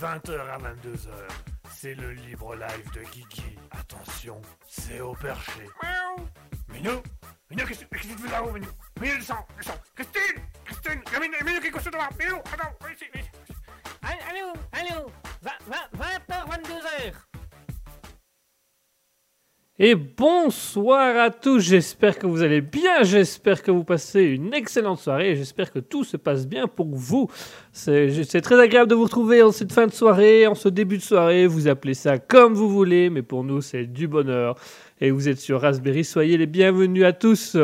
20h à 22h. C'est le libre live de Guigui. Attention, c'est au perché. Minou Minou, qu'est-ce que tu fais là-haut, Minou? Bonsoir à tous, j'espère que vous allez bien, j'espère que vous passez une excellente soirée j'espère que tout se passe bien pour vous. C'est très agréable de vous retrouver en cette fin de soirée, en ce début de soirée, vous appelez ça comme vous voulez, mais pour nous c'est du bonheur. Et vous êtes sur Raspberry, soyez les bienvenus à tous.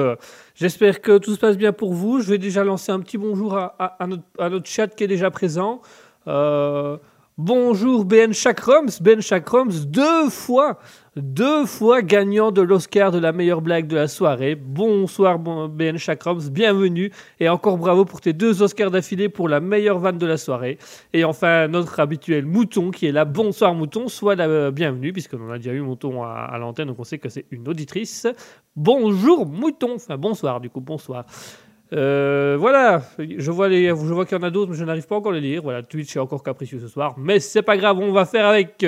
J'espère que tout se passe bien pour vous. Je vais déjà lancer un petit bonjour à notre chat qui est déjà présent. Euh, bonjour Ben Chakroms, Ben Chakroms, deux fois, deux fois gagnant de l'Oscar de la meilleure blague de la soirée. Bonsoir bon- Ben Chakroms, bienvenue et encore bravo pour tes deux Oscars d'affilée pour la meilleure vanne de la soirée. Et enfin notre habituel Mouton qui est là. Bonsoir Mouton, sois la bienvenue puisqu'on a déjà eu Mouton à, à l'antenne donc on sait que c'est une auditrice. Bonjour Mouton, enfin bonsoir du coup, bonsoir. Euh, voilà, je vois, les, je vois qu'il y en a d'autres, mais je n'arrive pas encore à les lire. Voilà, Twitch est encore capricieux ce soir, mais c'est pas grave, on va faire avec.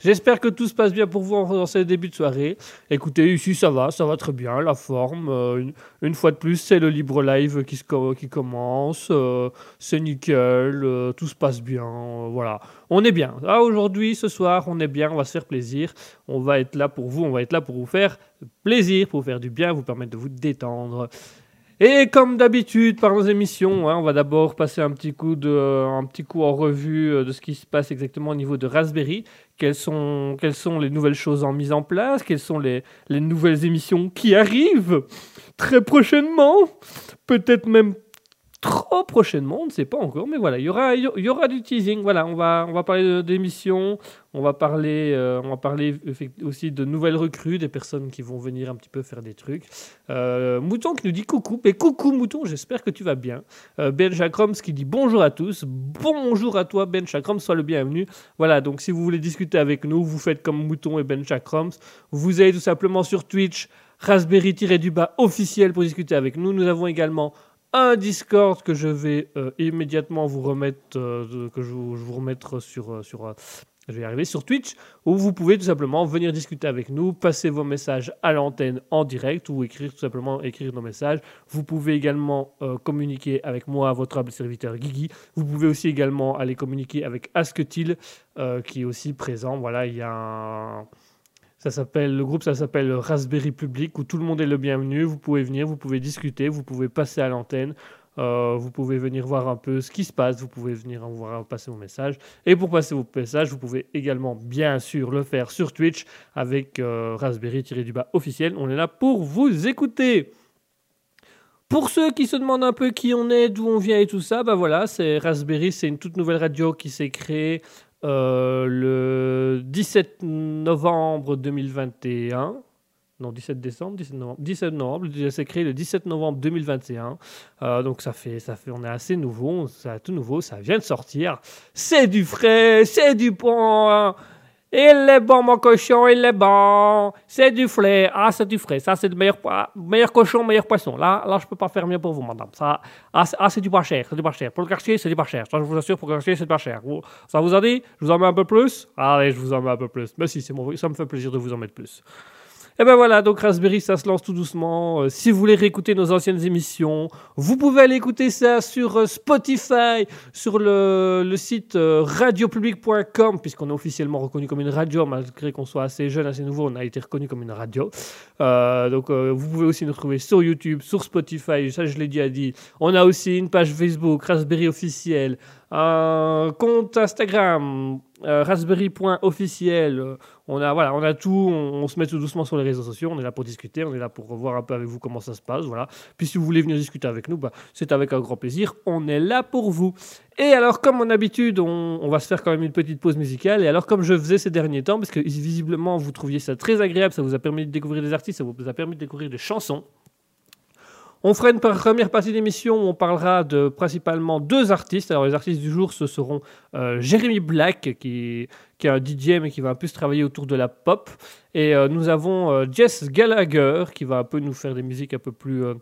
J'espère que tout se passe bien pour vous dans ce début de soirée. Écoutez, ici ça va, ça va très bien, la forme. euh, une, fois de plus, c'est le libre live qui, commence. euh, c'est nickel, tout se passe bien. voilà, on est bien. Ah, Aujourd'hui, ce soir, on est bien, on va se faire plaisir. On va être là pour vous, on va être là pour vous faire plaisir, pour vous faire du bien, vous permettre de vous détendre. Et comme d'habitude, par nos émissions, hein, on va d'abord passer un petit coup de, un petit coup en revue euh, de ce qui se passe exactement au niveau de Raspberry. Quelles sont, quelles sont les nouvelles choses en mise en place? Quelles sont les, les nouvelles émissions qui arrivent très prochainement? Peut-être même trop prochainement, on ne sait pas encore, mais voilà, il y aura, du teasing. Voilà, on va, on va parler d'émissions, on va parler, euh, on va parler aussi de nouvelles recrues, des personnes qui vont venir un petit peu faire des trucs. Euh, Mouton qui nous dit coucou. Et coucou Mouton, j'espère que tu vas bien. Euh, ben Chakroms qui dit bonjour à tous. Bonjour à toi Ben Chakroms, sois le bienvenu. Voilà, donc si vous voulez discuter avec nous, vous faites comme Mouton et Ben Chakroms. Vous allez tout simplement sur Twitch, Raspberry-du-bas officiel pour discuter avec nous. Nous avons également un Discord que je vais euh, immédiatement vous remettre, euh, que je, vous- remettre sur, euh, sur je vais y arriver sur Twitch, où vous pouvez tout simplement venir discuter avec nous, passer vos messages à l'antenne en direct ou écrire tout simplement écrire nos messages. Vous pouvez également communiquer avec moi, votre humble serviteur Guigui. Vous pouvez aussi également aller communiquer avec Asketil, qui est aussi présent. Voilà, il y a un... Ça s'appelle le groupe, ça s'appelle Raspberry Public où tout le monde est le bienvenu. Vous pouvez venir, vous pouvez discuter, vous pouvez passer à l'antenne. euh, vous pouvez venir voir un peu ce qui se passe, vous pouvez venir en voir passer vos messages. Et pour passer vos messages, vous pouvez également, bien sûr, le faire sur Twitch avec euh, Raspberry-du-bas officiel. On est là pour vous écouter. Pour ceux qui se demandent un peu qui on est, d'où on vient et tout ça, bah voilà, c'est Raspberry, c'est une toute nouvelle radio qui s'est créée euh, le 17 novembre 2021. Non, 17 décembre, 17 novembre. 17 novembre, elle s'est créée le 17 novembre 2021. Euh, donc ça fait, ça fait, on est assez nouveau, c'est tout nouveau, ça vient de sortir. C'est du frais, c'est du bon. Il est bon, mon cochon, il est bon. C'est du frais. Ah, c'est du frais. Ça, c'est le meilleur, meilleur cochon, meilleur poisson. Là, là, je peux pas faire mieux pour vous, madame. Ça, ah, c'est- ah, c'est du pas cher, c'est du pas cher. Pour le quartier, c'est du pas cher. Ça, je vous assure, pour le quartier, c'est du pas cher. Ça vous a dit? Je vous en mets un peu plus? Allez, je vous en mets un peu plus. Mais si, c'est mon, ça me fait plaisir de vous en mettre plus. Et ben voilà, donc Raspberry, ça se lance tout doucement. Euh, si vous voulez réécouter nos anciennes émissions, vous pouvez aller écouter ça sur euh, Spotify, sur le, site euh, radiopublic.com, puisqu'on est officiellement reconnu comme une radio, malgré qu'on soit assez jeune, assez nouveau, on a été reconnu comme une radio. Donc vous pouvez aussi nous trouver sur YouTube, sur Spotify, ça je l'ai déjà dit. On a aussi une page Facebook, Raspberry officiel, un compte Instagram, euh, raspberry.officiel. euh, on a, voilà, on a tout, on, se met tout doucement sur les réseaux sociaux, on est là pour discuter, on est là pour voir un peu avec vous comment ça se passe, voilà. Puis si vous voulez venir discuter avec nous, bah, c'est avec un grand plaisir, on est là pour vous. Et alors, comme mon habitude, on, on va se faire quand même une petite pause musicale, et alors comme je faisais ces derniers temps, parce que visiblement vous trouviez ça très agréable, ça vous a permis de découvrir des artistes, ça vous a permis de découvrir des chansons, on fera une première partie d'émission où on parlera de principalement deux artistes. Alors les artistes du jour, ce seront euh, Jérémy Black, qui, est un DJ mais qui va un peu se travailler autour de la pop. Et euh, nous avons euh, Jess Gallagher, qui va un peu nous faire des musiques un peu plus, euh,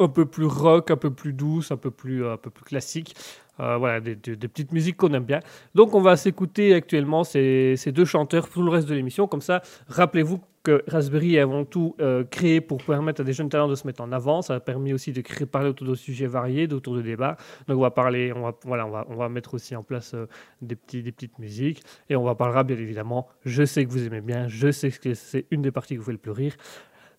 un peu plus rock, un peu plus douces, un peu plus, euh, un peu plus classiques. Euh, voilà, des, petites musiques qu'on aime bien. Donc on va s'écouter actuellement ces, ces deux chanteurs pour le reste de l'émission. Comme ça, rappelez-vous que Raspberry est avant tout euh, créé pour permettre à des jeunes talents de se mettre en avant. Ça a permis aussi de parler autour de sujets variés, autour de débats. Donc on va parler, on va, voilà, on va, on va mettre aussi en place des, petits, des petites musiques. Et on va parlera bien évidemment, je sais que vous aimez bien, je sais que c'est une des parties que vous fait le plus rire,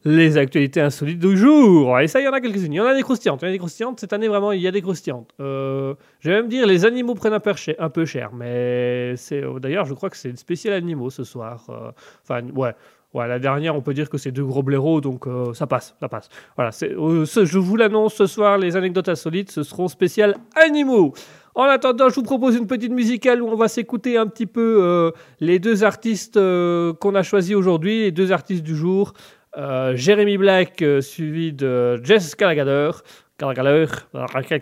les actualités insolites du jour. Et ça, il y en a quelques-unes. Il y en a des croustillantes. Il y en a des croustillantes. Cette année, vraiment, il y a des croustillantes. Euh, je vais même dire, les animaux prennent un peu cher. Un peu cher mais c'est euh, d'ailleurs, je crois que c'est une spéciale animaux ce soir. Euh, Enfin, ouais. Ouais, la dernière, on peut dire que c'est deux gros blaireaux, donc ça passe, ça passe. Voilà, je vous l'annonce ce soir, les anecdotes insolites, ce seront spéciales animaux. En attendant, je vous propose une petite musicale où on va s'écouter un petit peu les deux artistes qu'on a choisis aujourd'hui, les deux artistes du jour. Euh, Jérémy Black, euh, suivi de Jess Gallagher. Gallagher. À quelle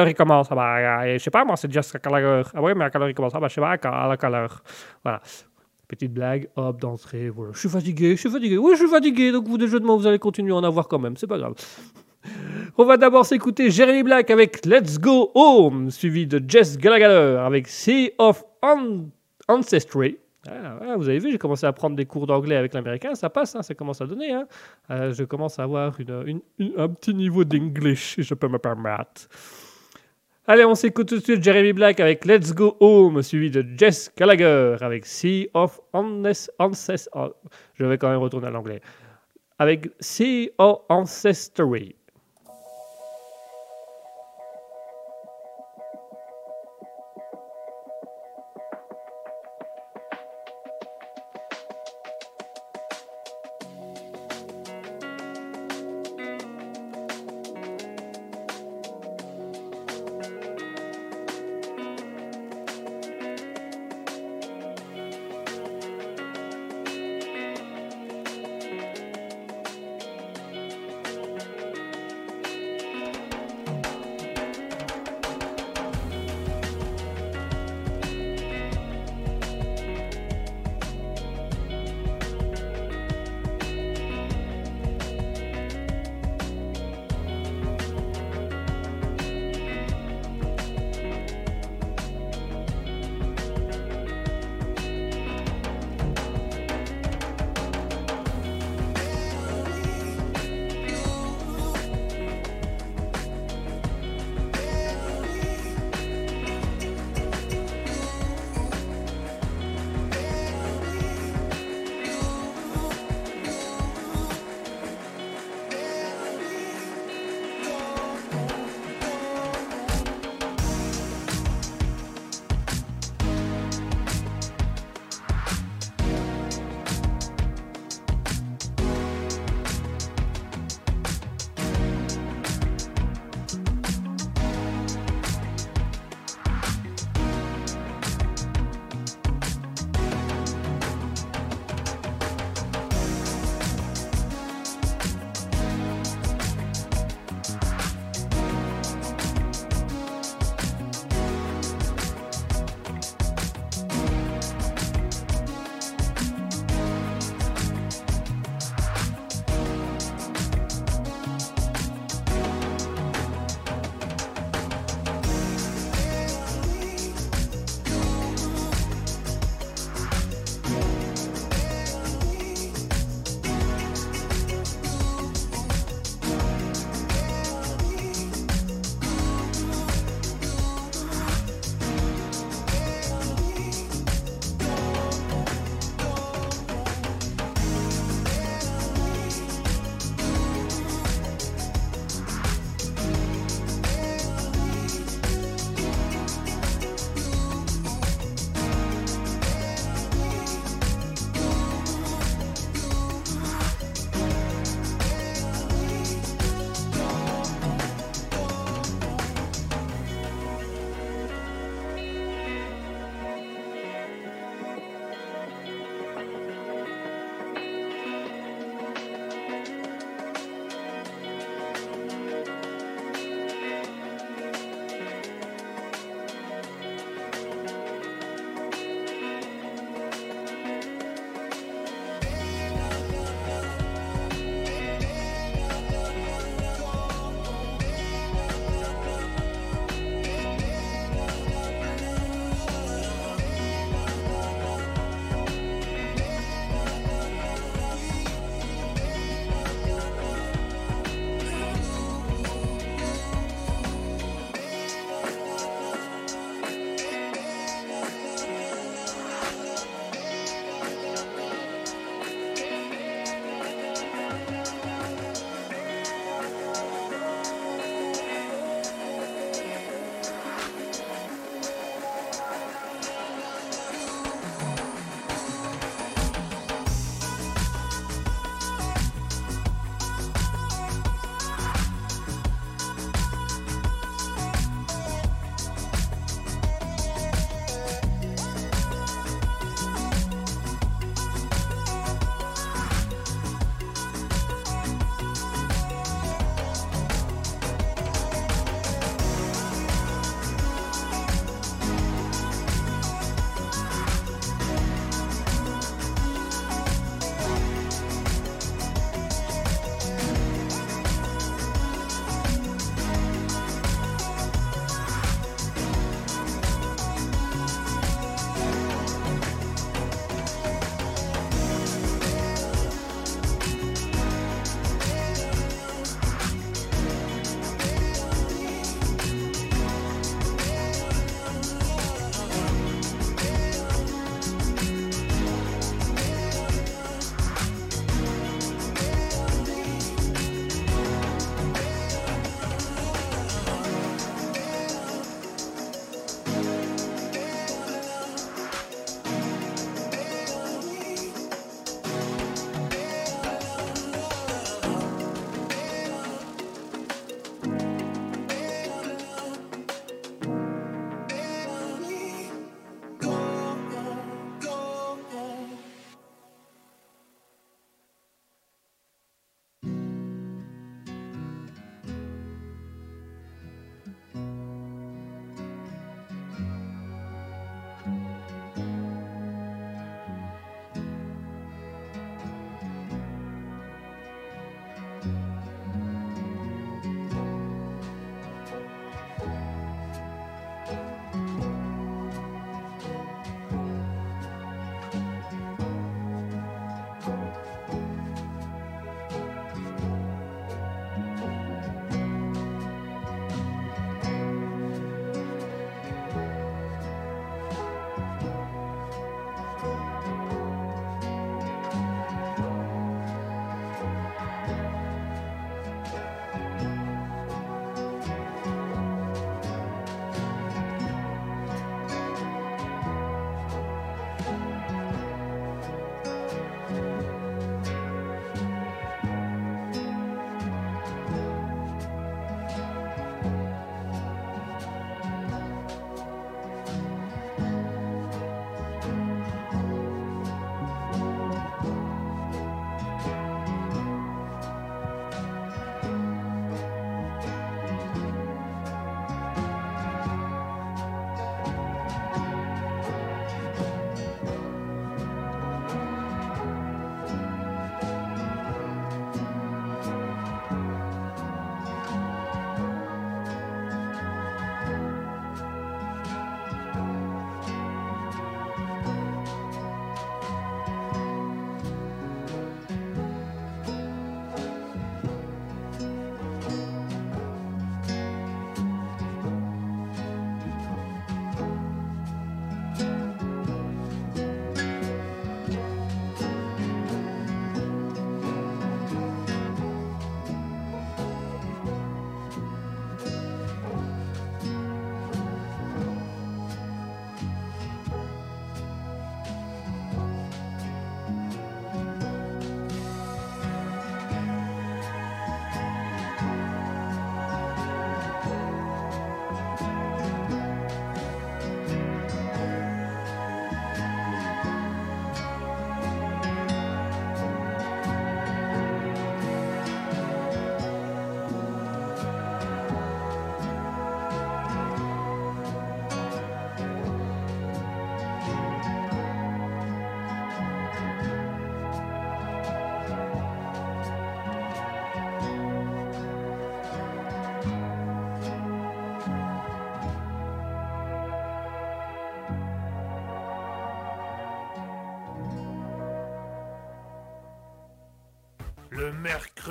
heure il commence? Ah bah, euh, je sais pas, moi, c'est Jess Gallagher. Ah oui, mais à quelle heure il commence? Ah bah, je sais pas, à quelle heure Voilà. Petite blague, hop, d'entrée, voilà. Je suis fatigué, je suis fatigué. Oui, je suis fatigué, donc vous, des jeux de mots, vous allez continuer à en avoir quand même, c'est pas grave. On va d'abord s'écouter Jeremy Black avec Let's Go Home, suivi de Jess Gallagher avec Sea of An- Ancestry. Vous avez vu, j'ai commencé à prendre des cours d'anglais avec l'américain, ça passe, hein, ça commence à donner. je commence à avoir un petit niveau d'English, je peux me permettre. Allez, on s'écoute tout de suite Jeremy Black avec Let's Go Home, suivi de Jess Gallagher avec Sea of Ances- Ances- oh, Je vais quand même retourner à l'anglais. Avec Sea of Ancestry.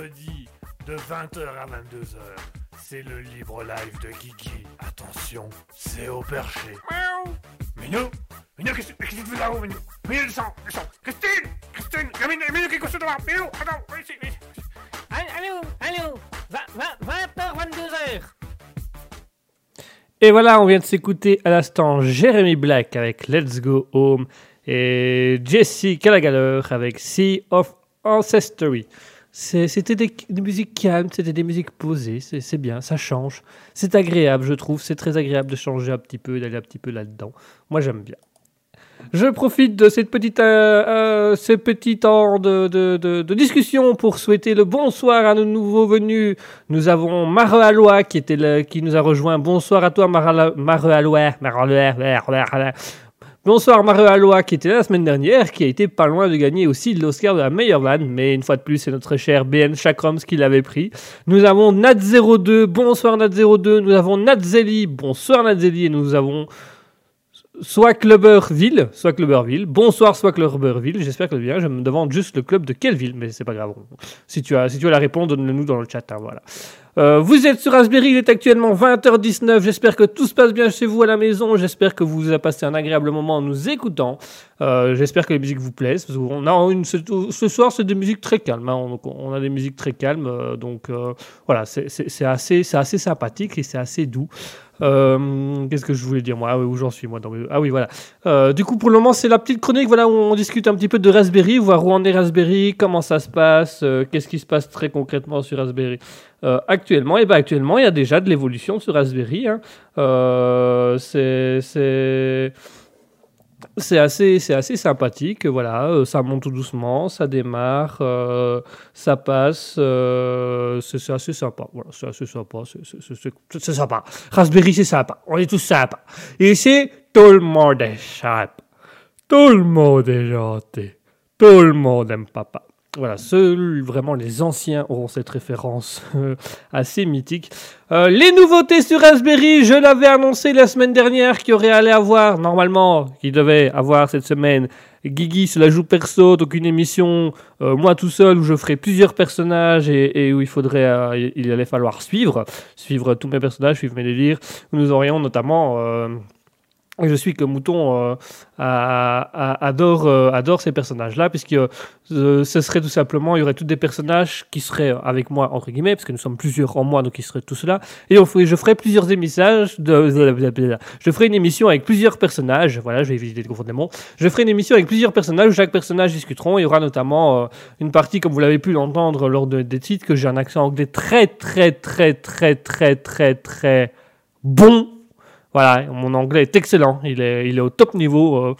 Mercredi de 20h à 22h. C'est le libre live de Kiki. Attention, c'est au perché. Miaou. Minou Minou, qu'est-ce qu'est-ce que tu fais là-haut, Minou? Minou, descends, descends Christine Christine Minou, Minou qui est couché devant Minou, attends, viens ici, viens ici. Allô, allô, 20h, 22h. Et voilà, on vient de s'écouter à l'instant Jeremy Black avec Let's Go Home et Jesse Gallagher avec Sea of Ancestry. C'était des, musiques calmes, c'était des musiques posées, c'est bien, ça change. C'est agréable, je trouve, c'est très agréable de changer un petit peu, d'aller un petit peu là-dedans. Moi, j'aime bien. Je profite de cette petite, euh, euh, ce petit temps de, de- discussion pour souhaiter le bonsoir à nos nouveaux venus. Nous avons Mare qui, était qui nous a rejoint. Bonsoir à toi, Mare Alois. Bonsoir Mario Alois qui était là la semaine dernière, qui a été pas loin de gagner aussi l'Oscar de la meilleure vanne, mais une fois de plus c'est notre cher BN Chakrams qui l'avait pris. Nous avons Nat02, bonsoir Nat02, nous avons Natzeli, bonsoir Natzeli, et nous avons soit Clubberville, soit Clubberville, bonsoir soit Clubberville, j'espère que bien, je me demande juste le club de quelle ville, mais c'est pas grave. Si tu as, si tu as la réponse, donne-le nous dans le chat, hein, voilà. Euh, vous êtes sur Raspberry, il est actuellement 20h19. J'espère que tout se passe bien chez vous à la maison. J'espère que vous avez passé un agréable moment en nous écoutant. Euh, J'espère que les musiques vous plaisent. Qu'on a ce, soir, c'est des musiques très calmes. hein. On, on a des musiques très calmes. euh, donc voilà, c'est assez, assez sympathique et c'est assez doux. Euh, Qu'est-ce que je voulais dire moi? Ah oui, où j'en suis moi Ah oui, voilà. Euh, du coup, pour le moment, c'est la petite chronique voilà, où on discute un petit peu de Raspberry, voir où en est Raspberry, comment ça se passe, euh, qu'est-ce qui se passe très concrètement sur Raspberry. Actuellement, et ben actuellement, il y a déjà de l'évolution sur Raspberry. hein. C'est c'est c'est assez c'est assez sympathique. Voilà, euh, ça monte tout doucement, ça démarre, euh, ça passe. euh, c'est c'est assez sympa. Voilà, c'est assez sympa. c'est- c'est- c'est- c'est- C'est sympa. Raspberry, c'est sympa. On est tous sympas. Et ici, tout le monde est sympa. Tout le monde est gentil. Tout le monde aime papa. Voilà, seuls vraiment les anciens auront cette référence euh, assez mythique. Euh, les nouveautés sur Raspberry, je l'avais annoncé la semaine dernière qu'il aurait allé avoir, normalement, qu'il devait avoir cette semaine, Guigui se la joue perso, donc une émission, euh, moi tout seul, où je ferai plusieurs personnages et, où il faudrait, il allait falloir suivre, suivre tous mes personnages, suivre mes délires. Nous aurions notamment... je suis que Mouton euh, adore, euh, adore ces personnages-là, puisque euh, ce serait tout simplement, il y aurait tous des personnages qui seraient avec moi, entre guillemets, parce que nous sommes plusieurs en moi, donc ils seraient tous là, et je ferai plusieurs émissages, de, je ferai une émission avec plusieurs personnages, voilà, je vais éviter de confondre les mots, je ferai une émission avec plusieurs personnages, où chaque personnage discuteront, il y aura notamment euh, une partie, comme vous l'avez pu l'entendre lors de- des titres, que j'ai un accent anglais très, très, très, très, très, très, très bon, voilà, mon anglais est excellent, il est, il est au top niveau. euh.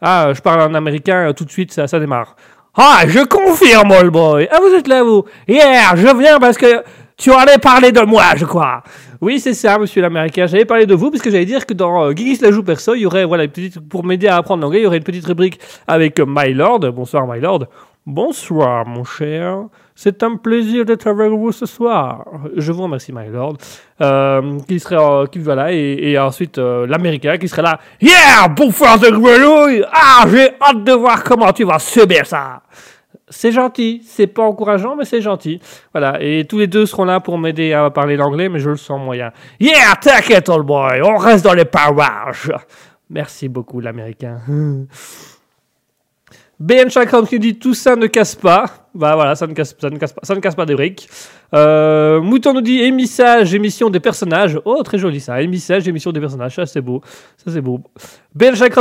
Ah, je parle en américain, euh, tout de suite, ça, ça démarre. Ah, je confirme, old boy. Ah, vous êtes là, vous. Yeah, je viens parce que tu allais parler de moi, je crois. Oui, c'est ça, monsieur l'américain. J'allais parler de vous parce que j'allais dire que dans euh, Guigui la joue perso, il y aurait, voilà, une petite, pour m'aider à apprendre l'anglais, il y aurait une petite rubrique avec euh, My Lord. Bonsoir, My Lord. Bonsoir, mon cher. C'est un plaisir d'être avec vous ce soir. Je vous remercie, My Lord. Euh, qui serait, euh, qui, voilà, et, et ensuite euh, l'américain qui serait là. Yeah, bouffeur de grenouille! Ah, j'ai hâte de voir comment tu vas subir ça! C'est gentil, c'est pas encourageant, mais c'est gentil. Voilà, et tous les deux seront là pour m'aider à parler l'anglais, mais je le sens moyen. Yeah, t'inquiète, old boy, on reste dans les parages. Merci beaucoup, l'américain. BN Chakram qui dit tout ça ne casse pas. Bah voilà, ça ne casse, ça ne casse pas, ça ne casse pas des briques. Euh, Mouton nous dit émissage, émission des personnages. Oh, très joli ça. Émissage, émission des personnages. Ça, c'est beau. Ça, c'est beau.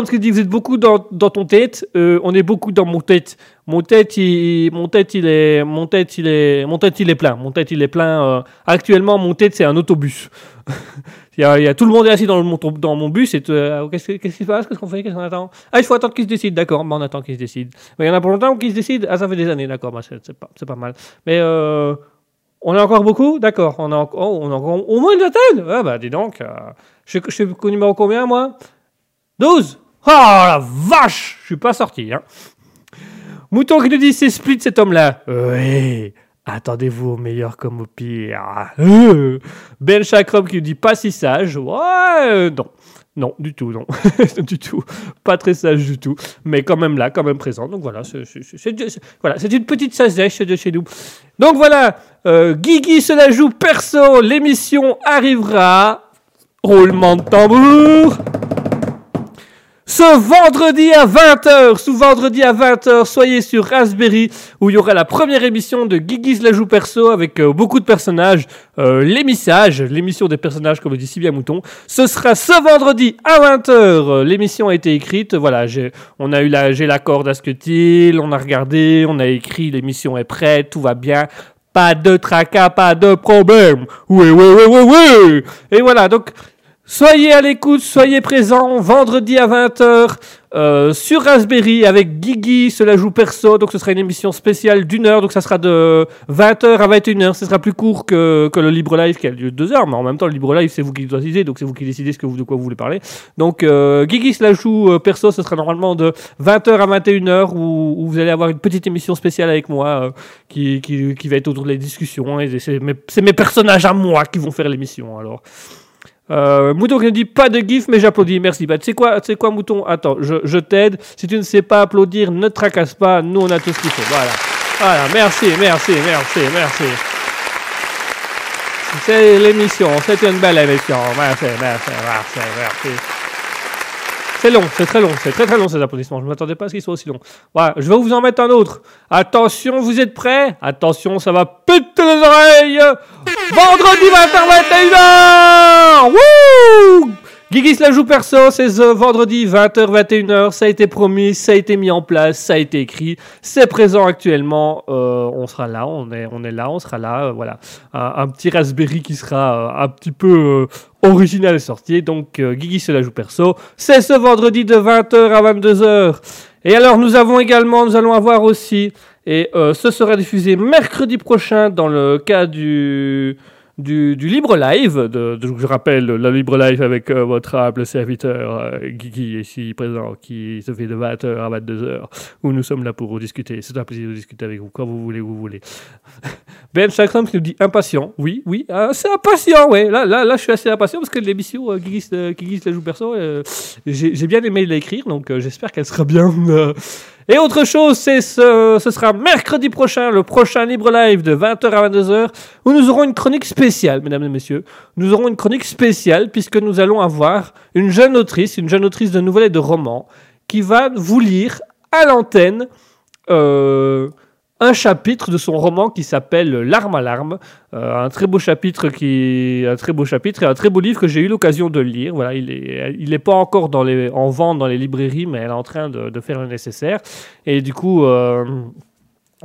Qui dit vous êtes beaucoup dans, dans ton tête. Euh, on est beaucoup dans mon tête. Mon tête, il, mon tête, il est, mon tête, il est, mon tête, il est plein. Mon tête, il est plein. euh, actuellement, mon tête, c'est un autobus. il, y a, a- tout le monde est assis dans, mon, bus. euh, Qu'est-ce que- qu'est-ce qui se passe? Qu'est-ce qu'on fait? Qu'est-ce qu'on attend? Ah, il faut attendre qu'il se décide. D'accord, bah, on attend qu'il se décide. Mais il y en a pour longtemps qui se décident. Ah, ça fait des années. D'accord, bah, c'est pas, mal. Mais euh, on est encore beaucoup? D'accord. A oh, on a encore au moins une vingtaine Ah, bah, dis donc. euh, je suis au numéro combien, moi? 12 Oh la vache Je suis pas sorti, hein. Mouton qui nous dit c'est split cet homme-là. Oui. Attendez-vous au meilleur comme au pire. Euh. Ben Chakram qui dit pas si sage. Ouais, non. Non, du tout, non. du tout. Pas très sage du tout. Mais quand même là, quand même présent. Donc voilà, c'est une petite sagesse de chez nous. Donc voilà, euh, Guigui se la joue perso. L'émission arrivera. Roulement de tambour. Ce vendredi à 20h, sous vendredi à 20h, soyez sur Raspberry où il y aura la première émission de Guigui se la joue perso avec euh, beaucoup de personnages. Euh, l'émissage, l'émission des personnages comme le dit si bien Mouton. Ce sera ce vendredi à 20h. Euh, L'émission a été écrite. Voilà, j'ai, on a eu la, j'ai l'accord d'Asketil, on a regardé, on a écrit, l'émission est prête, tout va bien. Pas de tracas, pas de problème. Oui, oui, oui, oui, oui. Et voilà, donc Soyez à l'écoute, soyez présents vendredi à 20h euh, sur Raspberry avec Guigui, cela joue perso. Donc ce sera une émission spéciale d'une heure. Donc ça sera de 20h à 21h. Ce sera plus court que, que le Libre Live qui a lieu de deux heures. Mais en même temps, le Libre Live, c'est vous qui choisissez. Donc c'est vous qui décidez ce que vous, de quoi vous voulez parler. Donc euh, Guigui, cela joue euh, perso. Ce sera normalement de 20h à 21h où, où vous allez avoir une petite émission spéciale avec moi euh, qui, qui, qui va être autour des discussions. Et c'est mes, mes personnages à moi qui vont faire l'émission. Alors. Euh, Mouton qui nous dit pas de gif, mais j'applaudis. Merci. Bah, tu sais quoi, sais quoi, Mouton? Attends, je, je t'aide. Si tu ne sais pas applaudir, ne te tracasse pas. Nous, on a tout ce qu'il faut. Voilà. Voilà. Merci, merci, merci, merci. C'est l'émission. C'est une belle émission. Merci, merci, merci, merci. C'est long, c'est très long, c'est très très long ces applaudissements. Je ne m'attendais pas à ce qu'ils soient aussi longs. Voilà, je vais vous en mettre un autre. Attention, vous êtes prêts? Attention, ça va péter les oreilles Vendredi 20h-21h Wouh Guigui la joue perso, c'est ce vendredi 20h-21h, ça a été promis, ça a été mis en place, ça a été écrit, c'est présent actuellement, euh, on sera là, on est, on est là, on sera là, euh, voilà. Un, petit Raspberry qui sera euh, un petit peu original sorti, donc Guigui se la joue perso, c'est ce vendredi de 20h à 22h. Et alors nous avons également, nous allons avoir aussi, et ce sera diffusé mercredi prochain dans le cas du, du, Libre Live, de, je rappelle, le Libre Live avec euh, votre humble serviteur euh, Guigui ici présent, qui se fait de 20h à 22h, où nous sommes là pour discuter. C'est un plaisir de discuter avec vous quand vous voulez, vous voulez. Ben Chakram qui nous dit impatient. Oui, oui, euh, c'est impatient, ouais. Là, là, là, je suis assez impatient parce que l'émission euh, Guigui, Guigui se la joue perso, euh, j'ai j'ai bien aimé l'écrire, donc euh, j'espère qu'elle sera bien. Et autre chose, c'est ce, ce sera mercredi prochain, le prochain Libre Live de 20h à 22h, où nous aurons une chronique spéciale, mesdames et messieurs. Nous aurons une chronique spéciale puisque nous allons avoir une jeune autrice, une jeune autrice de nouvelles et de romans, qui va vous lire à l'antenne euh, un chapitre de son roman qui s'appelle L'arme à l'arme. Euh, un très beau chapitre qui, un très beau chapitre et un très beau livre que j'ai eu l'occasion de lire. Voilà, il est, il pas encore dans les, en vente dans les librairies, mais elle est en train de, de faire le nécessaire. Et du coup, euh,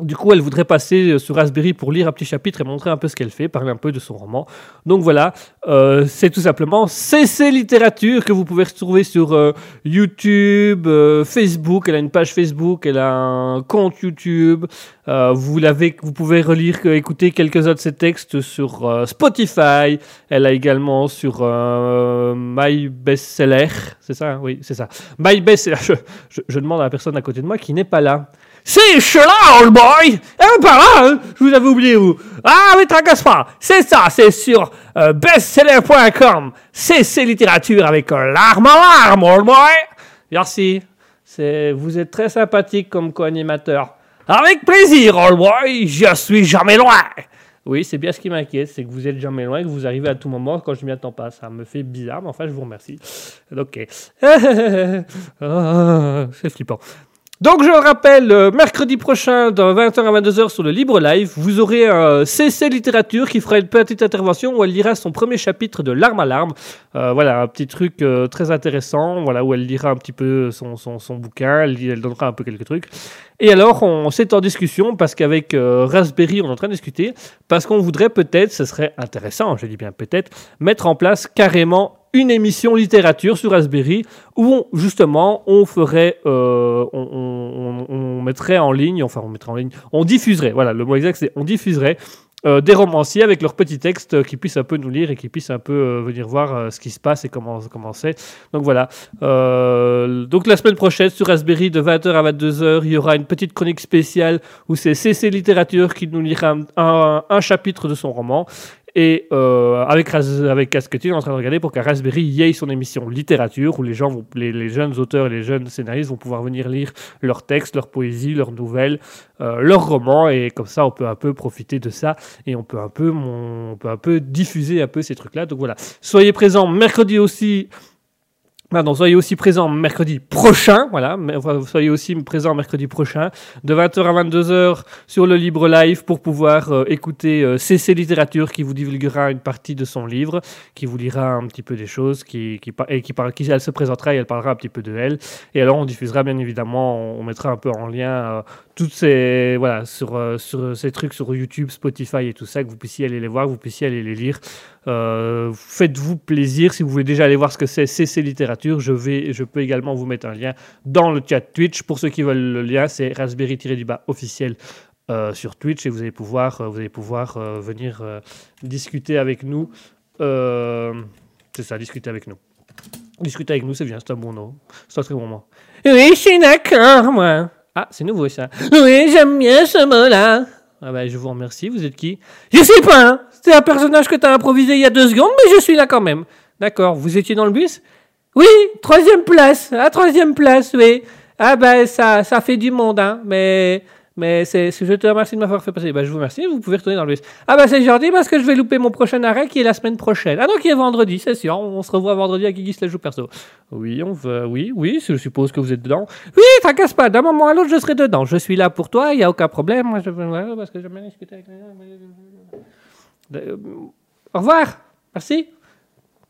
du coup, elle voudrait passer sur Raspberry pour lire un petit chapitre et montrer un peu ce qu'elle fait, parler un peu de son roman. Donc voilà, euh, c'est tout simplement CC Littérature que vous pouvez retrouver sur euh, YouTube, euh, Facebook. Elle a une page Facebook, elle a un compte YouTube. Euh, vous l'avez, vous pouvez relire, écouter quelques-uns de ses textes sur euh, Spotify. Elle a également sur euh, My Bestseller, c'est ça, hein? Oui, c'est ça. My Bestseller. Je, je- je demande à la personne à côté de moi qui n'est pas là. Suis là, old boy Eh, pas là, hein Je vous avais oublié, vous Ah, mais tracasse pas C'est ça, c'est sur euh, bestseller.com. CC Littérature avec euh, l'arme à l'arme, old boy Merci. C'est, vous êtes très sympathique comme co-animateur. Avec plaisir, old boy Je suis jamais loin oui, c'est bien ce qui m'inquiète, c'est que vous êtes jamais loin, que vous arrivez à tout moment quand je m'y attends pas. Ça me fait bizarre, mais enfin, je vous remercie. Ok. Ah, c'est flippant. Donc je le rappelle, euh, mercredi prochain, de 20h à 22h sur le Libre Live, vous aurez un CC Littérature qui fera une petite intervention où elle lira son premier chapitre de L'arme à l'arme. Euh, voilà, un petit truc euh, très intéressant, voilà, où elle lira un petit peu son, son, son bouquin, elle, donnera un peu quelques trucs. Et alors, on s'est en discussion parce qu'avec euh, Raspberry, on est en train de discuter, parce qu'on voudrait peut-être, ce serait intéressant, je dis bien peut-être, mettre en place carrément une émission littérature sur Raspberry où justement on ferait, euh, on, mettrait en ligne, enfin on mettrait en ligne, on diffuserait, voilà, le mot exact c'est on diffuserait euh, des romanciers avec leurs petits textes euh, qui puissent un peu nous lire et qui puissent un peu euh, venir voir ce qui se passe et comment comment c'est. Donc voilà. Donc la semaine prochaine sur Raspberry de 20h à 22h, il y aura une petite chronique spéciale où c'est CC Littérature qui nous lira un chapitre de son roman. Et euh, avec, avec Casquetti, on est en train de regarder pour qu'à Raspberry y ait son émission littérature où les gens, vont, les, jeunes auteurs et les jeunes scénaristes vont pouvoir venir lire leurs textes, leurs poésies, leurs nouvelles, euh, leurs romans. Et comme ça, on peut un peu profiter de ça et on peut un peu, on peut un peu diffuser un peu ces trucs-là. Donc voilà. Soyez présents mercredi aussi. Pardon, soyez aussi présents mercredi prochain, voilà, soyez aussi présents mercredi prochain, de 20h à 22h sur le Libre Live pour pouvoir euh, écouter euh, CC Littérature qui vous divulguera une partie de son livre, qui vous lira un petit peu des choses, qui, qui, et qui, par- qui elle se présentera et elle parlera un petit peu de elle. Et alors on diffusera bien évidemment, on, on mettra un peu en lien euh, toutes ces, voilà, sur, euh, sur ces trucs sur YouTube, Spotify et tout ça, que vous puissiez aller les voir, que vous puissiez aller les lire. Euh, Faites-vous plaisir. Si vous voulez déjà aller voir ce que c'est CC Littérature, je, vais, je peux également vous mettre un lien dans le chat Twitch. Pour ceux qui veulent le lien, c'est raspberry-du-bas officiel euh, sur Twitch et vous allez pouvoir, euh, vous allez pouvoir venir discuter avec nous. C'est ça, discuter avec nous. Discuter avec nous, c'est bien, c'est un bon nom. C'est un très bon mot. Oui, je suis d'accord, moi. Ah, c'est nouveau ça. Oui, j'aime bien ce mot-là. Ah bah, je vous remercie. Vous êtes qui? Je sais pas. hein. C'est un personnage que t'as improvisé il y a deux secondes, mais je suis là quand même. D'accord. Vous étiez dans le bus? Oui, troisième place. À troisième place, oui. Ah bah ça, ça fait du monde, hein. Mais, mais c'est, je te remercie de m'avoir fait passer. Bah, je vous remercie. Vous pouvez retourner dans le bus. Ah bah c'est gentil parce que je vais louper mon prochain arrêt qui est la semaine prochaine. Ah non, qui est vendredi, c'est sûr. On se revoit vendredi à Guigui la joue perso. Oui, on veut. Oui, oui. Je suppose que vous êtes dedans. Oui, tracasse pas. D'un moment à l'autre, je serai dedans. Je suis là pour toi. Il y a aucun problème. Moi, je parce que j'aime bien discuter avec les. Euh, Au revoir. Merci.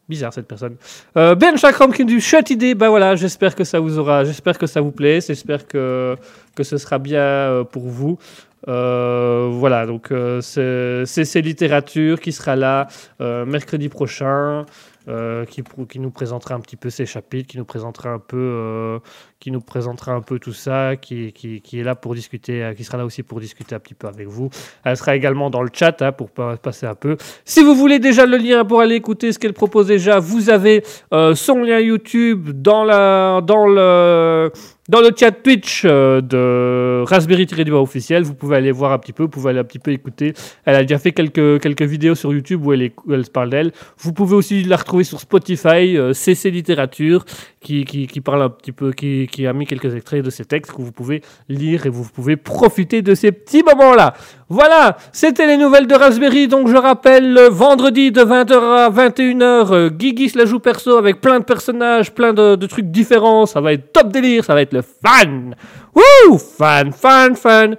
Bizarre cette personne. Euh, ben Chakram qui du chouette idée. Bah voilà, j'espère que ça vous aura, j'espère que ça vous plaît, j'espère que que ce sera bien euh, pour vous. Euh, voilà, donc euh, c'est littérature qui sera là euh, mercredi prochain, euh, qui qui nous présentera un petit peu ses chapitres, qui nous présentera un peu, euh, qui nous présentera un peu tout ça, qui qui qui est là pour discuter, euh, qui sera là aussi pour discuter un petit peu avec vous. Elle sera également dans le chat hein, pour pa- passer un peu. Si vous voulez déjà le lien pour aller écouter ce qu'elle propose déjà, vous avez euh, son lien YouTube dans, la, dans, le, dans le chat Twitch euh, de Raspberry-du-bas officiel. Vous pouvez aller voir un petit peu, vous pouvez aller un petit peu écouter. Elle a déjà fait quelques, quelques vidéos sur YouTube où elle, est- où elle se parle d'elle. Vous pouvez aussi la retrouver sur Spotify, euh, CC Littérature, qui, qui, qui parle un petit peu, qui, qui a mis quelques extraits de ses textes que vous pouvez lire et vous pouvez profiter de ces petits moments-là. Voilà, c'était les nouvelles de Raspberry. Donc je rappelle, le vendredi de 20h à 21h, euh, Guigui se la joue perso avec plein de personnages, plein de, trucs différents. Ça va être top délire, ça va être le fan. Wouh, fan, fan, fan.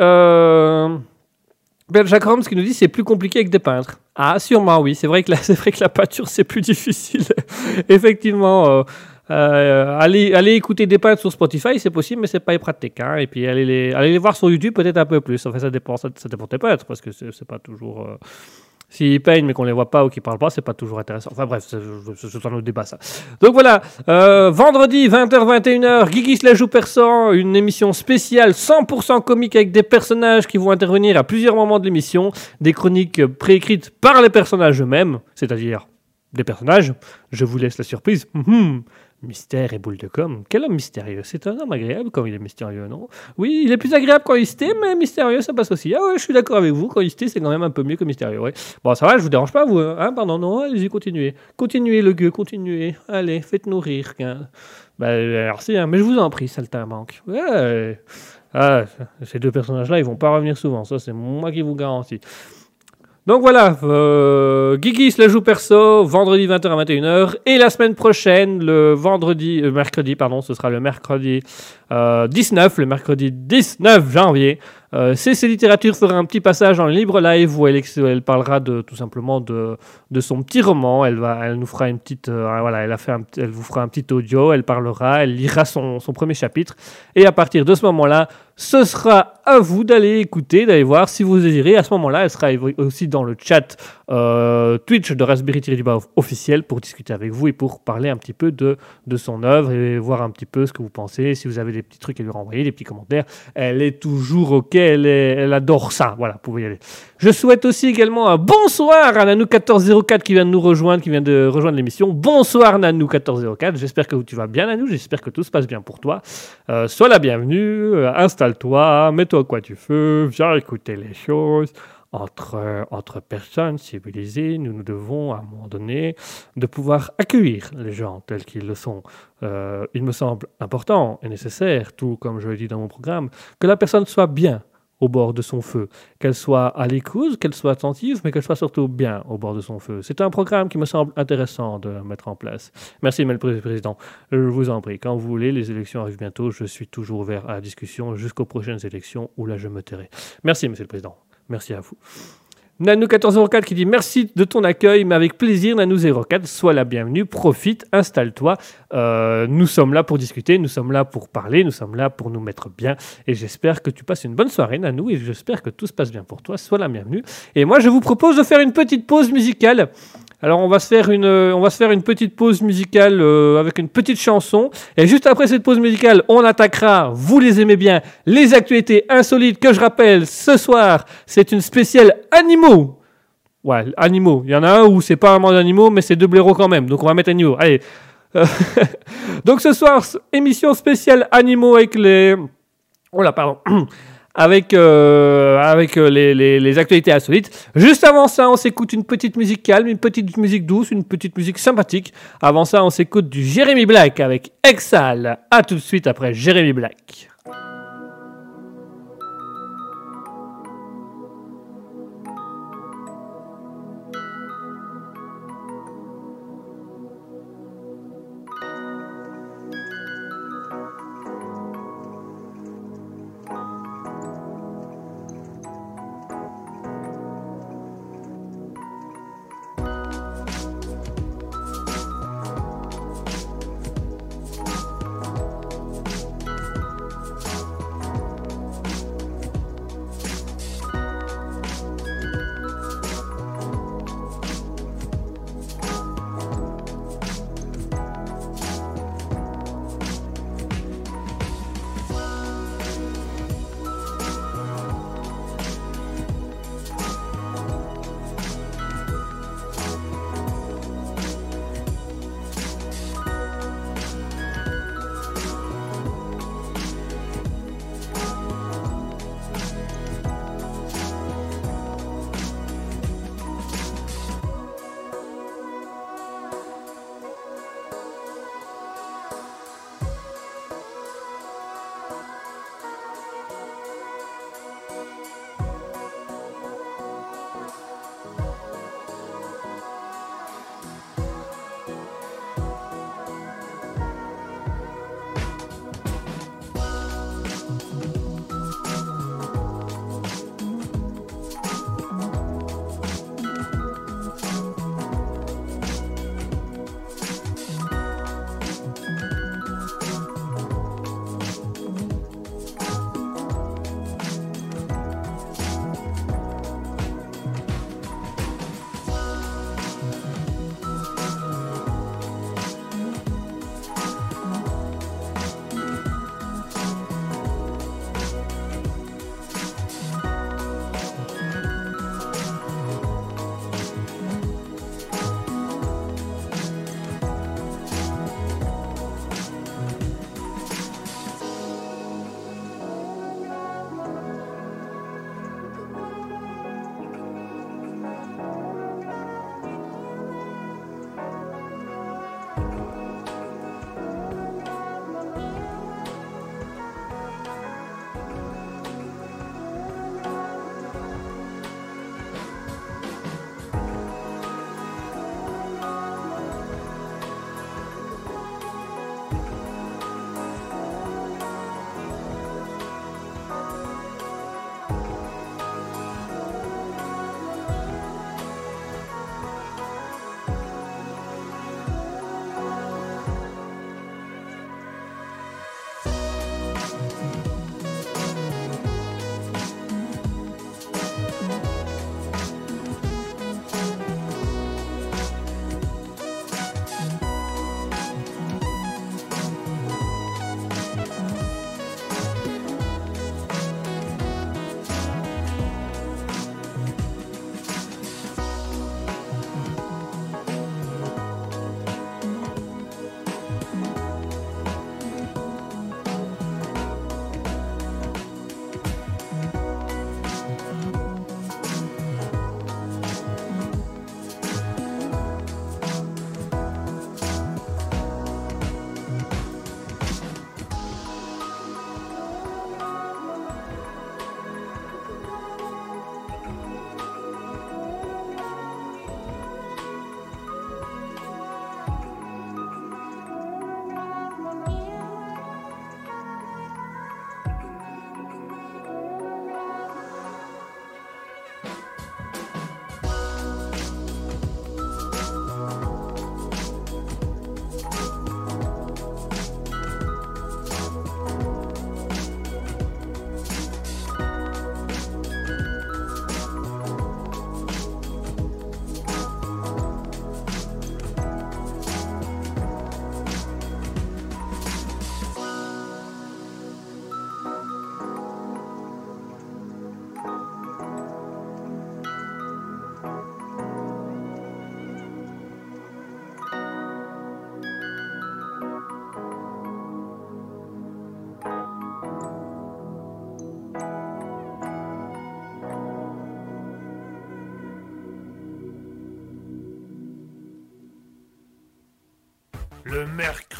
Euh... Ben, Jacques Holmes qui nous dit c'est plus compliqué avec des peintres. Ah, sûrement, oui. C'est vrai que la, c'est vrai que la peinture c'est plus difficile. Effectivement. euh, euh, allez, écouter des peintres sur Spotify, c'est possible, mais c'est pas pratique. Hein. Et puis allez les, allez les voir sur YouTube peut-être un peu plus. Enfin, ça dépend, ça, ça dépend des peintres parce que c'est pas toujours. euh, S'ils peignent mais qu'on les voit pas ou qu'ils parlent pas, c'est pas toujours intéressant. Enfin bref, c'est un autre débat ça. Donc voilà, euh, vendredi 20h-21h, Guigui se la joue persan, une émission spéciale 100% comique avec des personnages qui vont intervenir à plusieurs moments de l'émission, des chroniques préécrites par les personnages eux-mêmes, c'est-à-dire des personnages. Je vous laisse la surprise. Mystère et boule de com. Quel homme mystérieux? C'est un homme agréable quand il est mystérieux, non? Oui, il est plus agréable quand il tait, mais mystérieux, ça passe aussi. Ah ouais, je suis d'accord avec vous. Quand il tait, c'est quand même un peu mieux que mystérieux. Bon, ça va, je vous dérange pas, vous hein? Pardon, non, allez-y, continuez. Continuez, le gueux, continuez. Allez, faites-nous rire. Hein. Bah, merci, hein, mais je vous en prie, saltimbanque. Ouais. Ah, ces deux personnages-là, ils vont pas revenir souvent. Ça, c'est moi qui vous garantis. Donc voilà, euh, Guigui la joue perso, vendredi 20h à 21h. Et la semaine prochaine, le vendredi, euh, mercredi, pardon, ce sera le mercredi euh, 19, le mercredi 19 janvier. Euh, CC Littérature fera un petit passage en libre live où elle, elle parlera de, tout simplement de, de son petit roman. Elle, va, elle nous fera une petite, euh, voilà, elle, a fait elle vous fera un petit audio, elle parlera, elle lira son, son premier chapitre. Et à partir de ce moment-là, ce sera à vous d'aller écouter, d'aller voir si vous désirez. À ce moment-là, elle sera aussi dans le chat euh, Twitch de Raspberry Tiré-du-Bas officiel pour discuter avec vous et pour parler un petit peu de, de son œuvre et voir un petit peu ce que vous pensez. Si vous avez des petits trucs à lui renvoyer, des petits commentaires, elle est toujours OK, elle, elle adore ça. Voilà, vous pouvez y aller. Je souhaite aussi également un bonsoir à Nanou1404 qui vient de nous rejoindre, qui vient de rejoindre l'émission. Bonsoir Nanou1404, j'espère que tu vas bien Nanou, j'espère que tout se passe bien pour toi. Euh, sois la bienvenue, euh, installe-toi, mets-toi quoi tu veux, viens écouter les choses. Entre, entre personnes civilisées, nous nous devons à un moment donné de pouvoir accueillir les gens tels qu'ils le sont. Euh, il me semble important et nécessaire, tout comme je l'ai dit dans mon programme, que la personne soit bien au bord de son feu, qu'elle soit à l'écoute, qu'elle soit attentive, mais qu'elle soit surtout bien au bord de son feu. C'est un programme qui me semble intéressant de mettre en place. Merci, M. le Président. Je vous en prie, quand vous voulez, les élections arrivent bientôt, je suis toujours ouvert à la discussion jusqu'aux prochaines élections où là je me tairai. Merci, Monsieur le Président. Merci à vous. Nanou1404 qui dit merci de ton accueil, mais avec plaisir, Nanou04, sois la bienvenue, profite, installe-toi. Euh, nous sommes là pour discuter, nous sommes là pour parler, nous sommes là pour nous mettre bien. Et j'espère que tu passes une bonne soirée, Nanou, et j'espère que tout se passe bien pour toi. Sois la bienvenue. Et moi, je vous propose de faire une petite pause musicale. Alors on va se faire une, euh, on va se faire une petite pause musicale euh, avec une petite chanson. Et juste après cette pause musicale, on attaquera, vous les aimez bien, les actualités insolites que je rappelle ce soir. C'est une spéciale animaux. Ouais, animaux. Il y en a un où c'est pas vraiment d'animaux, mais c'est de blaireaux quand même. Donc on va mettre animaux. Allez. Donc ce soir, émission spéciale animaux avec les... Oh là, pardon. avec, euh, avec euh, les, les, les actualités insolites. Juste avant ça, on s'écoute une petite musique calme, une petite musique douce, une petite musique sympathique. Avant ça, on s'écoute du Jérémy Black avec Exhale. À tout de suite après Jérémy Black.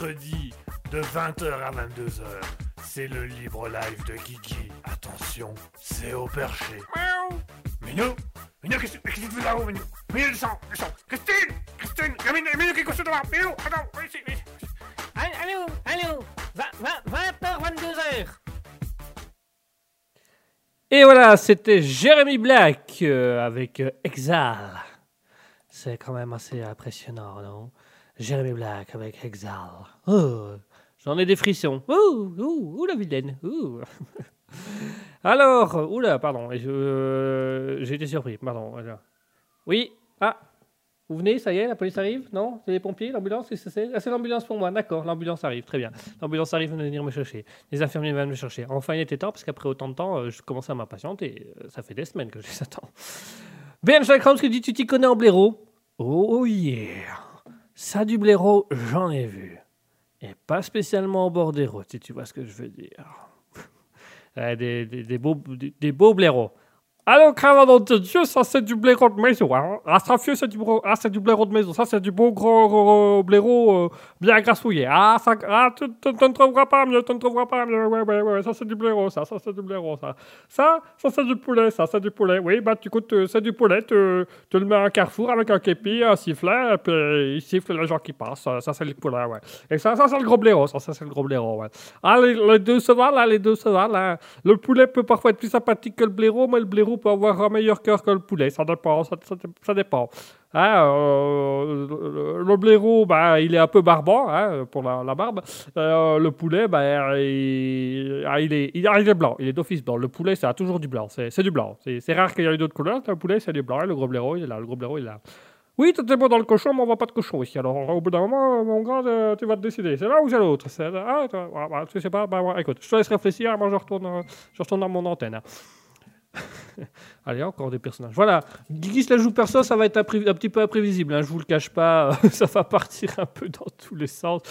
Mercredi de 20h à 22h. C'est le libre live de Guigui. Attention, c'est au perché. Miaou. Minou Minou, qu'est-ce que tu fais là-haut, Minou? Minou, descends, descends Christine Christine Minou, Minou, qu'est-ce que tu fais Minou, attends, viens ici, viens ici. Allô, allô, 20h, 22h. Et voilà, c'était Jérémy Black euh, avec euh, Exile. C'est quand même assez impressionnant, non? Jérémy Black avec Exile. Oh, J'en ai des frissons. Ouh, ouh, ouh la vilaine. Ouh. Alors, oula, pardon, euh, j'ai été surpris, pardon. Oui, ah, vous venez, ça y est, la police arrive? Non? C'est les pompiers, l'ambulance Qu'est-ce que c'est Ah, c'est l'ambulance pour moi, d'accord, l'ambulance arrive, très bien. L'ambulance arrive de venir me chercher. Les infirmiers viennent me chercher. Enfin, il était temps, parce qu'après autant de temps, euh, je commençais à m'impatienter. Euh, Ça fait des semaines que je les attends. Ben Chakram, ce que dit, tu t'y connais en blaireau Oh yeah Ça du blaireau, j'en ai vu. Et pas spécialement au bord des routes, si tu vois ce que je veux dire. Des, des, des beaux, des beaux blaireaux. Alors, cravanon de Dieu, ça c'est du blaireau de maison. Hein. Ah, ça, c'est du, ah, c'est du blaireau de maison. Ça, c'est du beau gros, gros blaireau euh, bien grassouillé. Ah, ça, ah tu, tu- tu ne trouveras pas mieux, tu ne trouveras pas mieux. Ouais, ouais, ouais, ça c'est du blaireau, ça, ça c'est du blaireau, ça. Ça, ça c'est du poulet, ça, c'est du poulet. Oui, bah, tu écoutes, euh, c'est du poulet. Tu, le mets à un carrefour avec un képi, un sifflet, et puis il siffle les gens qui passent. Ça, ça, c'est le poulet, ouais. Et ça, ça c'est le gros blaireau, ça, ça c'est le gros blaireau, ouais. Ah, les, les deux se valent, là, les deux se valent. hein. Le poulet peut parfois être plus sympathique que le blaireau, mais le blaireau peut avoir un meilleur cœur que le poulet. Ça dépend, ça, dépend. Hein, euh, le, bah, il est un peu barbant hein, pour la, barbe. Euh, le poulet, bah, il, est, il, ah, il blanc. Il est d'office blanc. Le poulet, ça a toujours du blanc. C'est du blanc. C'est rare qu'il y ait d'autres couleurs. Le poulet, c'est du blanc. Et le gros blaireau, il est là. Le gros blaireau, il est là. Oui, tout est bon dans le cochon, mais on voit pas de cochon ici. Alors, au bout d'un moment, mon grand, euh, tu vas te décider. C'est là ou c'est l'autre Ah, ah, bah, tu sais pas bah, Écoute, je te laisse réfléchir. Moi, je retourne, euh, je retourne dans mon antenne. Allez, encore des personnages. Voilà, Guigui la joue perso, ça va être un, un petit peu imprévisible. Hein, je vous le cache pas, ça va partir un peu dans tous les sens,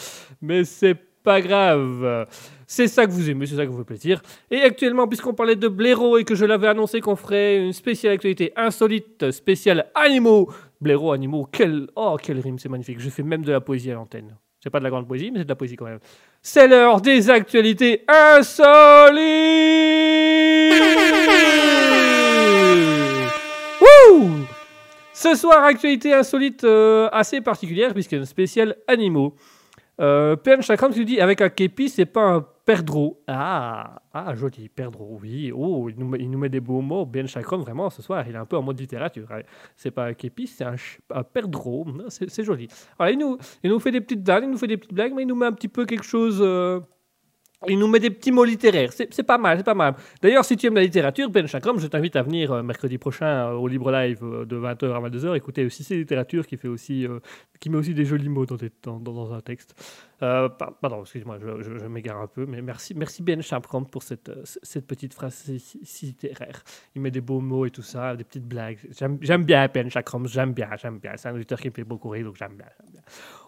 mais c'est pas grave. C'est ça que vous aimez, c'est ça qui vous fait plaisir. Et actuellement, puisqu'on parlait de blaireau et que je l'avais annoncé qu'on ferait une spéciale actualité insolite, spéciale animaux, blaireau, animaux, quel, oh, quel rime, c'est magnifique. Je fais même de la poésie à l'antenne. C'est pas de la grande poésie, mais c'est de la poésie quand même. C'est l'heure des actualités insolites Ce soir, actualité insolite euh, assez particulière, puisqu'il y a une spéciale animaux. Euh, Chakram se dit avec un képi, c'est pas un perdreau. Ah, ah, joli, perdreau, oui. Oh, il nous, met, des beaux mots. Ben Chakram, vraiment, ce soir, il est un peu en mode littérature. Ouais. C'est pas un képi, c'est un, un perdreau. C'est joli. Alors, il nous, fait des petites blagues, il nous fait des petites blagues, mais il nous met un petit peu quelque chose. euh, il nous met des petits mots littéraires. C'est pas mal, c'est pas mal. D'ailleurs, si tu aimes la littérature, Ben Chakram, je t'invite à venir euh, mercredi prochain euh, au Libre Live euh, de 20h à 22h. Écouter aussi ces littératures qui, fait aussi, qui met aussi des jolis mots dans, des- dans un texte. Euh, par- pardon, excuse-moi, je, m'égare un peu, mais merci, merci Ben Chakram pour cette, euh, cette petite phrase si, littéraire. Il met des beaux mots et tout ça, des petites blagues. J'aime bien Ben Chakram, j'aime bien, j'aime bien. C'est un auditeur qui me fait beaucoup rire, donc j'aime bien.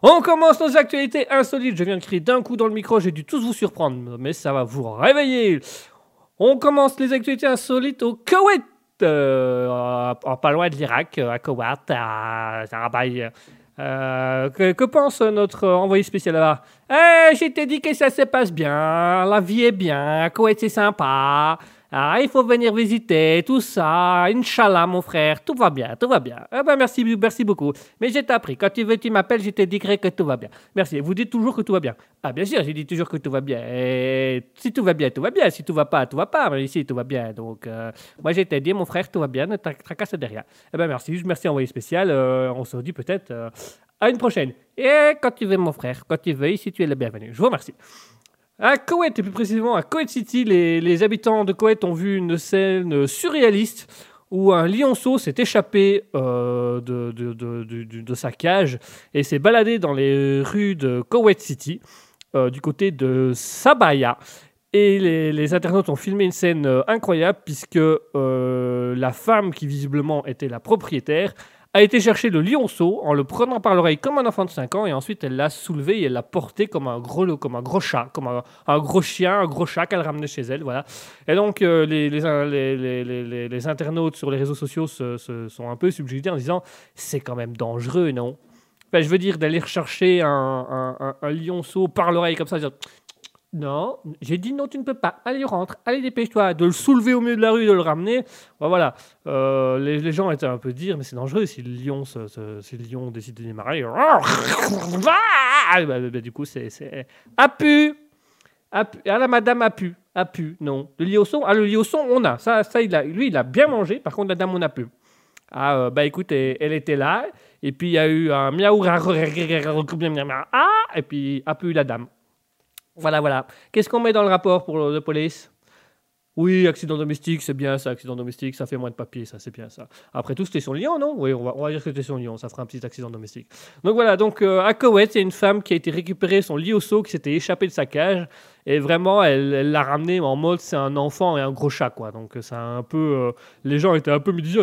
On commence nos actualités insolites. Je viens de crier d'un coup dans le micro, j'ai dû tous vous surprendre, mais ça va vous réveiller. On commence les actualités insolites au Koweït, euh, en- pas loin de l'Irak, à Koweït, à à. Euh, que, que pense notre envoyé spécial là-bas? Eh, je t'ai dit que ça se passe bien, la vie est bien, Koweït c'est sympa. Ah, il faut venir visiter, tout ça. Inch'Allah, mon frère, tout va bien, tout va bien. Eh ben, merci, merci beaucoup. Mais j'ai appris, quand tu veux, tu m'appelles, je te dirai que tout va bien. Merci. Vous dites toujours que tout va bien. Ah, bien sûr, j'ai dit toujours que tout va bien. Et si tout va bien, tout va bien. Si tout va pas, tout va pas. Mais ici, tout va bien. Donc, euh, moi, j'ai dit, mon frère, tout va bien, ne tra- tracasse de rien. Eh ben, merci, merci, envoyé spécial. Euh, on se dit peut-être euh, à une prochaine. Et quand tu veux, mon frère, quand tu veux, ici, tu es le bienvenu. Je vous remercie. À Koweït, et plus précisément à Koweït City, les, habitants de Koweït ont vu une scène surréaliste où un lionceau s'est échappé euh, de, de, de- de- sa cage et s'est baladé dans les rues de Koweït City, euh, du côté de Sabaya. Et les, internautes ont filmé une scène euh, incroyable puisque la femme qui visiblement était la propriétaire a été chercher le lionceau en le prenant par l'oreille comme un enfant de 5 ans et ensuite elle l'a soulevé et elle l'a porté comme un gros, comme un gros chat, comme un, gros chien, un gros chat qu'elle ramenait chez elle. Voilà. Et donc euh, les, internautes sur les réseaux sociaux se, sont un peu subjugués en disant c'est quand même dangereux, non? Enfin, je veux dire d'aller chercher un, lionceau par l'oreille comme ça. Non, j'ai dit non, tu ne peux pas. Allez, rentre. Allez, dépêche-toi. De le soulever au milieu de la rue, de le ramener. Bah, voilà. Euh, les, les gens étaient un peu dire, mais c'est dangereux si le lion, se- se- si le lion décide de démarrer. Ah, bah, bah, du coup, c'est. A pu. Ah, la madame a pu. A pu. Non. Le lionceau, ah, le lionceau, on a. Ça, ça il a, lui, il a bien mangé. Par contre, la dame, on a pu. Ah, euh, bah écoute, elle était là. Et puis, il y a eu un miaou. Ah, et puis, a pu la dame. Voilà, voilà. Qu'est-ce qu'on met dans le rapport pour le, de police? Oui, accident domestique, c'est bien ça, accident domestique, ça fait moins de papier, ça, c'est bien ça. Après tout, c'était sur Lyon, non? Oui, on va, on dire que c'était sur Lyon, ça fera un petit accident domestique. Donc voilà, donc euh, à Koweït, il y a une femme qui a été récupérée son lionceau qui s'était échappé de sa cage. Et vraiment, elle l'a ramené en mode c'est un enfant et un gros chat, quoi. Donc ça un peu. euh, les gens étaient un peu mitigés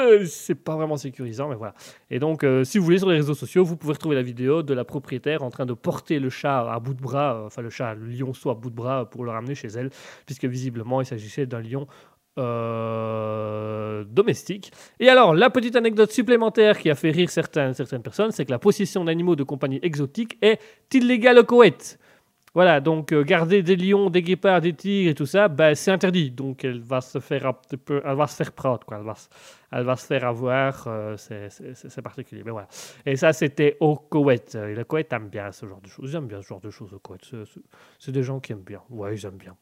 Euh, c'est pas vraiment sécurisant, mais voilà. Et donc, euh, si vous voulez, sur les réseaux sociaux, vous pouvez retrouver la vidéo de la propriétaire en train de porter le chat à bout de bras, euh, enfin le chat, le lionceau à bout de bras pour le ramener chez elle, puisque visiblement il s'agissait d'un lion domestique. Et alors, la petite anecdote supplémentaire qui a fait rire certaines, certaines personnes, c'est que la possession d'animaux de compagnie exotiques est illégale au Koweït. Voilà, donc euh, garder des lions, des guépards, des tigres et tout ça, ben, c'est interdit. Donc elle va se faire un peu, elle va se faire prendre, quoi. Elle va, elle va se faire avoir, euh, c'est- particulier. Mais voilà. Et ça, c'était au Koweït. Le Koweït aime bien ce genre de choses. Ils aiment bien ce genre de choses au Koweït. C'est- des gens qui aiment bien. Ouais, ils aiment bien.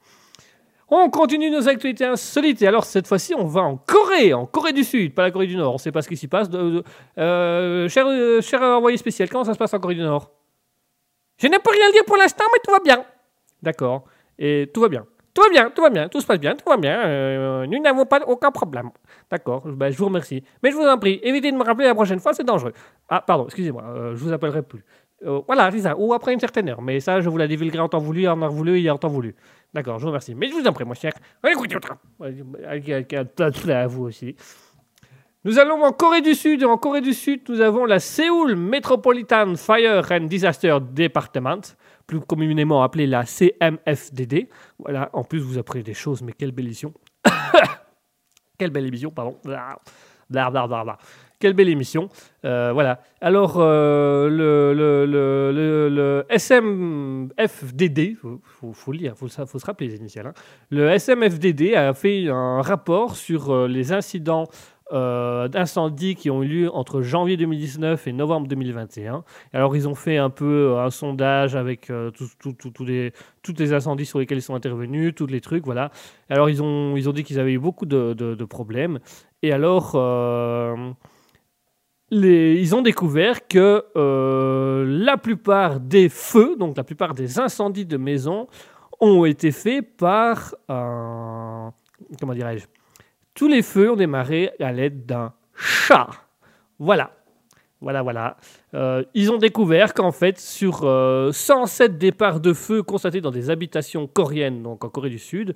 On continue nos actualités insolites. Et alors, cette fois-ci, on va en Corée, en Corée du Sud, pas la Corée du Nord. On ne sait pas ce qui s'y passe. De- euh, cher, euh, cher envoyé spécial, comment ça se passe en Corée du Nord? Je ne peux rien dire pour l'instant, mais tout va bien. D'accord. Et tout va bien. Tout va bien, tout va bien, tout se passe bien, tout va bien. euh, nous n'avons pas aucun problème. D'accord, ben, je vous remercie. Mais je vous en prie, évitez de me rappeler la prochaine fois, c'est dangereux. Ah, pardon, excusez-moi, euh, je vous appellerai plus. Euh, voilà, c'est ça, ou après une certaine heure. Mais ça, je vous la divulguerai en temps voulu, en heure voulu et en temps voulu. D'accord, je vous remercie. Mais je vous en prie, mon cher. Écoutez, à vous aussi. Nous allons en Corée du Sud. En Corée du Sud, nous avons la Seoul Metropolitan Fire and Disaster Department, plus communément appelée la CMFDD. Voilà, en plus, vous apprenez des choses, mais quelle belle émission. quelle belle émission, pardon. Quelle belle émission. Euh, voilà. Alors, euh, le, SMFDD, il faut, lire, il faut se rappeler les initiales. hein. Le SMFDD a fait un rapport sur euh, les incidents euh, d'incendie qui ont eu lieu entre janvier 2019 et novembre 2021. Alors, ils ont fait un peu euh, un sondage avec euh, tous les, tous les incendies sur lesquels ils sont intervenus, tous les trucs, voilà. Alors, ils ont, ils ont dit qu'ils avaient eu beaucoup de, problèmes. Et alors, ils ont découvert que la plupart des feux, donc la plupart des incendies de maisons, ont été faits par un... Comment dirais-je Tous les feux ont démarré à l'aide d'un chat. Voilà. Voilà, voilà. Euh, ils ont découvert qu'en fait, sur euh, 107 départs de feu constatés dans des habitations coréennes, donc en Corée du Sud,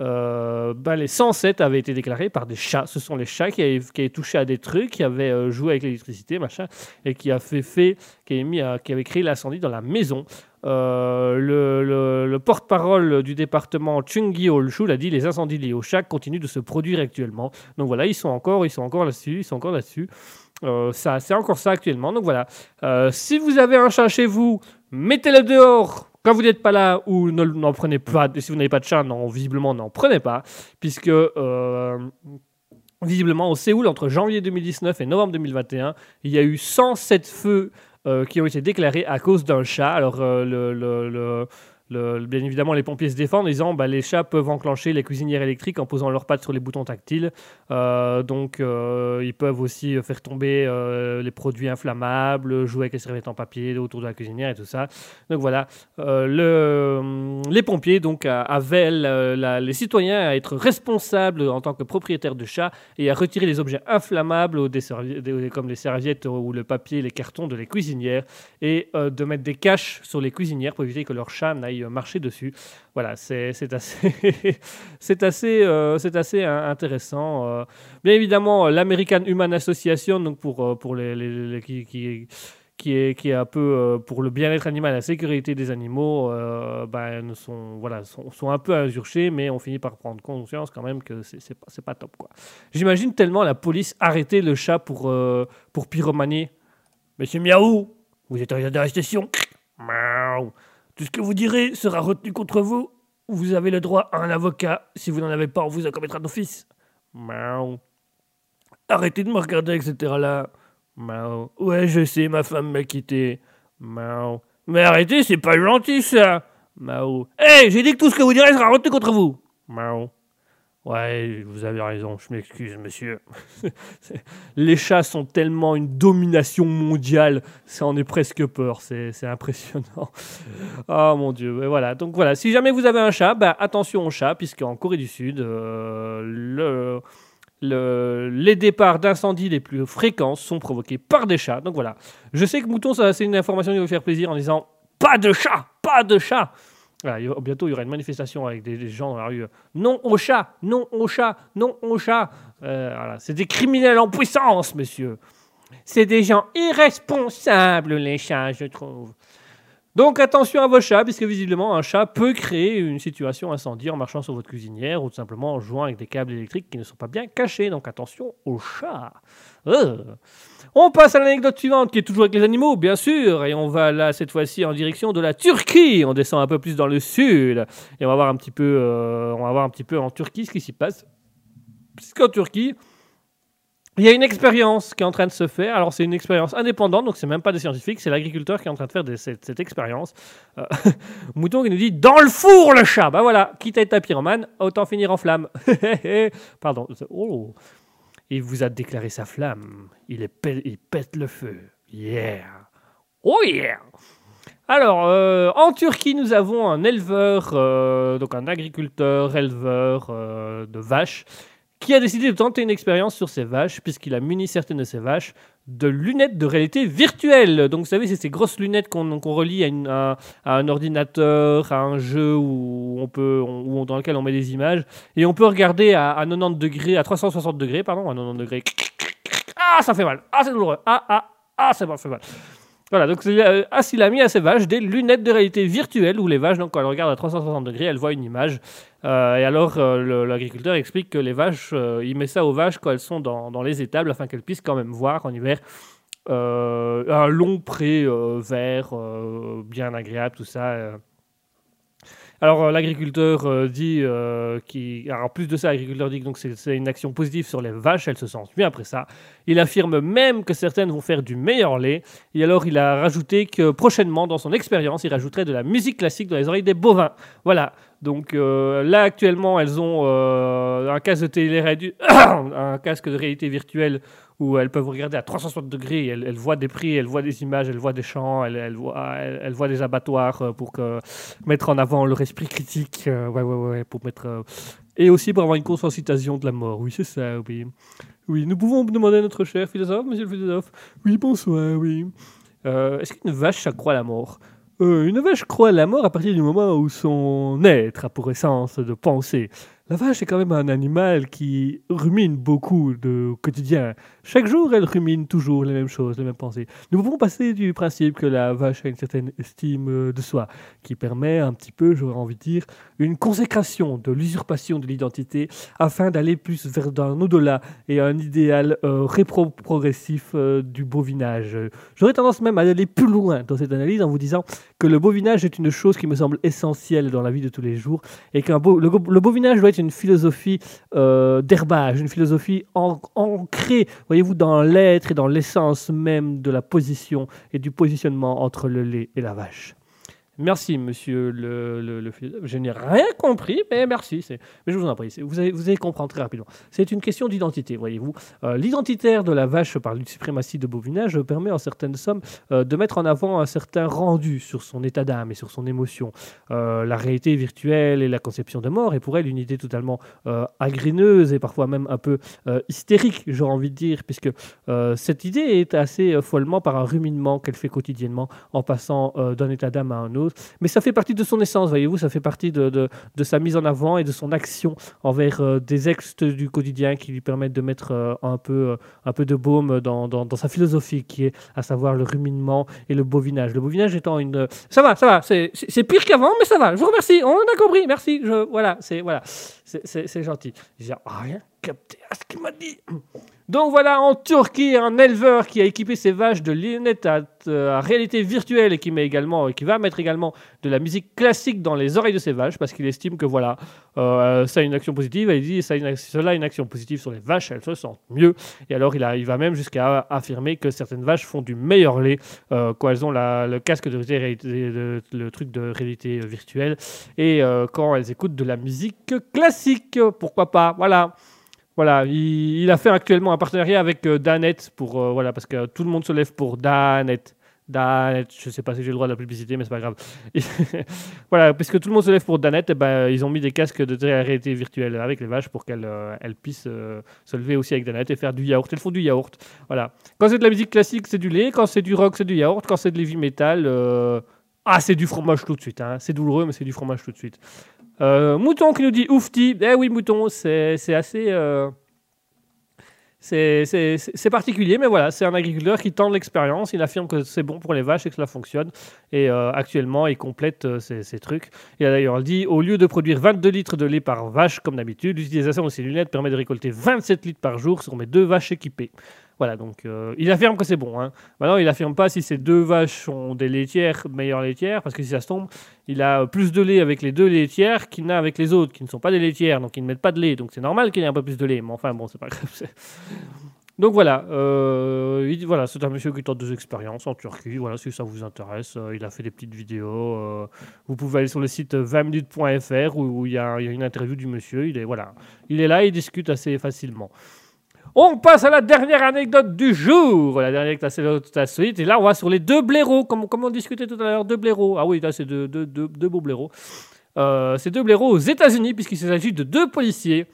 euh, ben, les 107 avaient été déclarés par des chats. Ce sont les chats qui avaient, touché à des trucs, qui avaient euh, joué avec l'électricité, machin, et qui, a fait, qui, avaient mis à- qui avaient créé l'incendie dans la maison. Euh, le le- le porte-parole du département Chung Olchul a dit les incendies liés aux chats continuent de se produire actuellement. Donc voilà, ils sont encore, ils sont encore là-dessus, ils sont encore là-dessus. Euh, ça, c'est encore ça actuellement. Donc voilà, si vous avez un chat chez vous, mettez-le dehors quand vous n'êtes pas là ou ne- n'en prenez pas. Si vous n'avez pas de chat, non, visiblement n'en prenez pas, puisque euh, visiblement au Séoul entre janvier 2019 et novembre 2021, il y a eu 107 feux euh, qui ont été déclarés à cause d'un chat. Alors euh, le- le- bien évidemment, les pompiers se défendent en disant bah, les chats peuvent enclencher les cuisinières électriques en posant leurs pattes sur les boutons tactiles. Euh, donc, euh, ils peuvent aussi faire tomber euh, les produits inflammables, jouer avec les serviettes en papier autour de la cuisinière et tout ça. Donc voilà, Euh, le- les pompiers donc avaient les citoyens à être responsables en tant que propriétaires de chats et à retirer les objets inflammables comme les serviettes ou le papier, les cartons de les cuisinières et euh, de mettre des caches sur les cuisinières pour éviter que leur chat n'aille euh, marcher dessus. Voilà, c'est assez, c'est assez, euh, c'est assez euh, intéressant. euh. Bien évidemment, euh, l'American Human Association, donc pour, euh, pour les, les- qui, qui, qui est, qui est un peu euh, pour le bien-être animal, la sécurité des animaux, euh, ben, sont, voilà, sont, un peu insurgés, mais on finit par prendre conscience quand même que c'est pas, pas top. quoi. J'imagine tellement la police arrêter le chat pour, euh, pour pyromanie. Monsieur Miaou, vous êtes en état d'arrestation. Miaou. Tout ce que vous direz sera retenu contre vous. Vous avez le droit à un avocat. Si vous n'en avez pas, on vous accomettra d'office. Miaou. Arrêtez de me regarder, etc. là. Miaou. Ouais, je sais, ma femme m'a quitté. Miaou. Mais arrêtez, c'est pas gentil ça. Mao. Hé, j'ai dit que tout ce que vous direz sera retenu contre vous. Mao. Ouais, vous avez raison, je m'excuse, monsieur. Les chats sont tellement une domination mondiale, ça en est presque peur, c'est impressionnant. Oh mon dieu, et voilà. Donc voilà, si jamais vous avez un chat, bah, attention aux chats, puisqu'en Corée du Sud, euh, le, le- les départs d'incendie les plus fréquents sont provoqués par des chats. Donc voilà. Je sais que Mouton, c'est une information qui va vous faire plaisir en disant pas de chat, pas de chat. Bientôt, il y aura une manifestation avec des, des gens dans la rue. euh, Non au chat, non au chat, non au chat. Euh, voilà, c'est des criminels en puissance, monsieur. C'est des gens irresponsables, les chats, je trouve. Donc attention à vos chats, puisque visiblement un chat peut créer une situation incendie en marchant sur votre cuisinière ou tout simplement en jouant avec des câbles électriques qui ne sont pas bien cachés. Donc attention aux chats. Euh. On passe à l'anecdote suivante qui est toujours avec les animaux, bien sûr, et on va là cette fois-ci en direction de la Turquie. On descend un peu plus dans le sud et on va voir un petit peu, euh, on va voir un petit peu en Turquie ce qui s'y passe. Puisqu'en Turquie, il y a une expérience qui est en train de se faire. Alors, c'est une expérience indépendante, donc c'est même pas des scientifiques, c'est l'agriculteur qui est en train de faire cette expérience. Euh, Mouton qui nous dit Dans le four, le chat Bah voilà, quitte à être un pyromane, autant finir en flamme. Pardon. Oh. Il vous a déclaré sa flamme. Il, pète le feu. Yeah Oh yeah alors, euh, en Turquie, nous avons un éleveur, euh, donc un agriculteur, éleveur euh, de vaches, qui a décidé de tenter une expérience sur ses vaches, puisqu'il a muni certaines de ses vaches de lunettes de réalité virtuelle. Donc, vous savez, c'est ces grosses lunettes qu'on relie à, un ordinateur, à un jeu où dans lequel on met des images, et on peut regarder à, à 90 degrés, à 360 degrés, pardon, à 90 degrés. Ah, ça fait mal. Ah, c'est douloureux. Ah, ah, ah, ça fait mal. Voilà, donc euh, il a mis à ses vaches des lunettes de réalité virtuelle où les vaches, donc, quand elles regardent à 360 degrés, elles voient une image. Euh, et alors, euh, l'agriculteur explique que les vaches, euh, il met ça aux vaches quand elles sont dans, les étables afin qu'elles puissent quand même voir en hiver un long pré vert, bien agréable, tout ça. Alors, euh, l'agriculteur euh, dit, euh, qui, en plus de ça, l'agriculteur dit que donc, c'est une action positive sur les vaches, elles se sentent mieux après ça. Il affirme même que certaines vont faire du meilleur lait. Et alors, il a rajouté que prochainement, dans son expérience, il rajouterait de la musique classique dans les oreilles des bovins. Voilà. Donc là, actuellement, elles ont un casque de télé un casque de réalité virtuelle où elles peuvent regarder à 360 degrés. Elles, voient des prix, elles voient des images, elles voient des champs, elles, voient, des abattoirs euh, pour mettre en avant leur esprit critique. euh, ouais, ouais, ouais, pour mettre. euh, et aussi pour avoir une conscientisation de la mort. Oui, c'est ça, oui. Oui, nous pouvons demander à notre cher philosophe, monsieur le philosophe. Oui, bonsoir, oui. Est-ce qu'une vache, ça croit à la mort? Une vache croit à la mort à partir du moment où son être a pour essence de penser. La vache est quand même un animal qui rumine beaucoup de quotidien. Chaque jour, elle rumine toujours les mêmes choses, les mêmes pensées. Nous pouvons passer du principe que la vache a une certaine estime euh, de soi, qui permet un petit peu, j'aurais envie de dire, une consécration de l'usurpation de l'identité afin d'aller plus vers un au-delà et un idéal euh, rétro-progressif euh, du bovinage. J'aurais tendance même à aller plus loin dans cette analyse en vous disant que le bovinage est une chose qui me semble essentielle dans la vie de tous les jours et que le, bovinage doit être une philosophie d'herbage, une philosophie ancrée, voyez-vous, dans l'être et dans l'essence même de la position et du positionnement entre le lait et la vache. Merci, monsieur le, le-. Je n'ai rien compris, mais merci. Mais je vous en prie, vous allez, vous comprendre très rapidement. C'est une question d'identité, voyez-vous. Euh, L'identitaire de la vache par une suprématie de bovinage permet en certaines sommes euh, de mettre en avant un certain rendu sur son état d'âme et sur son émotion. Euh, la réalité virtuelle et la conception de mort est pour elle une idée totalement agrineuse et parfois même un peu hystérique, j'aurais envie de dire, puisque cette idée est assez follement par un ruminement qu'elle fait quotidiennement en passant d'un état d'âme à un autre. Mais ça fait partie de son essence, voyez-vous, ça fait partie de, de- sa mise en avant et de son action envers euh, des ex du quotidien qui lui permettent de mettre euh, un, peu, euh, un peu de baume dans, dans- sa philosophie, qui est à savoir le ruminement et le bovinage. Le bovinage étant une... Ça va, ça va, c'est pire qu'avant, mais ça va. Je vous remercie, on a compris, merci. Je, voilà, c'est voilà, c'est gentil. Ah, rien, dit. Donc voilà, en Turquie, un éleveur qui a équipé ses vaches de lunettes à, euh, à réalité virtuelle et qui, met également, qui va mettre également de la musique classique dans les oreilles de ses vaches parce qu'il estime que voilà, euh, ça a une action positive. Il dit ça a une, cela a une action positive sur les vaches, elles se sentent mieux. Et alors il, a, il va même jusqu'à affirmer que certaines vaches font du meilleur lait euh, quand elles ont la- le casque de réalité, le truc de réalité virtuelle et quand elles écoutent de la musique classique. Pourquoi pas? Voilà. Voilà, il, a fait actuellement un partenariat avec euh, Danet pour euh, voilà parce que tout le monde se lève pour Danet. Danet, je sais pas si j'ai le droit de la publicité, mais c'est pas grave. voilà, puisque tout le monde se lève pour Danet, eh ben, ils ont mis des casques de réalité virtuelle avec les vaches pour qu'elles euh, elles puissent euh, se lever aussi avec Danet et faire du yaourt. Elles font du yaourt. Voilà. Quand c'est de la musique classique, c'est du lait. Quand c'est du rock, c'est du yaourt. Quand c'est de l'heavy metal, ah, c'est du fromage tout de suite. hein. C'est douloureux, mais c'est du fromage tout de suite. Euh, Mouton qui nous dit oufti. Eh oui, Mouton, c'est assez. euh, c'est- particulier, mais voilà, c'est un agriculteur qui tente l'expérience. Il affirme que c'est bon pour les vaches et que cela fonctionne. Et euh, actuellement, il complète ces trucs. Il a d'ailleurs dit au lieu de produire 22 litres de lait par vache, comme d'habitude, l'utilisation de ces lunettes permet de récolter 27 litres par jour sur mes deux vaches équipées. Voilà, donc euh, il affirme que c'est bon. Hein. Maintenant, il affirme pas si ces deux vaches sont des laitières, meilleures laitières, parce que si ça se tombe, il a plus de lait avec les deux laitières qu'il n'a avec les autres, qui ne sont pas des laitières, donc ils ne mettent pas de lait. Donc c'est normal qu'il ait un peu plus de lait, mais enfin bon, c'est pas grave. Donc voilà, euh, il- voilà, c'est un monsieur qui tente des expériences en Turquie. Voilà, si ça vous intéresse, euh, il a fait des petites vidéos. euh, vous pouvez aller sur le site 20minutes.fr où, il y, y a une interview du monsieur. Il est voilà, il est là, il discute assez facilement. On passe à la dernière anecdote du jour. La dernière anecdote assez insolite. Et là, on va sur les deux blaireaux, comme, on discutait tout à l'heure. Deux blaireaux. Ah oui, là, c'est deux, deux, deux, deux beaux blaireaux. Euh, c'est deux blaireaux aux États-Unis, puisqu'il s'agit de deux policiers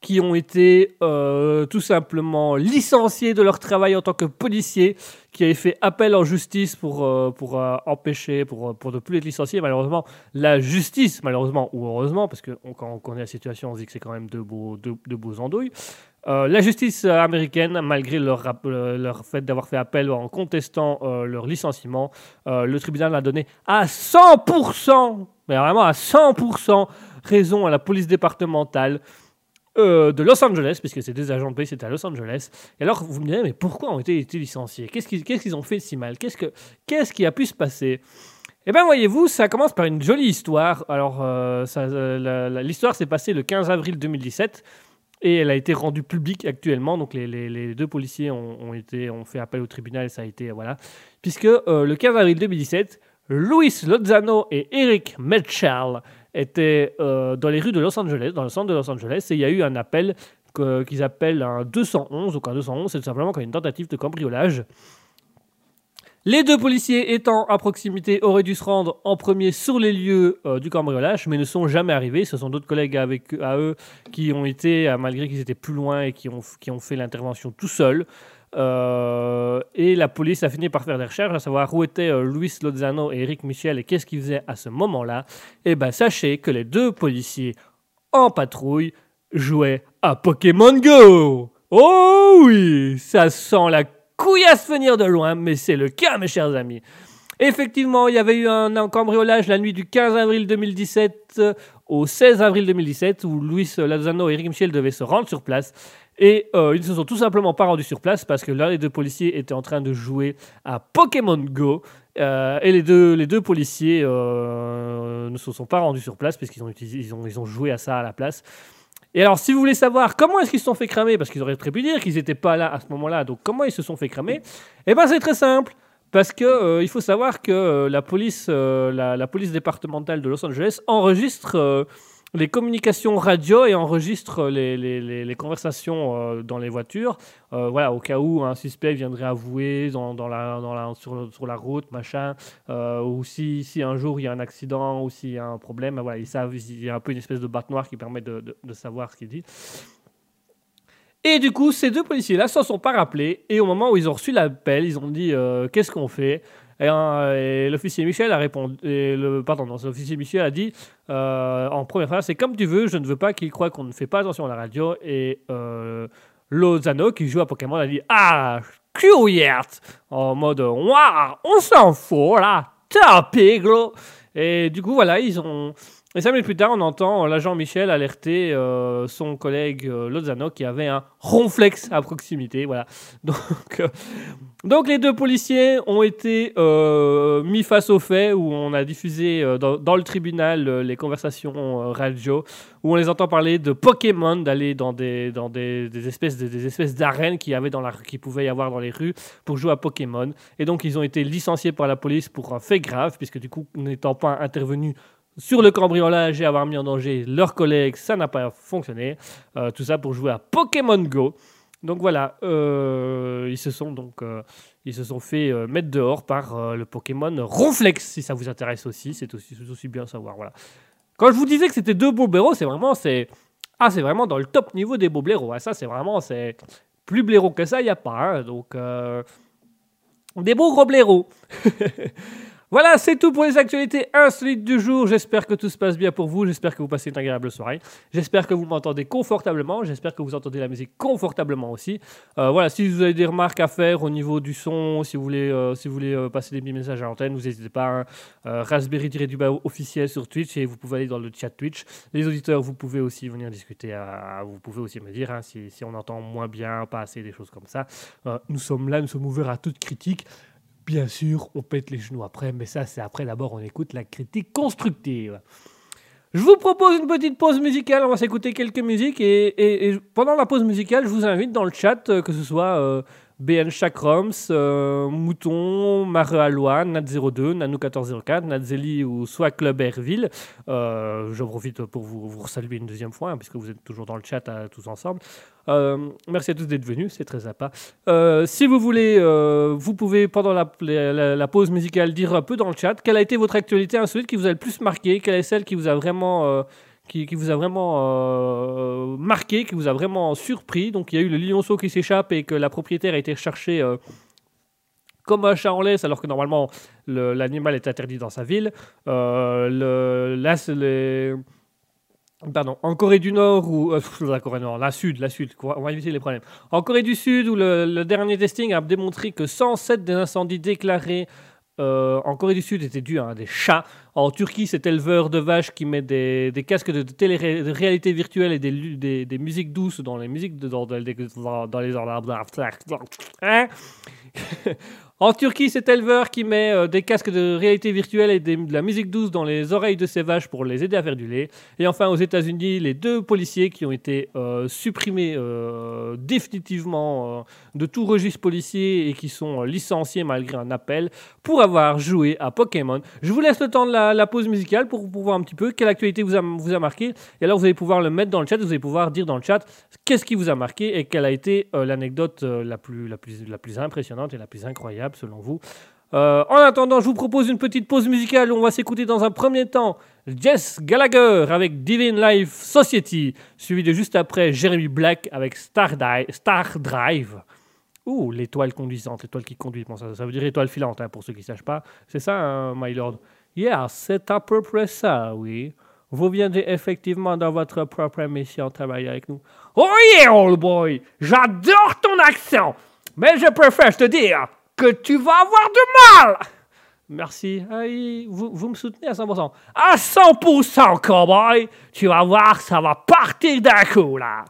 qui ont été euh, tout simplement licenciés de leur travail en tant que policiers, qui avaient fait appel en justice pour, euh, pour euh, empêcher, pour, pour ne plus être licenciés. Malheureusement, la justice, malheureusement ou heureusement, parce que on- quand on connaît la situation, on se dit que c'est quand même deux beaux, deux beaux andouilles. Euh, la justice américaine, malgré euh, leur fait d'avoir fait appel en contestant euh, leur licenciement, le tribunal a donné à 100%, mais vraiment à 100% raison à la police départementale de Los Angeles, puisque c'est des agents de police, c'était à Los Angeles. Et alors, vous me direz, mais pourquoi ont été, été licenciés? Qu'est-ce qu'ils ont fait si mal? Qu'est-ce que- Qu'est-ce qui a pu se passer? Eh bien, voyez-vous, ça commence par une jolie histoire. Alors, l'histoire s'est passée le 15 avril 2017 et elle a été rendue publique actuellement. Donc, les, deux policiers ont, été, ont fait appel au tribunal ça a été. Voilà. Puisque euh, le 15 avril 2017, Luis Lozano et Eric Mitchell étaient euh, dans les rues de Los Angeles, dans le centre de Los Angeles, et il y a eu un appel qu'ils appellent un 211. Donc, un 211, c'est tout simplement quand une tentative de cambriolage. Les deux policiers étant à proximité auraient dû se rendre en premier sur les lieux euh, du cambriolage, mais ne sont jamais arrivés. Ce sont d'autres collègues avec, à eux qui ont été, malgré qu'ils étaient plus loin et qui ont, qui ont fait l'intervention tout seuls. Euh, et la police a fini par faire des recherches, à savoir où étaient euh, Luis Lozano et Eric Michel et qu'est-ce qu'ils faisaient à ce moment-là. Et ben sachez que les deux policiers en patrouille jouaient à Pokémon Go. Oh oui, ça sent la couillasse venir de loin, mais c'est le cas, mes chers amis. Effectivement, il y avait eu un, cambriolage la nuit du 15 avril 2017 euh, au 16 avril 2017 où Luis Lozano et Eric Michel devaient se rendre sur place. Et euh, ils ne se sont tout simplement pas rendus sur place parce que l'un des deux policiers était en train de jouer à Pokémon Go. euh, et les deux, les deux policiers ne se sont pas rendus sur place puisqu'ils ont, utilisé- ils ont, ils ont joué à ça à la place. Et alors, si vous voulez savoir comment est-ce qu'ils se sont fait cramer, parce qu'ils auraient très pu dire qu'ils n'étaient pas là à ce moment-là, donc comment ils se sont fait cramer Eh bien, c'est très simple. Parce que euh, il faut savoir que euh, la police, euh, la, police départementale de Los Angeles enregistre les communications radio et enregistre les, les- les- conversations euh, dans les voitures. Euh, voilà, au cas où un suspect viendrait avouer dans, dans la, dans la- sur, sur la route, machin, euh, ou si, si un jour il y a un accident ou s'il y a un problème, voilà, ils savent, il y a un peu une espèce de batte noire qui permet de, de- savoir ce qu'il dit. Et du coup, ces deux policiers-là s'en sont pas rappelés. Et au moment où ils ont reçu l'appel, ils ont dit Qu'est-ce qu'on fait? Et, euh, et l'officier Michel a répondu. pardon, l'officier Michel a dit euh, en première phrase C'est comme tu veux, je ne veux pas qu'il croie qu'on ne fait pas attention à la radio. Et euh, Lozano, qui joue à Pokémon, a dit Ah, curieux En mode Waouh, on s'en fout là, tapé gros Et du coup, voilà, ils ont. Et cinq minutes plus tard, on entend l'agent Michel alerter euh, son collègue euh, Lozano qui avait un ronflex à proximité. Voilà. Donc, euh, donc les deux policiers ont été mis face aux faits où on a diffusé dans, le tribunal les conversations radio où on les entend parler de Pokémon, d'aller dans des dans des, espèces de- des espèces d'arènes qui avait dans la qui pouvait y avoir dans les rues pour jouer à Pokémon. Et donc ils ont été licenciés par la police pour un fait grave puisque du coup n'étant pas intervenus sur le cambriolage et avoir mis en danger leurs collègues, ça n'a pas fonctionné. Euh, tout ça pour jouer à Pokémon Go. Donc voilà, euh, ils se sont donc euh, ils se sont fait mettre dehors par le Pokémon Ronflex, si ça vous intéresse aussi, c'est aussi, bien à savoir. Voilà. Quand je vous disais que c'était deux beaux blaireaux, c'est vraiment c'est ah c'est vraiment dans le top niveau des beaux blaireaux. hein. Ça c'est vraiment c'est plus blaireau que ça, il y a pas. hein. Donc des beaux gros blaireaux. Voilà, c'est tout pour les actualités insolites du jour. J'espère que tout se passe bien pour vous. J'espère que vous passez une agréable soirée. J'espère que vous m'entendez confortablement. J'espère que vous entendez la musique confortablement aussi. Euh, voilà, si vous avez des remarques à faire au niveau du son, si vous voulez, euh, si vous voulez euh, passer des petits messages à l'antenne, vous n'hésitez pas. hein. Euh, Raspberry-du-bas officiel sur Twitch et vous pouvez aller dans le chat Twitch. Les auditeurs, vous pouvez aussi venir discuter. vous pouvez aussi me dire hein, si, si on entend moins bien, pas assez, des choses comme ça. Nous sommes là, nous sommes ouverts à toute critique. Bien sûr, on pète les genoux après, mais ça, c'est après. D'abord, on écoute la critique constructive. Je vous propose une petite pause musicale. On va s'écouter quelques musiques. Et, pendant la pause musicale, je vous invite dans le chat, euh, que ce soit euh, BN Chakroms, euh, Mouton, Mare Alois, Nat02, Nanou1404, Natzeli ou soit Club Airville. Euh, J'en profite pour vous, vous saluer une deuxième fois, hein, puisque vous êtes toujours dans le chat euh, tous ensemble. Euh, merci à tous d'être venus, c'est très sympa. Si vous voulez, vous pouvez pendant la, la- pause musicale dire un peu dans le chat quelle a été votre actualité insolite qui vous a le plus marqué, quelle est celle qui vous a vraiment, qui, vous a vraiment euh, marqué, qui vous a vraiment surpris. Donc il y a eu le lionceau qui s'échappe et que la propriétaire a été chercher euh, comme un chat en laisse, alors que normalement le- l'animal est interdit dans sa ville. Euh, là, Pardon, en Corée du Nord ou euh, la Corée Nord, la Sud, la Sud, on va éviter les problèmes. En Corée du Sud, où le dernier testing a démontré que 107 des incendies déclarés euh, en Corée du Sud étaient dus à des chats. En Turquie, cet éleveur de vaches qui met des, casques de, télé-réalité virtuelle et des, musiques douces dans les musiques dans, Hein En Turquie, cet éleveur qui met euh, des casques de réalité virtuelle et de la musique douce dans les oreilles de ses vaches pour les aider à faire du lait. Et enfin, aux États-Unis, les deux policiers qui ont été euh, supprimés euh, définitivement de tout registre policier et qui sont licenciés malgré un appel pour avoir joué à Pokémon. Je vous laisse le temps de la, pause musicale pour, voir un petit peu quelle actualité vous a, vous a marqué. Et alors, vous allez pouvoir le mettre dans le chat, vous allez pouvoir dire dans le chat qu'est-ce qui vous a marqué et quelle a été l'anecdote la, plus, la, plus, la plus impressionnante et la plus incroyable selon vous. Euh, en attendant, je vous propose une petite pause musicale où on va s'écouter dans un premier temps Jess Gallagher avec Divine Life Society, suivi de juste après Jeremy Black avec Star, Drive. Ouh, l'étoile conduisante, l'étoile qui conduit, bon, ça, ça veut dire étoile filante hein, pour ceux qui ne sachent pas. C'est ça, hein, my lord? Yeah, c'est à peu près ça, oui. Vous viendrez effectivement dans votre propre émission travailler avec nous. Oh yeah, old boy, j'adore ton accent, mais je préfère te dire que tu vas avoir du mal. Merci. Vous me soutenez à 100%. À 100%, cowboy. Tu vas voir, ça va partir d'un coup, là.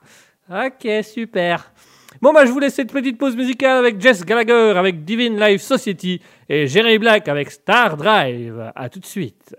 Ok, super. Bon, bah, je vous laisse cette petite pause musicale avec Jess Gallagher, avec Divine Life Society et Jerry Black avec Star Drive. À tout de suite.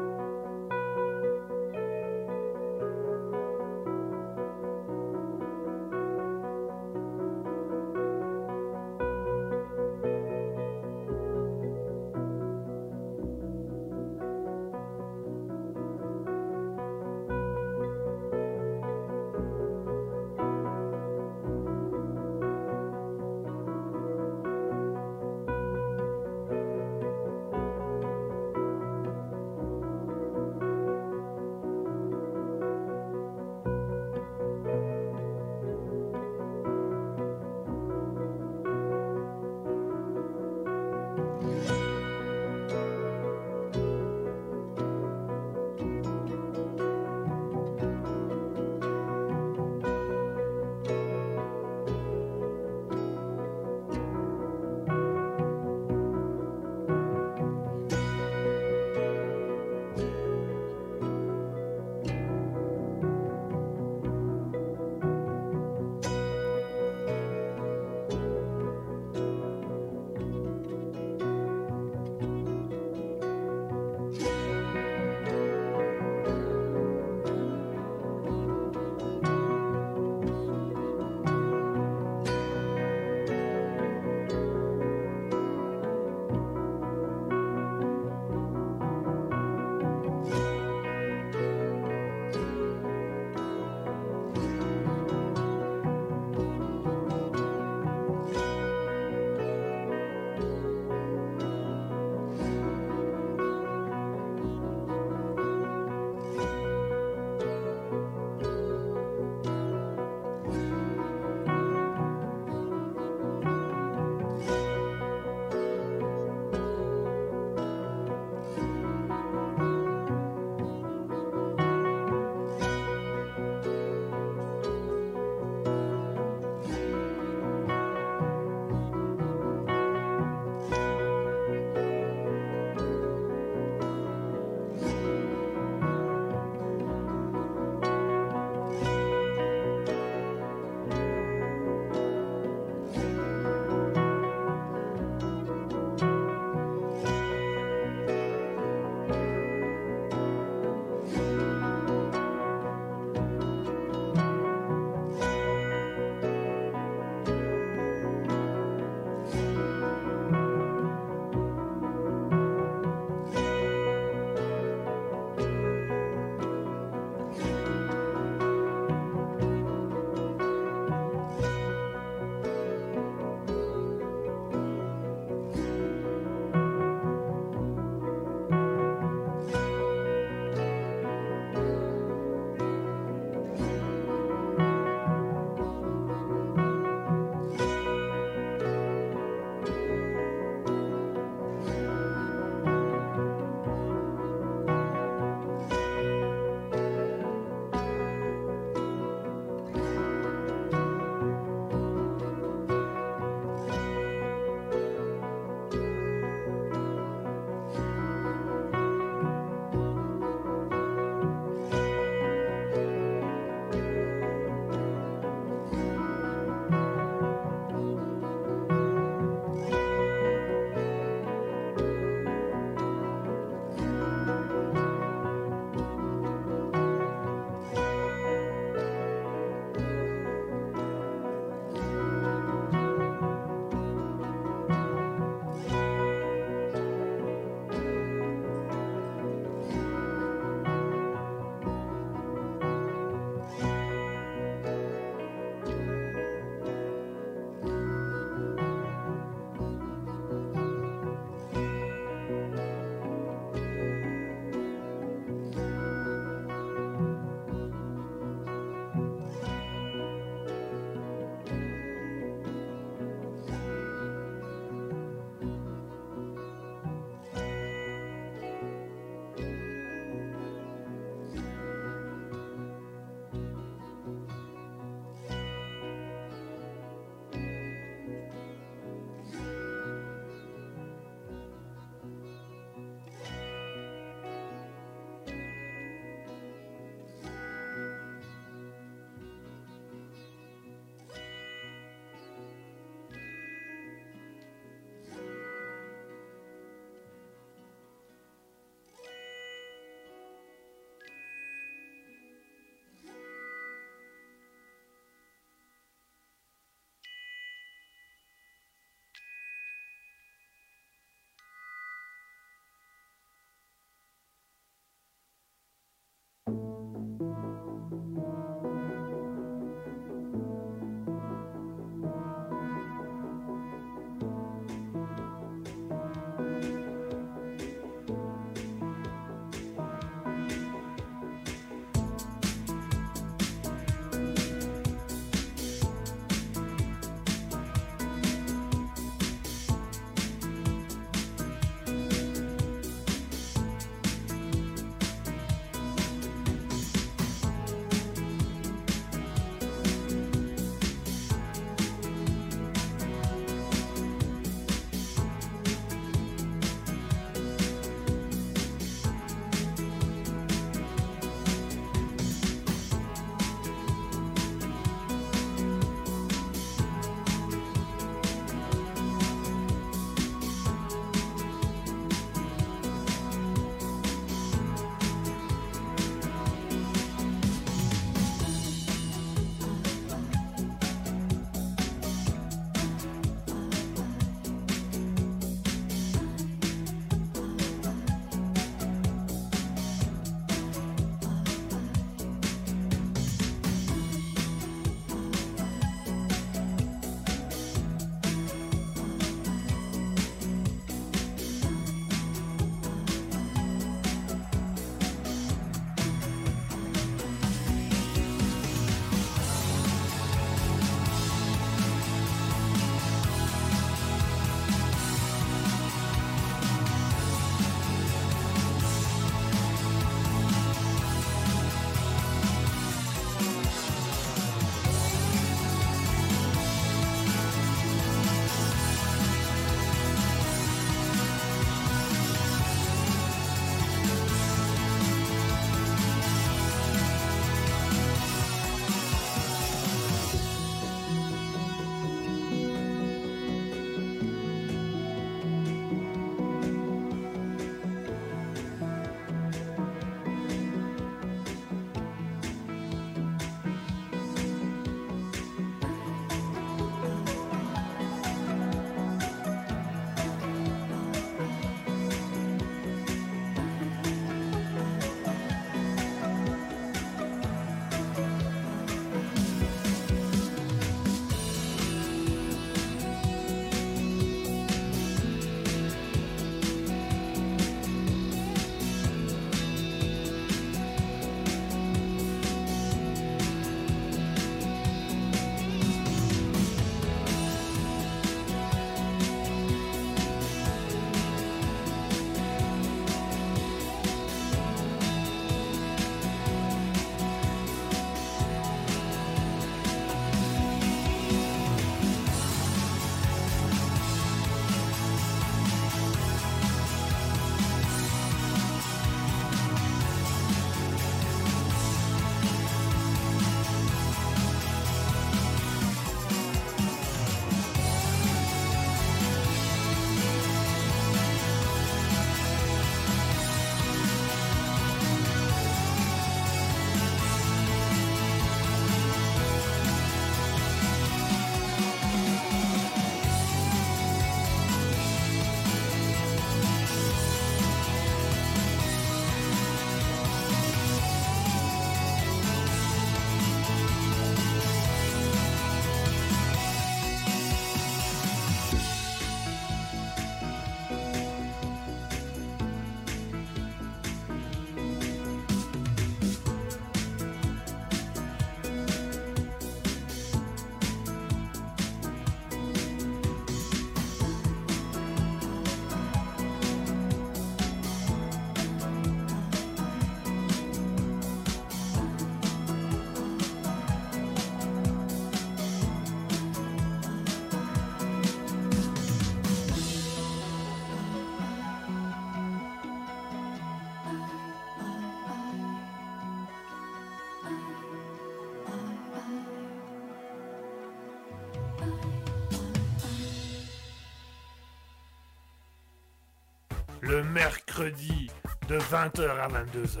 Mercredi de 20h à 22h.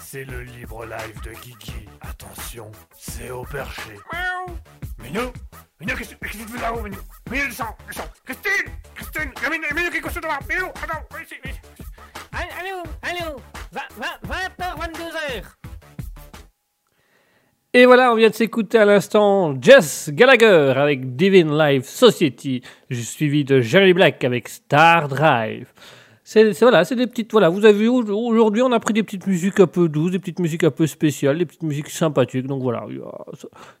C'est le libre live de Guigui. Attention, c'est au perché. Miaou. Minou Minou, qu'est-ce que tu fais là-haut, Minou Minou, descends, descends Christine Christine Minou, Minou, qui est couché devant Minou, attends, viens ici, viens ici Allô, allô 20h, 22h Et voilà, on vient de s'écouter à l'instant Jess Gallagher avec Divine Life Society, suivi de Jerry Black avec Star Drive. C'est voilà, c'est des petites voilà. Vous avez vu au- aujourd'hui, on a pris des petites musiques un peu douces, des petites musiques un peu spéciales, des petites musiques sympathiques. Donc voilà,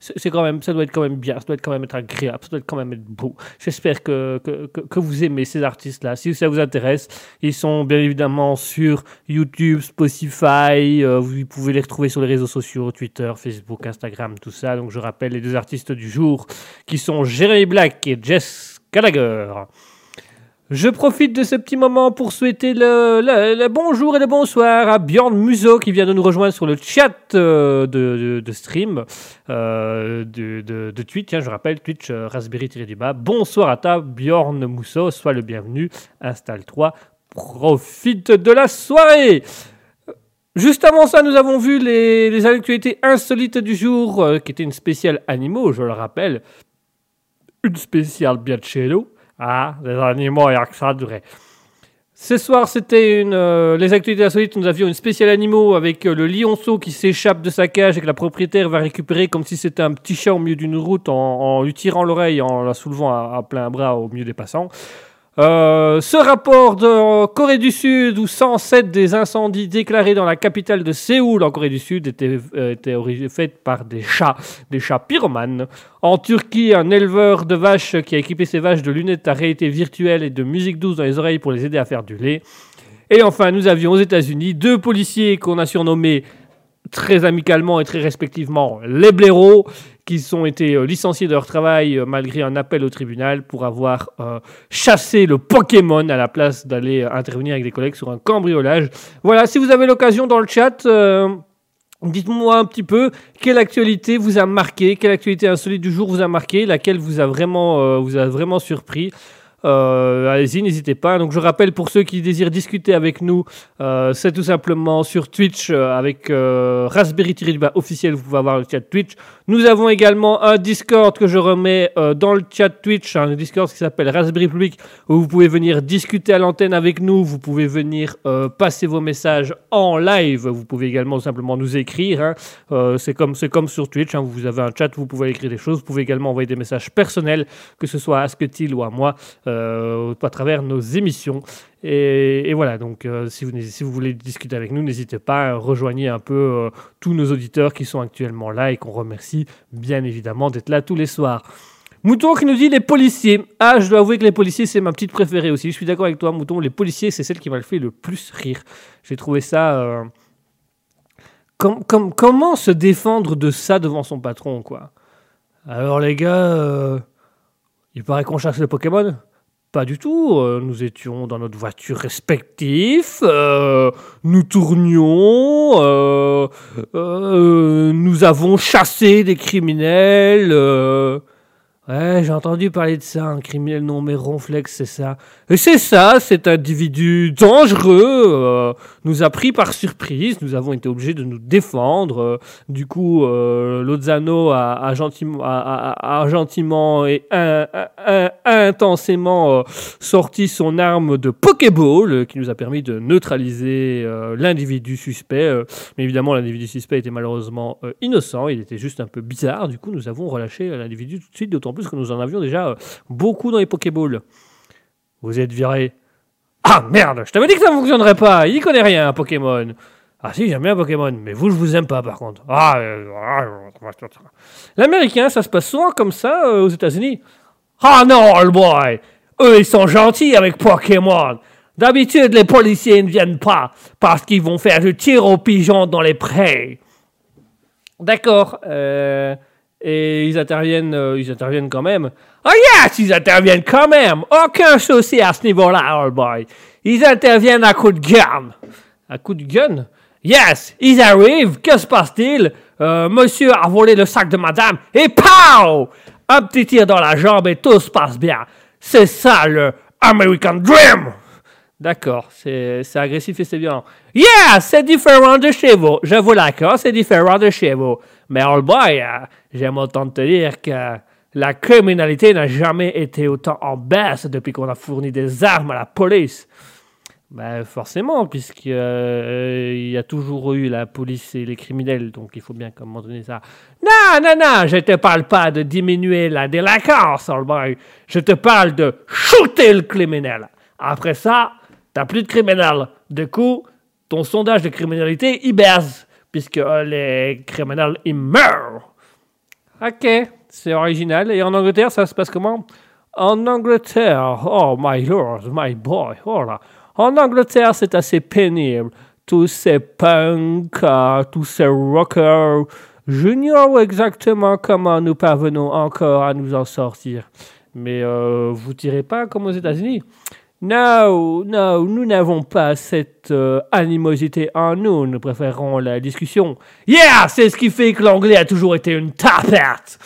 c'est quand même, ça doit être quand même bien, ça doit être quand même être agréable, ça doit être quand même être beau. J'espère que, que, que, que vous aimez ces artistes-là. Si ça vous intéresse, ils sont bien évidemment sur YouTube, Spotify. euh, vous pouvez les retrouver sur les réseaux sociaux, Twitter, Facebook, Instagram, tout ça. Donc je rappelle les deux artistes du jour qui sont Jeremy Black et Jess Gallagher. Je profite de ce petit moment pour souhaiter le, bonjour et le bonsoir à Bjorn Muso qui vient de nous rejoindre sur le chat euh, de, stream euh, de, Twitch. je rappelle, Twitch euh, Raspberry-du-bas. Bonsoir à ta Bjorn Musso, sois le bienvenu. Installe-toi, profite de la soirée. Juste avant ça, nous avons vu les, actualités insolites du jour, qui était une spéciale animaux, je le rappelle. Une spéciale Biacello. Ah, les animaux, il y a que ça à durer. Ce soir, c'était euh, les actualités insolites. Nous avions une spéciale animaux avec euh, le lionceau qui s'échappe de sa cage et que la propriétaire va récupérer comme si c'était un petit chat au milieu d'une route en, en lui tirant l'oreille, en la soulevant à, à plein bras au milieu des passants. Euh, ce rapport de Corée du Sud où 107 des incendies déclarés dans la capitale de Séoul en Corée du Sud étaient, euh, faits par des chats, des chats pyromanes. En Turquie, un éleveur de vaches qui a équipé ses vaches de lunettes à réalité virtuelle et de musique douce dans les oreilles pour les aider à faire du lait. Et enfin, nous avions aux États-Unis deux policiers qu'on a surnommés très amicalement et très respectivement les blaireaux, qui ont été euh, licenciés de leur travail euh, malgré un appel au tribunal pour avoir euh, chassé le Pokémon à la place d'aller intervenir avec des collègues sur un cambriolage. Voilà, si vous avez l'occasion dans le chat, dites-moi un petit peu quelle actualité vous a marqué, quelle actualité insolite du jour vous a marqué, laquelle vous a vraiment, vous a vraiment surpris. Allez-y, n'hésitez pas. Donc, je rappelle pour ceux qui désirent discuter avec nous, c'est tout simplement sur Twitch avec Raspberry bas officiel. Vous pouvez avoir le chat Twitch. Nous avons également un Discord que je remets euh, dans le chat Twitch, un Discord qui s'appelle Raspberry Public, où vous pouvez venir discuter à l'antenne avec nous. Vous pouvez venir euh, passer vos messages en live. Vous pouvez également simplement nous écrire. hein. Euh, c'est comme sur Twitch. hein. Vous avez un chat, vous pouvez écrire des choses. Vous pouvez également envoyer des messages personnels, que ce soit à Asketil ou à moi à travers nos émissions. Et, voilà, donc euh, si, vous, si vous voulez discuter avec nous, n'hésitez pas, rejoignez un peu euh, tous nos auditeurs qui sont actuellement là et qu'on remercie bien évidemment d'être là tous les soirs. Mouton qui nous dit les policiers. Ah, je dois avouer que les policiers, c'est ma petite préférée aussi. Je suis d'accord avec toi, Mouton. Les policiers, c'est celle qui m'a fait le plus rire. J'ai trouvé ça. euh, com- com- comment se défendre de ça devant son patron, quoi? Alors, les gars, il paraît qu'on chasse le Pokémon? Pas du tout. euh, nous étions dans notre voiture respective. euh, nous tournions. euh, nous avons chassé des criminels. Ouais, j'ai entendu parler de ça. Un criminel nommé Ronflex, c'est ça. Et c'est ça, cet individu dangereux euh, nous a pris par surprise. Nous avons été obligés de nous défendre. euh. du coup, euh, Lozano a, a gentiment, a, a- gentiment et in- in- intensément euh, sorti son arme de Pokéball euh, qui nous a permis de neutraliser l'individu suspect. mais évidemment, l'individu suspect était malheureusement innocent. Il était juste un peu bizarre. Du coup, nous avons relâché l'individu tout de suite, d'autant plus que nous en avions déjà beaucoup dans les Pokéballs. Vous êtes viré. Ah merde, je t'avais dit que ça ne fonctionnerait pas. Il connaît rien, un Pokémon. Ah si, j'aime bien Pokémon, mais vous, je vous aime pas par contre. Ah, euh, ah, euh, L'américain, ça se passe souvent comme ça euh, aux États-Unis. Ah non, old boy, eux ils sont gentils avec Pokémon. D'habitude, les policiers ne viennent pas parce qu'ils vont faire du tir aux pigeons dans les prés. D'accord. euh, et ils interviennent, euh, ils interviennent quand même. Oh yes, ils interviennent quand même. Aucun souci à ce niveau-là, old boy. Ils interviennent à coup de gun. À coup de gun? Yes, ils arrivent. Que se passe-t-il? Euh, monsieur a volé le sac de madame et pow! Un petit tir dans la jambe et tout se passe bien. C'est ça le American Dream! D'accord, c'est agressif et c'est violent. Yeah, c'est différent de chez vous. Je vous l'accorde, c'est différent de chez vous. Mais old boy, euh, j'aime autant te dire que la criminalité n'a jamais été autant en baisse depuis qu'on a fourni des armes à la police. Ben forcément, puisqu'il y a toujours eu la police et les criminels, donc il faut bien moment donné ça. Non, non, non, je te parle pas de diminuer la délinquance, old boy. Je te parle de shooter le criminel. Après ça, t'as plus de criminels. Du coup, ton sondage de criminalité, il baisse, puisque les criminels, ils meurent. Ok, c'est original. Et en Angleterre, ça se passe comment? En Angleterre, oh my lord, my boy, oh là. En Angleterre, c'est assez pénible. Tous ces punks, euh, tous ces rockers, j'ignore exactement comment nous parvenons encore à nous en sortir. Mais euh, vous tirez pas comme aux États-Unis? Non, non, nous n'avons pas cette euh, animosité en nous. Nous préférons la discussion. Yeah, c'est ce qui fait que l'anglais a toujours été une tapette.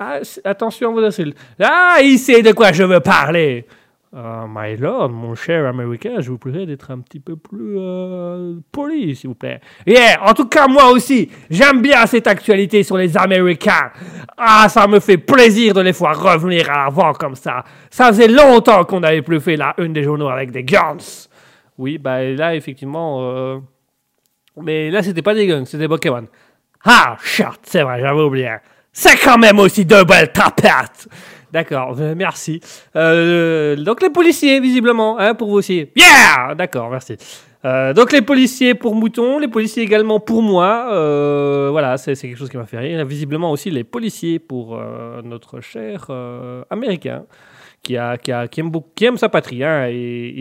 Ah, attention, vous insultes. Ah, il sait de quoi je veux parler. Ah, my lord, mon cher américain, je vous prierai d'être un petit peu plus euh, poli, s'il vous plaît. Yeah, en tout cas, moi aussi, j'aime bien cette actualité sur les Américains. Ah, ça me fait plaisir de les voir revenir à l'avant comme ça. Ça faisait longtemps qu'on n'avait plus fait la une des journaux avec des guns. Oui, bah là, effectivement... euh, Mais là, c'était pas des guns, c'était Pokémon. Ah, shit, c'est vrai, j'avais oublié. C'est quand même aussi deux belles tapettes. D'accord, euh, merci. Euh, donc les policiers, visiblement, hein, pour vous aussi. Yeah D'accord, merci. Euh, donc les policiers pour Mouton, les policiers également pour moi. Voilà, c'est quelque chose qui m'a fait rire. Visiblement aussi les policiers pour notre cher Américain qui, a, qui, a, qui, aime beaucoup, qui aime sa patrie. Hein, et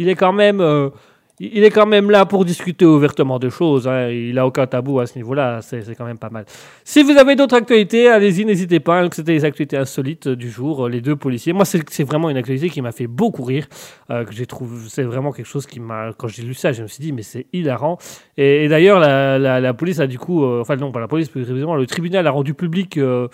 il est quand même... il est quand même là pour discuter ouvertement de choses. hein. Il a aucun tabou à ce niveau-là. C'est quand même pas mal. Si vous avez d'autres actualités, allez-y, n'hésitez pas. Donc, C'était les actualités insolites du jour, euh, les deux policiers. Moi, c'est vraiment une actualité qui m'a fait beaucoup rire. euh, que j'ai trouvé, c'est vraiment quelque chose qui m'a. Quand j'ai lu ça, je me suis dit, mais c'est hilarant. Et, et d'ailleurs, la, la- la police a du coup, euh, enfin non, pas la police, plus précisément, le tribunal a rendu public. euh,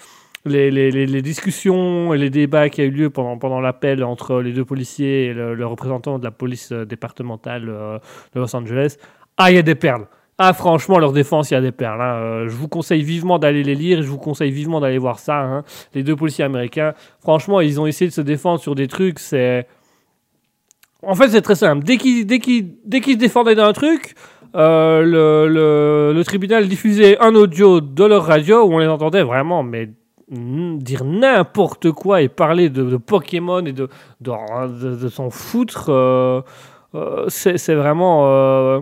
les, les- discussions et les débats qui a eu lieu pendant, pendant l'appel entre les deux policiers et le, représentant de la police euh, départementale euh, de Los Angeles. Ah, il y a des perles. Ah, franchement, leur défense, il y a des perles. hein. Euh, je vous conseille vivement d'aller les lire. Je vous conseille vivement d'aller voir ça. hein. Les deux policiers américains, franchement, ils ont essayé de se défendre sur des trucs. C'est. En fait, c'est très simple. Dès qu'ils dès qu'ils- dès qu'ils se défendaient d'un truc, le, le- le tribunal diffusait un audio de leur radio où on les entendait vraiment, mais dire n'importe quoi et parler de, Pokémon et de, s'en foutre. euh, euh, c'est vraiment. euh,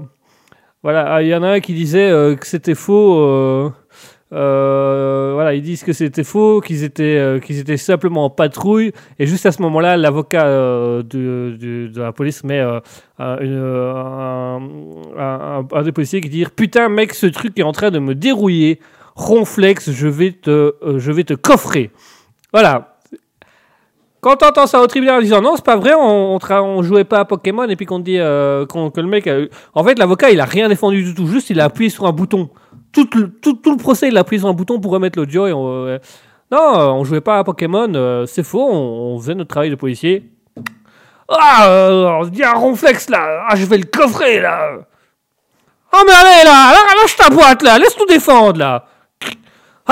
voilà, Ah, il y en a un qui disait que c'était faux. voilà, ils disent que c'était faux, qu'ils étaient, simplement en patrouille. Et juste à ce moment-là, l'avocat de, la police met un- un des policiers qui dit Putain, mec, ce truc est en train de me dérouiller. Ronflex, je vais te, euh, je vais te coffrer. Voilà. Quand t'entends ça au tribunal en disant non, c'est pas vrai, on, on, on jouait pas à Pokémon et puis qu'on dit euh, que le mec. a En fait, l'avocat, il a rien défendu du tout, juste il a appuyé sur un bouton. Tout le, tout, le procès, il a appuyé sur un bouton pour remettre l'audio et on. euh, non, euh, on jouait pas à Pokémon, c'est faux, on, on faisait notre travail de policier. Ah, il y a un ronflex là, ah, je vais le coffrer là. Oh, mais allez là, là, lâche ta boîte là, laisse nous défendre là.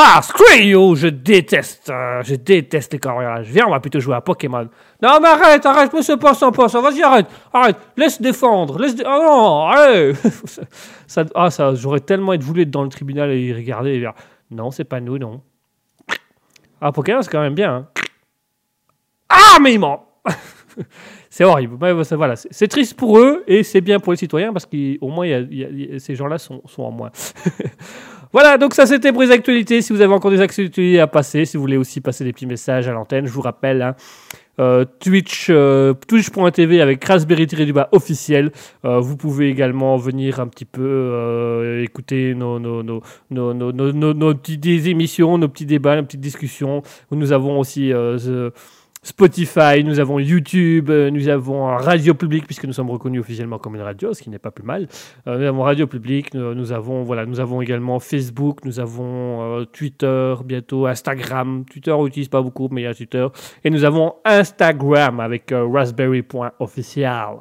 Ah, screw you, je déteste, euh, je déteste les cambriolages. Viens, on va plutôt jouer à Pokémon. Non, mais arrête, arrête, monsieur passant, passant, vas-y, arrête, arrête, laisse défendre, laisse. Ah non, allez Ah, ça, j'aurais tellement voulu être dans le tribunal et regarder et dire Non, c'est pas nous, non. Ah, Pokémon, c'est quand même bien. hein. Ah, mais il ment C'est horrible. Mais voilà, c'est triste pour eux et c'est bien pour les citoyens parce qu'au moins, ces gens-là sont, sont en moins. Voilà, donc ça c'était pour les actualités. Si vous avez encore des actualités à passer, si vous voulez aussi passer des petits messages à l'antenne, je vous rappelle, hein, euh, Twitch, euh, twitch.tv avec Raspberry du bas officiel. Euh, vous pouvez également venir un petit peu écouter nos, nos, nos, nos, nos, nos, nos- petites émissions, nos petits débats, nos petites discussions. Nous avons aussi Spotify, nous avons YouTube, euh, nous avons Radio Public puisque nous sommes reconnus officiellement comme une radio, ce qui n'est pas plus mal. Euh, nous avons Radio Public, nous, avons voilà, nous avons également Facebook, nous avons euh, Twitter, bientôt Instagram. Twitter on n'utilise pas beaucoup, mais il y a Twitter. Et nous avons Instagram avec euh, raspberry.official.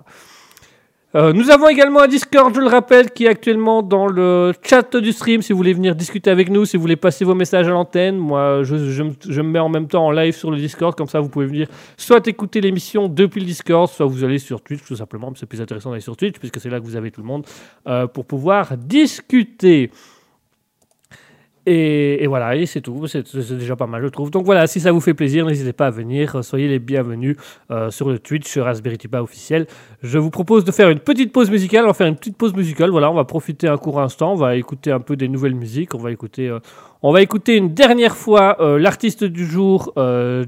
Euh, nous avons également un Discord, je le rappelle, qui est actuellement dans le chat du stream. Si vous voulez venir discuter avec nous, si vous voulez passer vos messages à l'antenne, moi je, me mets en même temps en live sur le Discord, comme ça vous pouvez venir soit écouter l'émission depuis le Discord, soit vous allez sur Twitch tout simplement. C'est plus intéressant d'aller sur Twitch puisque c'est là que vous avez tout le monde euh, pour pouvoir discuter. Et, voilà, et c'est tout. C'est déjà pas mal, je trouve. Donc voilà, si ça vous fait plaisir, n'hésitez pas à venir. Soyez les bienvenus euh, sur le Twitch Raspberry Pi officiel. Je vous propose de faire une petite pause musicale. On va faire une petite pause musicale. Voilà, on va profiter un court instant. On va écouter un peu des nouvelles musiques. On va écouter, euh, on va écouter une dernière fois euh, l'artiste du jour,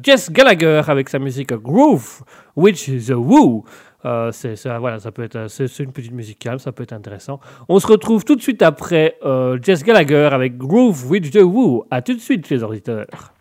Jess Gallagher, avec sa musique Groove, which is a woo. Euh, c'est, voilà, ça peut être, euh, une petite musique calme, ça peut être intéressant. On se retrouve tout de suite après euh, Jess Gallagher avec Groove with the Woo. À tout de suite, les auditeurs.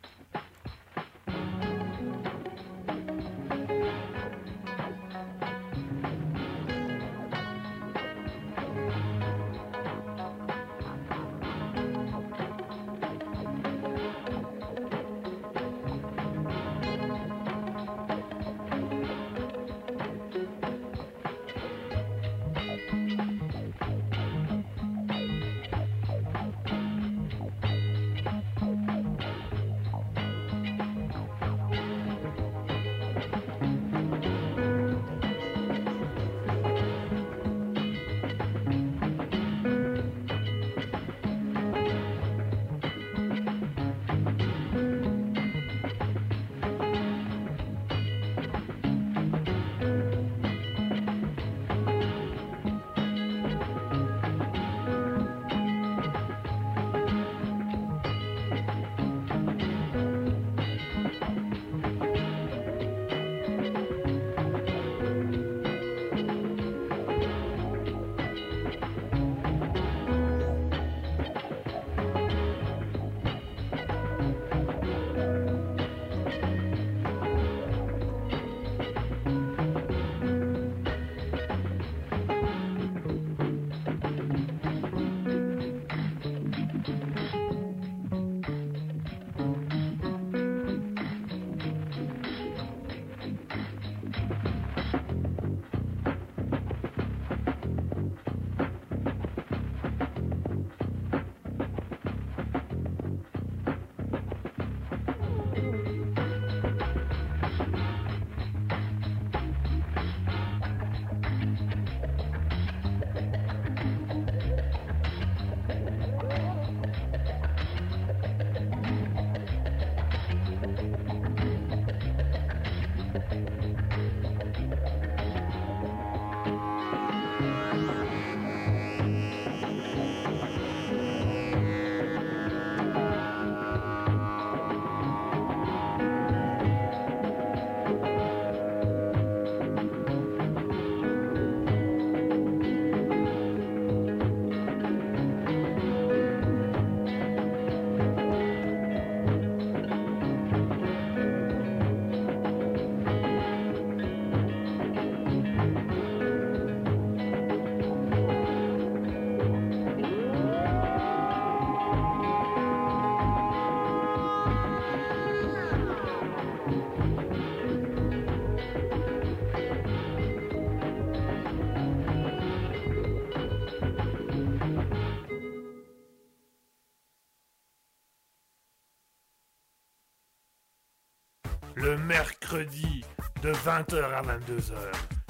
20h à 22h,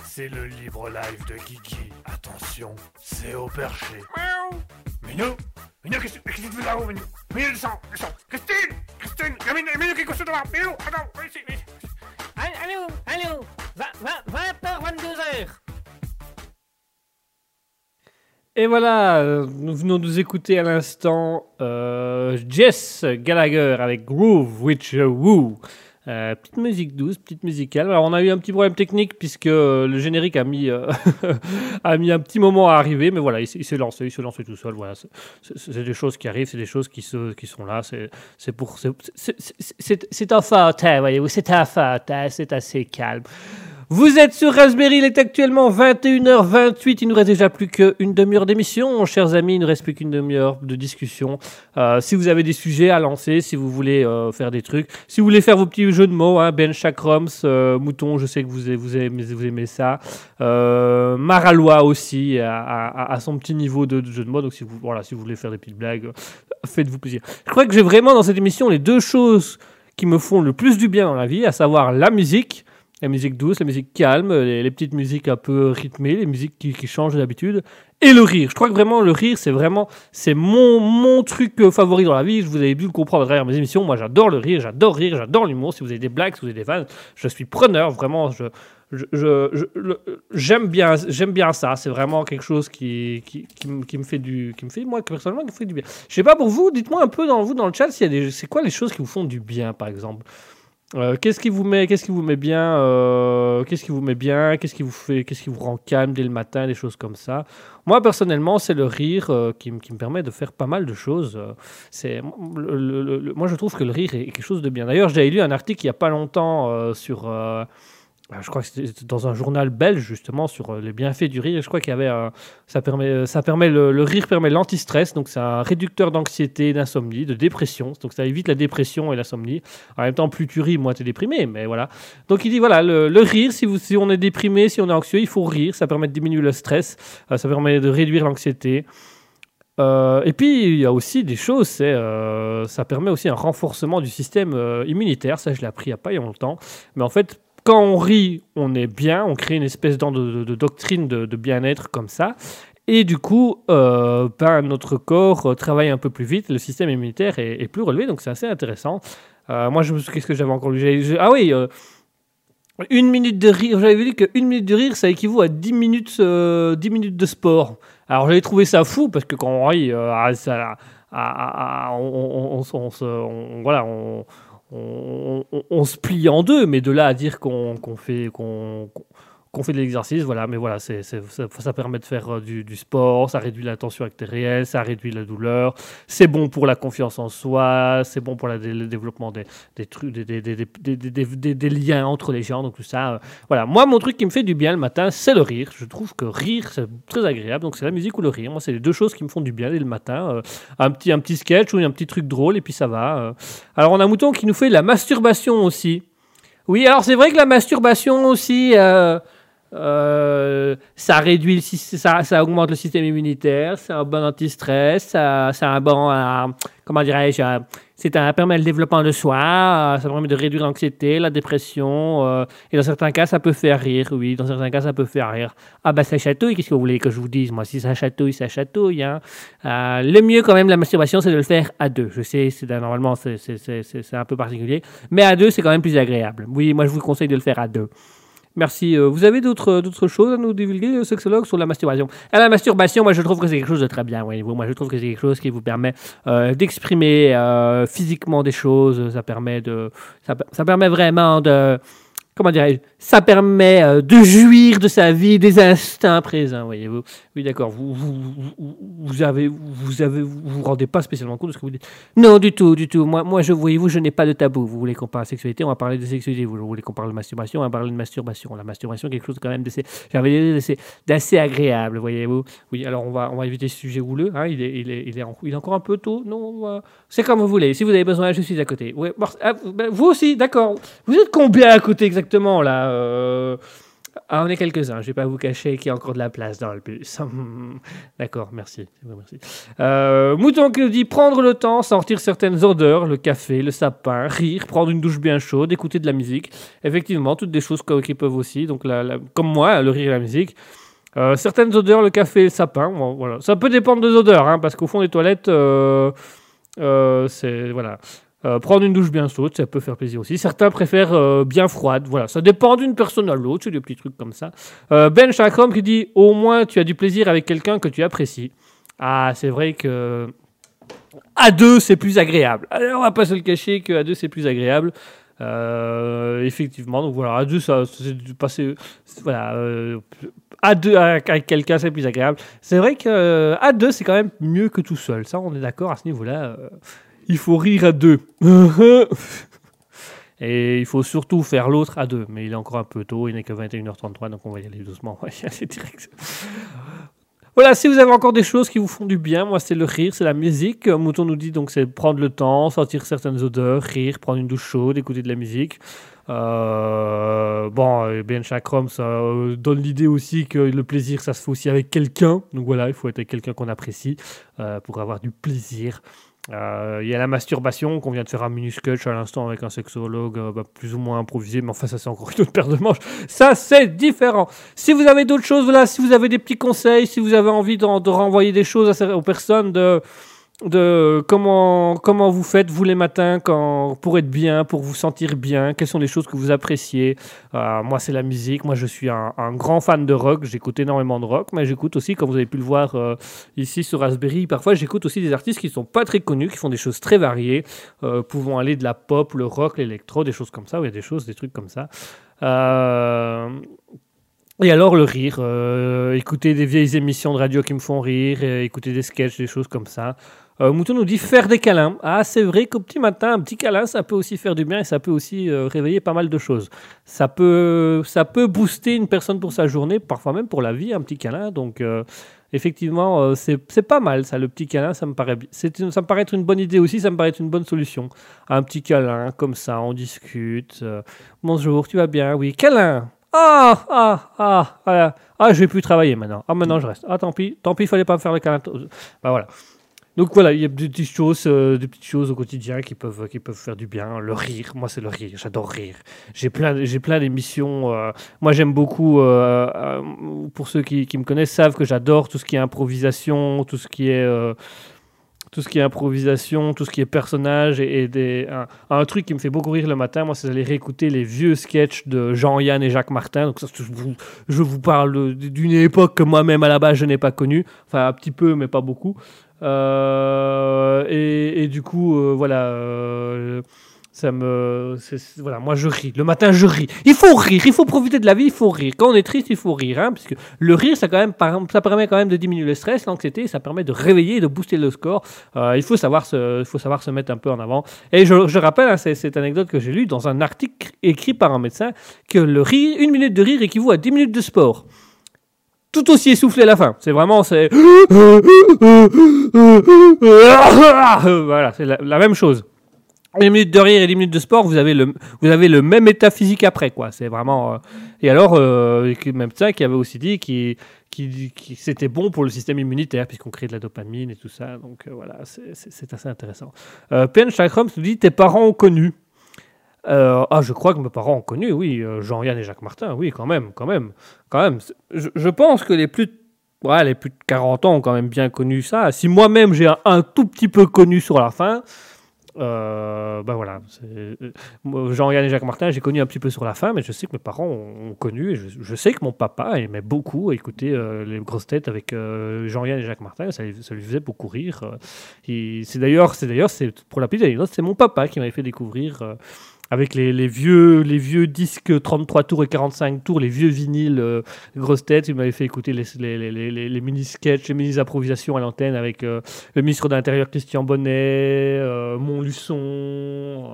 c'est le libre live de Kiki. Attention, c'est au perché. Miaou. Minou Minou, qu'est-ce qu'est-ce que tu fais là-haut, Minou? Minou, descends, descends Christine Christine Il y a Minou, Minou qui est couché devant Minou, attends, viens ici, viens ici. Allô, allô, 20h, 22h. Et voilà, nous venons de nous écouter à l'instant euh, Jess Gallagher avec Groove Which a Woo. Euh, petite musique douce, petite musique calme. Alors on a eu un petit problème technique puisque euh, le générique a mis, euh, a mis un petit moment à arriver, mais voilà, il, s'est- lancé, il s'est lancé tout seul. Voilà, c'est- des choses qui arrivent, c'est des choses qui, se, qui sont là. C'est pour, c'est- un hein, voyez-vous, c'est un hein, c'est assez calme. Vous êtes sur Raspberry, il est actuellement 21h28, il nous reste déjà plus qu'une demi-heure d'émission. Chers amis, il ne reste plus qu'une demi-heure de discussion. Euh, si vous avez des sujets à lancer, si vous voulez euh, faire des trucs, si vous voulez faire vos petits jeux de mots, hein, Ben Chakroms, euh, Mouton, je sais que vous, aimez- ça. Maralois aussi, à, son petit niveau de, de jeu de mots. Donc si vous, si vous voulez faire des petites blagues, faites-vous plaisir. Je crois que j'ai vraiment dans cette émission les deux choses qui me font le plus du bien dans la vie, à savoir la musique la musique douce, la musique calme, les, petites musiques un peu rythmées, les musiques qui, qui changent d'habitude, et le rire. Je crois que vraiment le rire, c'est vraiment c'est mon, mon truc euh, favori dans la vie. Vous avez dû le comprendre à travers mes émissions. Moi, j'adore le rire, j'adore rire, j'adore l'humour. Si vous avez des blagues, si vous avez des vannes, je suis preneur. Vraiment, je j'aime bien j'aime bien ça. C'est vraiment quelque chose qui qui, qui, qui me fait du qui me fait moi personnellement qui me fait du bien. Je sais pas pour vous. Dites-moi un peu dans vous dans le chat s'il y a des c'est quoi les choses qui vous font du bien par exemple? Euh, qu'est-ce qui vous met, qu'est-ce qui vous met bien, euh, qu'est-ce qui vous met bien, qu'est-ce qui vous fait, qu'est-ce qui vous rend calme dès le matin, des choses comme ça. Moi personnellement, c'est le rire euh, qui, qui me permet de faire pas mal de choses. Euh, C'est, moi je trouve que le rire est quelque chose de bien. D'ailleurs, j'ai lu un article il y a pas longtemps sur, je crois que c'était dans un journal belge justement sur euh, les bienfaits du rire. Je crois qu'il y avait, un- ça permet, permet le, rire permet l'antistress, donc c'est un réducteur d'anxiété, d'insomnie, de dépression. Donc ça évite la dépression et l'insomnie. En même temps, plus tu ris, moins tu es déprimé, mais voilà. Donc il dit voilà, le, le rire, si, vous, on est déprimé, si on est anxieux, il faut rire, ça permet de diminuer le stress, euh, ça permet de réduire l'anxiété. Euh, et puis il y a aussi des choses, euh, ça permet aussi un renforcement du système euh, immunitaire, ça je l'ai appris il n'y a pas longtemps. Mais en fait, quand on rit, on est bien, on crée une espèce de, de- doctrine de, bien-être comme ça. Et du coup, euh, ben, notre corps euh, travaille un peu plus vite, le système immunitaire est, plus relevé, donc c'est assez intéressant. Euh, moi, je me souviens, qu'est-ce que j'avais encore lu? Ah oui, une minute de rire, j'avais vu qu'une minute de rire, ça équivaut à 10 minutes, euh, 10 minutes de sport. Alors j'avais trouvé ça fou, parce que quand on rit, ah, ça, ah, ah, on, on- on- on- voilà, on, on, on- on se plie en deux, mais de là à dire qu'on qu'on fait, qu'on qu'on- fait de l'exercice, voilà, mais voilà, c'est ça, ça permet de faire euh, du, sport, ça réduit la tension artérielle, ça réduit la douleur, c'est bon pour la confiance en soi, c'est bon pour le développement des, liens entre les gens, donc tout ça. euh, voilà, moi, mon truc qui me fait du bien le matin, c'est le rire. Je trouve que rire, c'est très agréable, donc c'est la musique ou le rire. Moi, c'est les deux choses qui me font du bien dès le matin. euh, un, petit, un petit sketch ou un petit truc drôle, et puis ça va. Alors, on a Mouton qui nous fait la masturbation aussi. Oui, alors c'est vrai que la masturbation aussi, euh, ça réduit, ça, augmente le système immunitaire, c'est un bon anti-stress, ça, un bon, comment dirais-je, euh, c'est un permet le développement de soi, euh, ça permet de réduire l'anxiété, la dépression, et dans certains cas ça peut faire rire, oui, dans certains cas ça peut faire rire. Ah bah ça chatouille, qu'est-ce que vous voulez que je vous dise? Moi, si ça chatouille, ça chatouille. Hein. Le mieux quand même la masturbation, c'est de le faire à deux. Je sais, normalement c'est un peu particulier, mais à deux c'est quand même plus agréable. Oui, moi je vous conseille de le faire à deux. Merci. Euh, vous avez d'autres d'autres choses à nous divulguer, le sexologue, sur la masturbation? La masturbation, moi, je trouve que c'est quelque chose de très bien. voyez-vous. Moi, je trouve que c'est quelque chose qui vous permet euh, d'exprimer euh, physiquement des choses. Ça permet de, ça permet vraiment de, comment dirais-je Ça permet euh, de jouir de sa vie, des instincts présents. Voyez-vous. Oui, d'accord. Vous, vous, vous, avez, vous avez, vous vous rendez pas spécialement compte de ce que vous dites. Non, du tout, du tout. Moi, moi, je voyez-vous, je n'ai pas de tabou. Vous voulez qu'on parle de sexualité, on va parler de sexualité. Vous voulez qu'on parle de masturbation, on va parler de masturbation. La masturbation, quelque chose quand même d'assez, d'assez, agréable, voyez-vous. Oui, alors on va, on va éviter ce sujet houleux. Hein. Il, est, il, est, il, est encore un peu tôt. Non, c'est comme vous voulez. Si vous avez besoin, je suis à côté. Ah, ben, vous aussi, d'accord. Vous êtes combien à côté exactement? Là euh, ah, on est quelques-uns, je vais pas vous cacher qu'il y a encore de la place dans le bus. D'accord, merci. Euh, Mouton qui dit prendre le temps, sentir certaines odeurs, le café, le sapin, rire, prendre une douche bien chaude, écouter de la musique. Effectivement, toutes des choses qui peuvent aussi. Donc, comme moi, le rire et la musique. Euh, certaines odeurs, le café, le sapin. voilà. Ça peut dépendre des odeurs, hein, parce qu'au fond des toilettes, c'est voilà. Euh, prendre une douche bien chaude, ça peut faire plaisir aussi. Certains préfèrent euh, bien froide. Voilà, ça dépend d'une personne à l'autre. C'est des petits trucs comme ça. Euh, ben Chakram qui dit au moins tu as du plaisir avec quelqu'un que tu apprécies. Ah, c'est vrai que à deux c'est plus agréable. Alors, on va pas se le cacher que à deux c'est plus agréable. Effectivement, donc voilà, à deux, ça, c'est passé. Voilà, à deux avec quelqu'un, c'est plus agréable. C'est vrai que à deux, c'est quand même mieux que tout seul. Ça, on est d'accord à ce niveau-là. Il faut rire à deux. Et il faut surtout faire l'autre à deux. Mais il est encore un peu tôt, il n'est que 21h33, donc on va y aller doucement. Voilà, si vous avez encore des choses qui vous font du bien, moi c'est le rire, c'est la musique. Mouton nous dit donc c'est prendre le temps, sentir certaines odeurs, rire, prendre une douche chaude, écouter de la musique. Euh, bon, Ben Chakram, ça euh, donne l'idée aussi que le plaisir, ça se fait aussi avec quelqu'un. Donc voilà, il faut être avec quelqu'un qu'on apprécie euh, pour avoir du plaisir. Euh, Il y a la masturbation qu'on vient de faire un mini sketch à l'instant avec un sexologue euh, bah, plus ou moins improvisé, mais enfin ça c'est encore une autre paire de manches. Ça c'est différent. Si vous avez d'autres choses, voilà, si vous avez des petits conseils, si vous avez envie de, renvoyer des choses à, aux personnes de de comment comment vous faites vous les matins quand pour être bien, pour vous sentir bien, quelles sont les choses que vous appréciez. Euh, moi c'est la musique, moi je suis un, grand fan de rock, j'écoute énormément de rock, mais j'écoute aussi comme vous avez pu le voir euh, ici sur Raspberry, parfois j'écoute aussi des artistes qui sont pas très connus, qui font des choses très variées, euh, pouvant aller de la pop, le rock, l'électro, des choses comme ça, où il y a des choses, des trucs comme ça. Et alors le rire, écouter des vieilles émissions de radio qui me font rire, écouter des sketchs, des choses comme ça. Euh, Mouton nous dit faire des câlins. Ah, c'est vrai qu'au petit matin, un petit câlin, ça peut aussi faire du bien et ça peut aussi euh, réveiller pas mal de choses. Ça peut, ça peut booster une personne pour sa journée, parfois même pour la vie, un petit câlin. Donc, euh, effectivement, c'est pas mal ça, le petit câlin. Ça me paraît, une- ça me paraît être une bonne idée aussi. Ça me paraît être une bonne solution. Un petit câlin, comme ça, on discute. Bonjour, tu vas bien? Oui, câlin. Ah, ah, ah, voilà. Ah, je vais plus travailler maintenant. Ah, maintenant je reste. Ah, tant pis, tant pis, il fallait pas me faire le câlin. Bah voilà. Donc voilà, il y a des petites choses, euh, des petites choses au quotidien qui peuvent, qui peuvent faire du bien. Le rire, moi c'est le rire, j'adore rire. J'ai plein, j'ai plein d'émissions. euh, moi j'aime beaucoup. euh, pour ceux qui, me connaissent savent que j'adore tout ce qui est improvisation, tout ce qui est tout ce qui est improvisation, tout ce qui est personnage et, des, un, truc qui me fait beaucoup rire le matin, moi, c'est d'aller réécouter les vieux sketchs de Jean-Yann et Jacques Martin. Donc, ça, je vous parle d'une époque que moi-même à la base je n'ai pas connue, enfin un petit peu, mais pas beaucoup. Euh, et, du coup, euh, voilà. euh, ça me, voilà, moi je ris. Le matin, je ris. Il faut rire, il faut profiter de la vie, il faut rire. Quand on est triste, il faut rire, hein, parce que le rire, ça quand même, ça permet quand même de diminuer le stress, l'anxiété, ça permet de réveiller, de booster le score. Il faut savoir se, faut savoir se mettre un peu en avant. Et je, rappelle, hein, cette anecdote que j'ai lue dans un article écrit par un médecin, que le rire, une minute de rire équivaut à 10 minutes de sport. Tout aussi essoufflé à la fin. C'est vraiment, c'est voilà, c'est la, même chose. 10 minutes de rire et 10 minutes de sport, vous avez le, vous avez le même état physique après, quoi. C'est vraiment. euh, Et alors, euh, le médecin qui avait aussi dit qu'il qui, qui- c'était bon pour le système immunitaire, puisqu'on crée de la dopamine et tout ça. Donc euh, voilà, c'est- assez intéressant. Euh, Pen Chakram nous dit Tes parents ont connu Euh, Ah, je crois que mes parents ont connu, oui. euh, Jean-Yann et Jacques Martin, oui, quand même, quand même. Quand même. Je, je pense que les plus. de- Ouais, les plus de 40 ans ont quand même bien connu ça. Si moi-même j'ai un, tout petit peu connu sur la fin, euh, ben voilà. Jean-Yann et Jacques Martin, j'ai connu un petit peu sur la fin, mais je sais que mes parents ont, connu. Et je, sais que mon papa aimait beaucoup écouter euh, les grosses têtes avec Jean-Yann et Jacques Martin. Ça, lui- faisait beaucoup rire. c'est d'ailleurs, c'est d'ailleurs, c'est pour la petite c'est mon papa qui m'avait fait découvrir. Avec les, vieux, disques 33 tours et 45 tours, les vieux vinyles euh, grosses têtes, il m'avait fait écouter les, mini-sketchs, les mini-improvisations à l'antenne avec euh, le ministre de l'Intérieur Christian Bonnet, euh, Montluçon,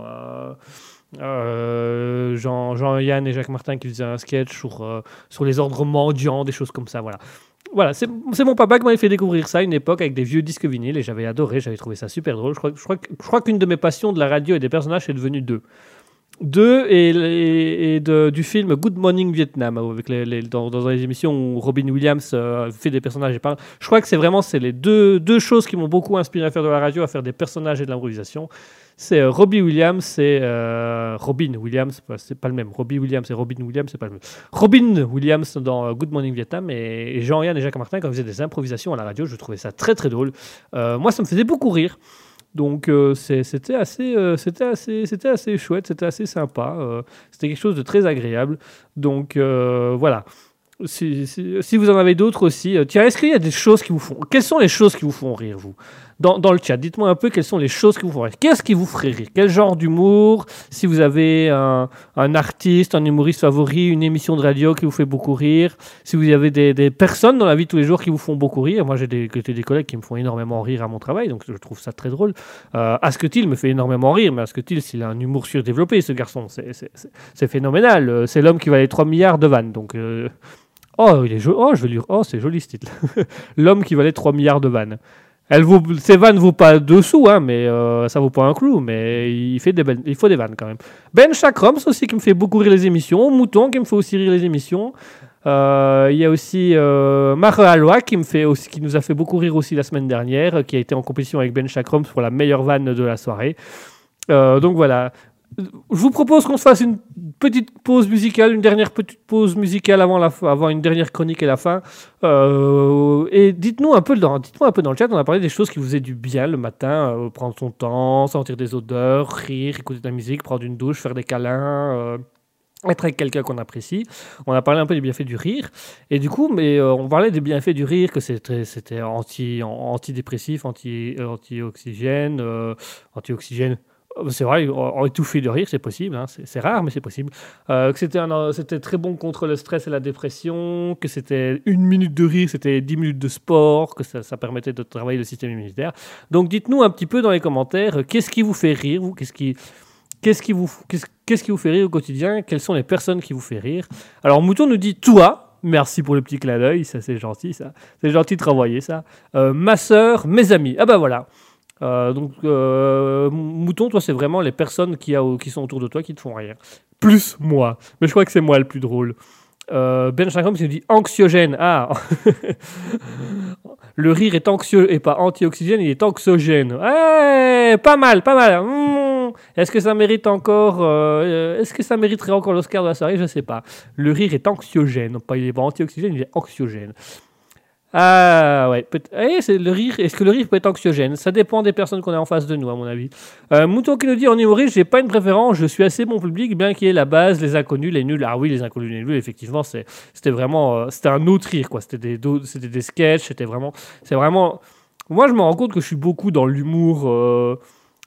euh, Jean, Jean-Yann et Jacques Martin qui faisaient un sketch sur, les ordres mendiants, des choses comme ça, voilà. Voilà, c'est mon papa qui m'avait fait découvrir ça à une époque avec des vieux disques vinyles et j'avais adoré, j'avais trouvé ça super drôle. Je crois, je crois qu'une de mes passions de la radio et des personnages est devenue deux. Deux et, du film Good Morning Vietnam, avec les, les- dans, dans les émissions où Robin Williams euh, fait des personnages et parle. Je crois que c'est vraiment c'est les deux, deux choses qui m'ont beaucoup inspiré à faire de la radio, à faire des personnages et de l'improvisation. C'est euh, Williams et euh, Robin Williams, c'est pas le même. Robbie Williams et Robin Williams, c'est pas le même. Robin Williams dans euh, Good Morning Vietnam et, et Jean-Yann et Jacques Martin quand ils faisaient des improvisations à la radio, je trouvais ça très très drôle. Euh, moi, ça me faisait beaucoup rire. Donc euh, c'est- c'était assez, euh, c'était assez, chouette, c'était assez sympa. euh, c'était quelque chose de très agréable. Donc voilà. Si, vous en avez d'autres aussi, tiens, est-ce qu'il y a des choses qui vous font Quelles sont les choses qui vous font rire, vous? Dans, le chat. Dites-moi un peu quelles sont les choses qui vous font rire. Qu'est-ce qui vous ferait rire? Quel genre d'humour? Si vous avez un, artiste, un humoriste favori, une émission de radio qui vous fait beaucoup rire, si vous avez des, personnes dans la vie tous les jours qui vous font beaucoup rire. Moi, j'ai des, des collègues qui me font énormément rire à mon travail, donc je trouve ça très drôle. Euh, Asketil me fait énormément rire, mais Asketil, il a un humour surdéveloppé, ce garçon. C'est, phénoménal. Euh, C'est l'homme qui valait 3 milliards de vannes. Donc, euh, oh, il est joli. Oh, je vais lui... oh, c'est joli ce titre. l'homme qui valait 3 milliards de vannes. Elle vaut... Ces vannes ne vaut pas deux sous, hein, mais euh, ça vaut pas un clou. Mais il, fait des belles- il faut des vannes quand même. Ben Chakroms aussi qui me fait beaucoup rire les émissions. Mouton qui me fait aussi rire les émissions. Euh, Il y a aussi euh, Mare qui, me fait aussi, qui nous a fait beaucoup rire aussi la semaine dernière, qui a été en compétition avec Ben Chakroms pour la meilleure vanne de la soirée. Euh, donc voilà. Je vous propose qu'on se fasse une petite pause musicale, une dernière petite pause musicale avant, la, avant une dernière chronique et la fin. Euh, et dites-nous un peu dans, dites-moi un peu dans le chat. On a parlé des choses qui vous faisaient du bien le matin, euh, prendre son temps, sentir des odeurs, rire, écouter de la musique, prendre une douche, faire des câlins. euh, être avec quelqu'un qu'on apprécie. On a parlé un peu des bienfaits du rire. Et du coup, mais on parlait des bienfaits du rire, que c'était, c'était anti, an- antidépressif, anti, anti-oxygène, euh, antioxygène. Euh, C'est vrai, en étouffé de rire, c'est possible. hein, C'est rare, mais c'est possible. Euh, que euh, c'était très bon contre le stress et la dépression. Que c'était une minute de rire, c'était 10 minutes de sport. Que ça, permettait de travailler le système immunitaire. Donc, dites-nous un petit peu dans les commentaires, qu'est-ce qui vous fait rire, vous Qu'est-ce qui, qu'est-ce qui vous, qu'est-ce, qui vous fait rire au quotidien? Quelles sont les personnes qui vous fait rire? Alors, Mouton nous dit toi. Merci pour le petit clin d'œil, ça c'est gentil, ça. C'est gentil de renvoyer ça. Ma sœur, mes amis. Ah bah voilà. Euh, donc, euh, Mouton, toi, c'est vraiment les personnes qui, a, qui sont autour de toi qui te font rire. Plus moi. Mais je crois que c'est moi le plus drôle. Euh, ben qui nous dit anxiogène. Ah Le rire est anxieux et pas antioxygène, il est anxiogène. Ouais, pas mal, pas mal. Mmh. Est-ce que ça mérite encore. Est-ce que ça mériterait encore l'Oscar de la soirée? Je sais pas. Le rire est anxiogène. Pas, il est pas antioxygène, il est anxiogène. Ah ouais, eh, le rire. Est-ce que le rire peut être anxiogène? Ça dépend des personnes qu'on a en face de nous, à mon avis. Euh, Mouton qui nous dit en humoriste, j'ai pas une préférence, je suis assez bon public, bien qu'il y ait la base, les inconnus, les nuls. Ah oui, les inconnus, les nuls, effectivement, c'était vraiment, euh, c'était un autre rire, quoi. C'était des, c'était sketchs, c'était vraiment, c'est vraiment. Moi, je me rends compte que je suis beaucoup dans l'humour. euh,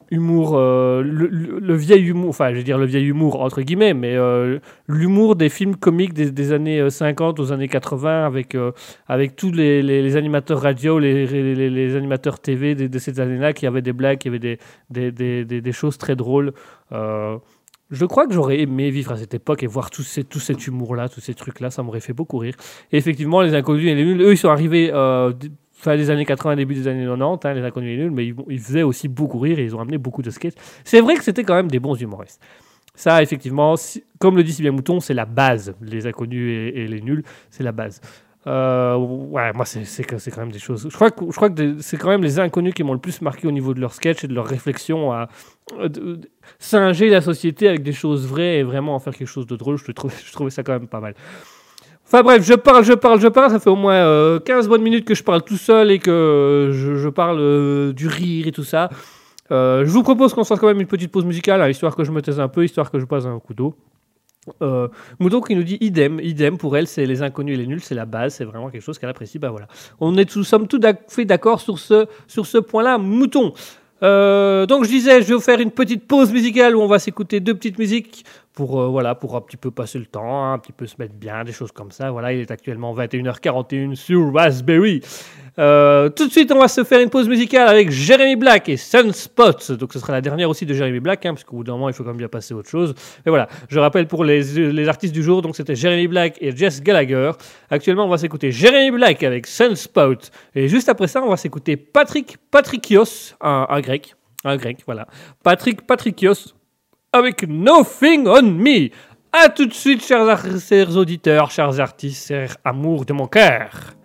Humour, euh, le, vieil humour, enfin, je veux dire le vieil humour entre guillemets, mais euh, l'humour des films comiques des, des années euh, 50 aux années 80 avec, euh, avec tous les, les- les animateurs radio, les, les- animateurs TV de, de ces années-là qui avaient des blagues, qui avaient des, des, des- choses très drôles. Euh, je crois que j'aurais aimé vivre à cette époque et voir tout, ces, tout cet humour-là, tous ces trucs-là, ça m'aurait fait beaucoup rire. Et effectivement, les inconnus et les nuls, eux, ils sont arrivés euh, fin des années 80, début des années 90, hein, les inconnus et nuls, mais ils, faisaient aussi beaucoup rire et ils ont amené beaucoup de sketchs. C'est vrai que c'était quand même des bons humoristes. Ça, effectivement, comme le dit si bien Mouton, c'est la base. Les inconnus et, les nuls, c'est la base. Euh, ouais, moi, c'est quand même des choses. Je crois que, je crois que c'est quand même les inconnus qui m'ont le plus marqué au niveau de leur sketch et de leur réflexion à euh, de- singer la société avec des choses vraies et vraiment en faire quelque chose de drôle. Je, trouvais, je trouvais ça quand même pas mal. Enfin bref, je parle, je parle, je parle. Ça fait au moins euh, 15 bonnes minutes que je parle tout seul et que je, je parle euh, du rire et tout ça. Euh, je vous propose qu'on se fasse quand même une petite pause musicale, hein, histoire que je me taise un peu, histoire que je passe un coup d'eau. Euh, Mouton qui nous dit idem, idem pour elle, c'est les inconnus et les nuls, c'est la base, c'est vraiment quelque chose qu'elle apprécie. Bah voilà, on est tous, sommes tout fait d'accord sur ce, sur ce point-là. Mouton. Euh, donc je disais, je vais vous faire une petite pause musicale où on va s'écouter deux petites musiques pour euh, voilà pour un petit peu passer le temps, un petit peu se mettre bien, des choses comme ça. Voilà, il est actuellement 21h41 sur Raspberry. Euh, tout de suite, on va se faire une pause musicale avec Jeremy Black et Sunspot. Donc ce sera la dernière aussi de Jeremy Black, hein, parce qu'au bout d'un moment, il faut quand même bien passer à autre chose. Et voilà, je rappelle pour les, les artistes du jour, donc c'était Jeremy Black et Jess Gallagher. Actuellement, on va s'écouter Jeremy Black avec Sunspot. Et juste après ça, on va s'écouter Patrick Patrikios, un, un grec. Un grec, voilà. Patrick Patrikios avec Nothing on Me. A tout de suite, chers, chers auditeurs, chers artistes, chers amours de mon cœur.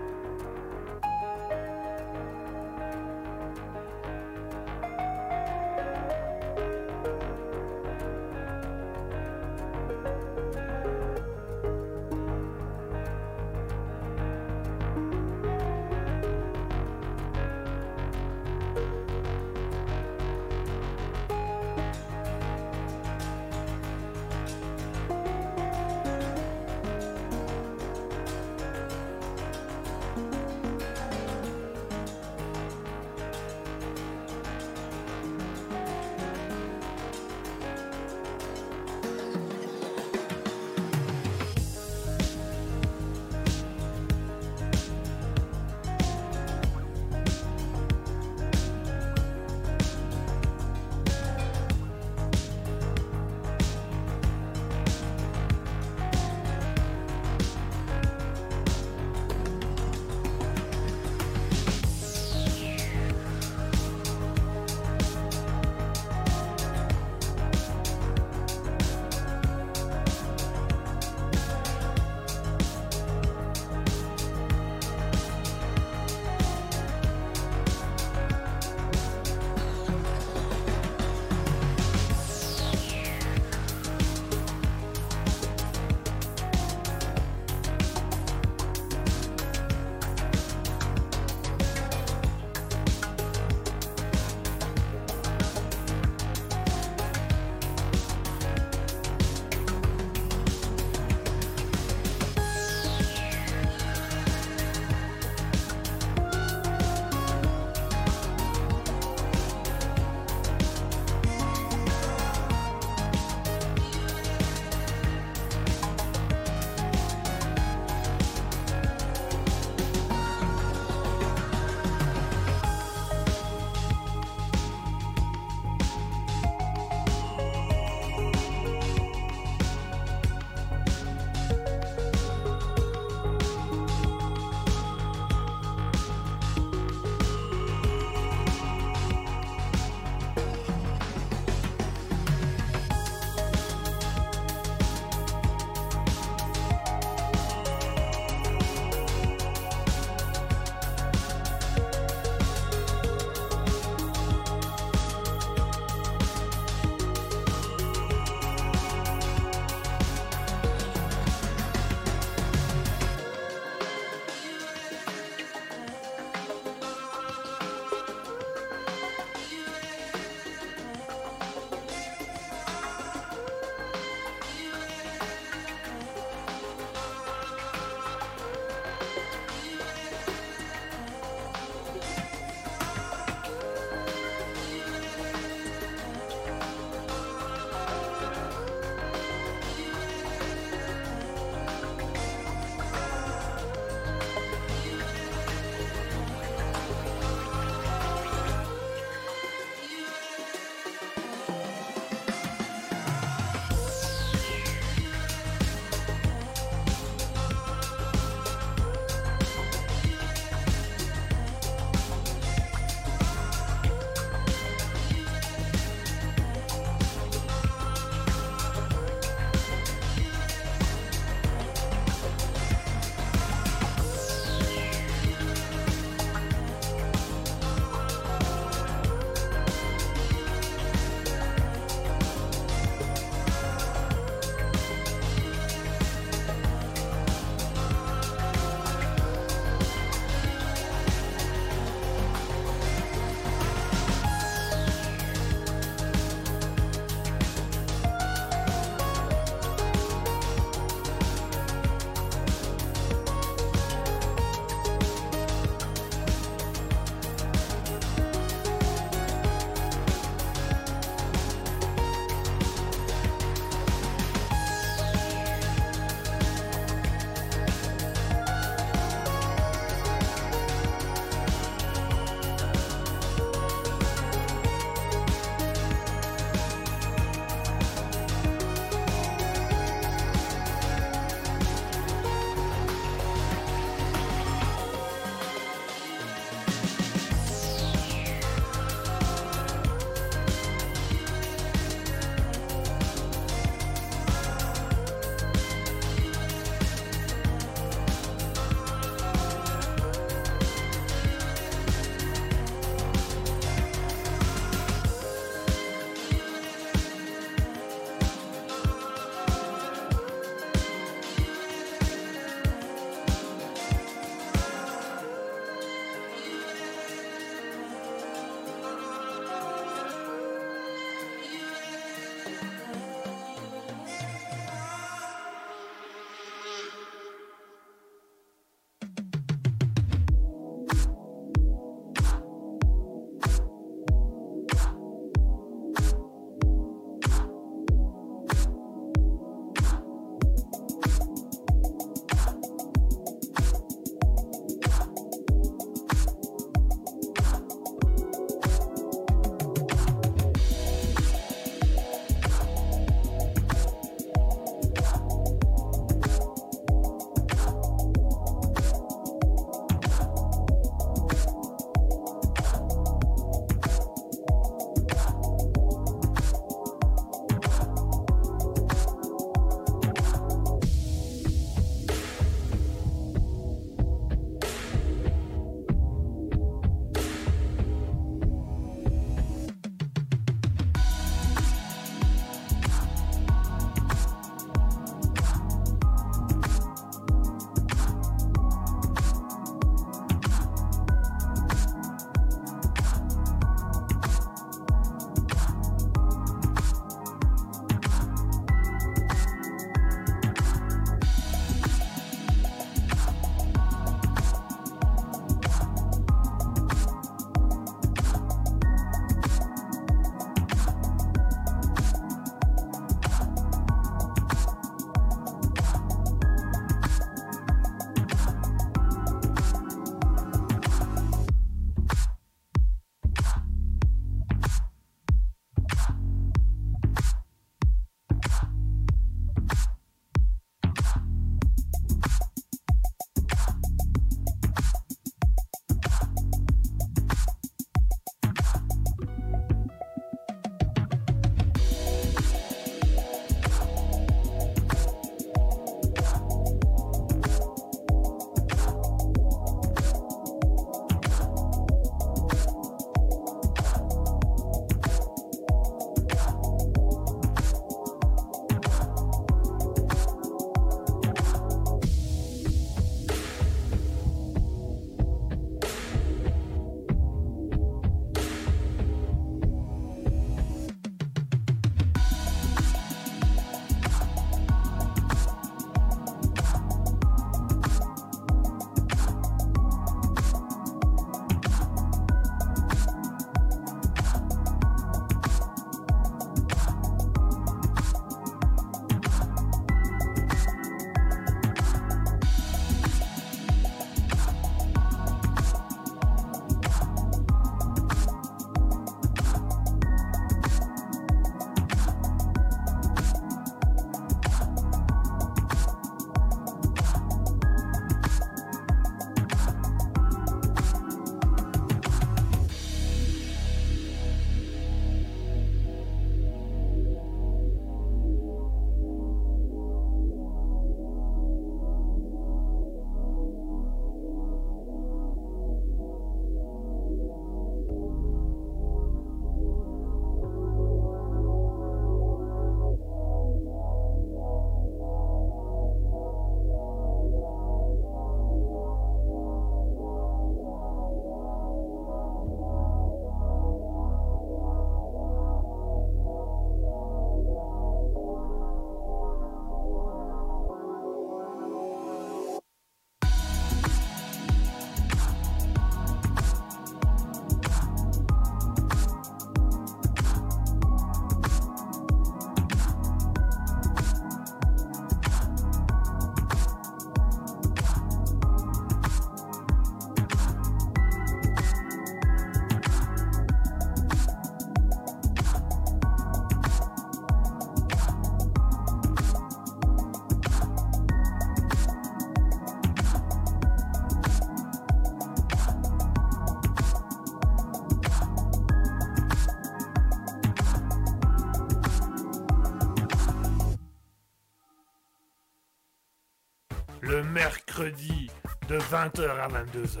20h à 22h.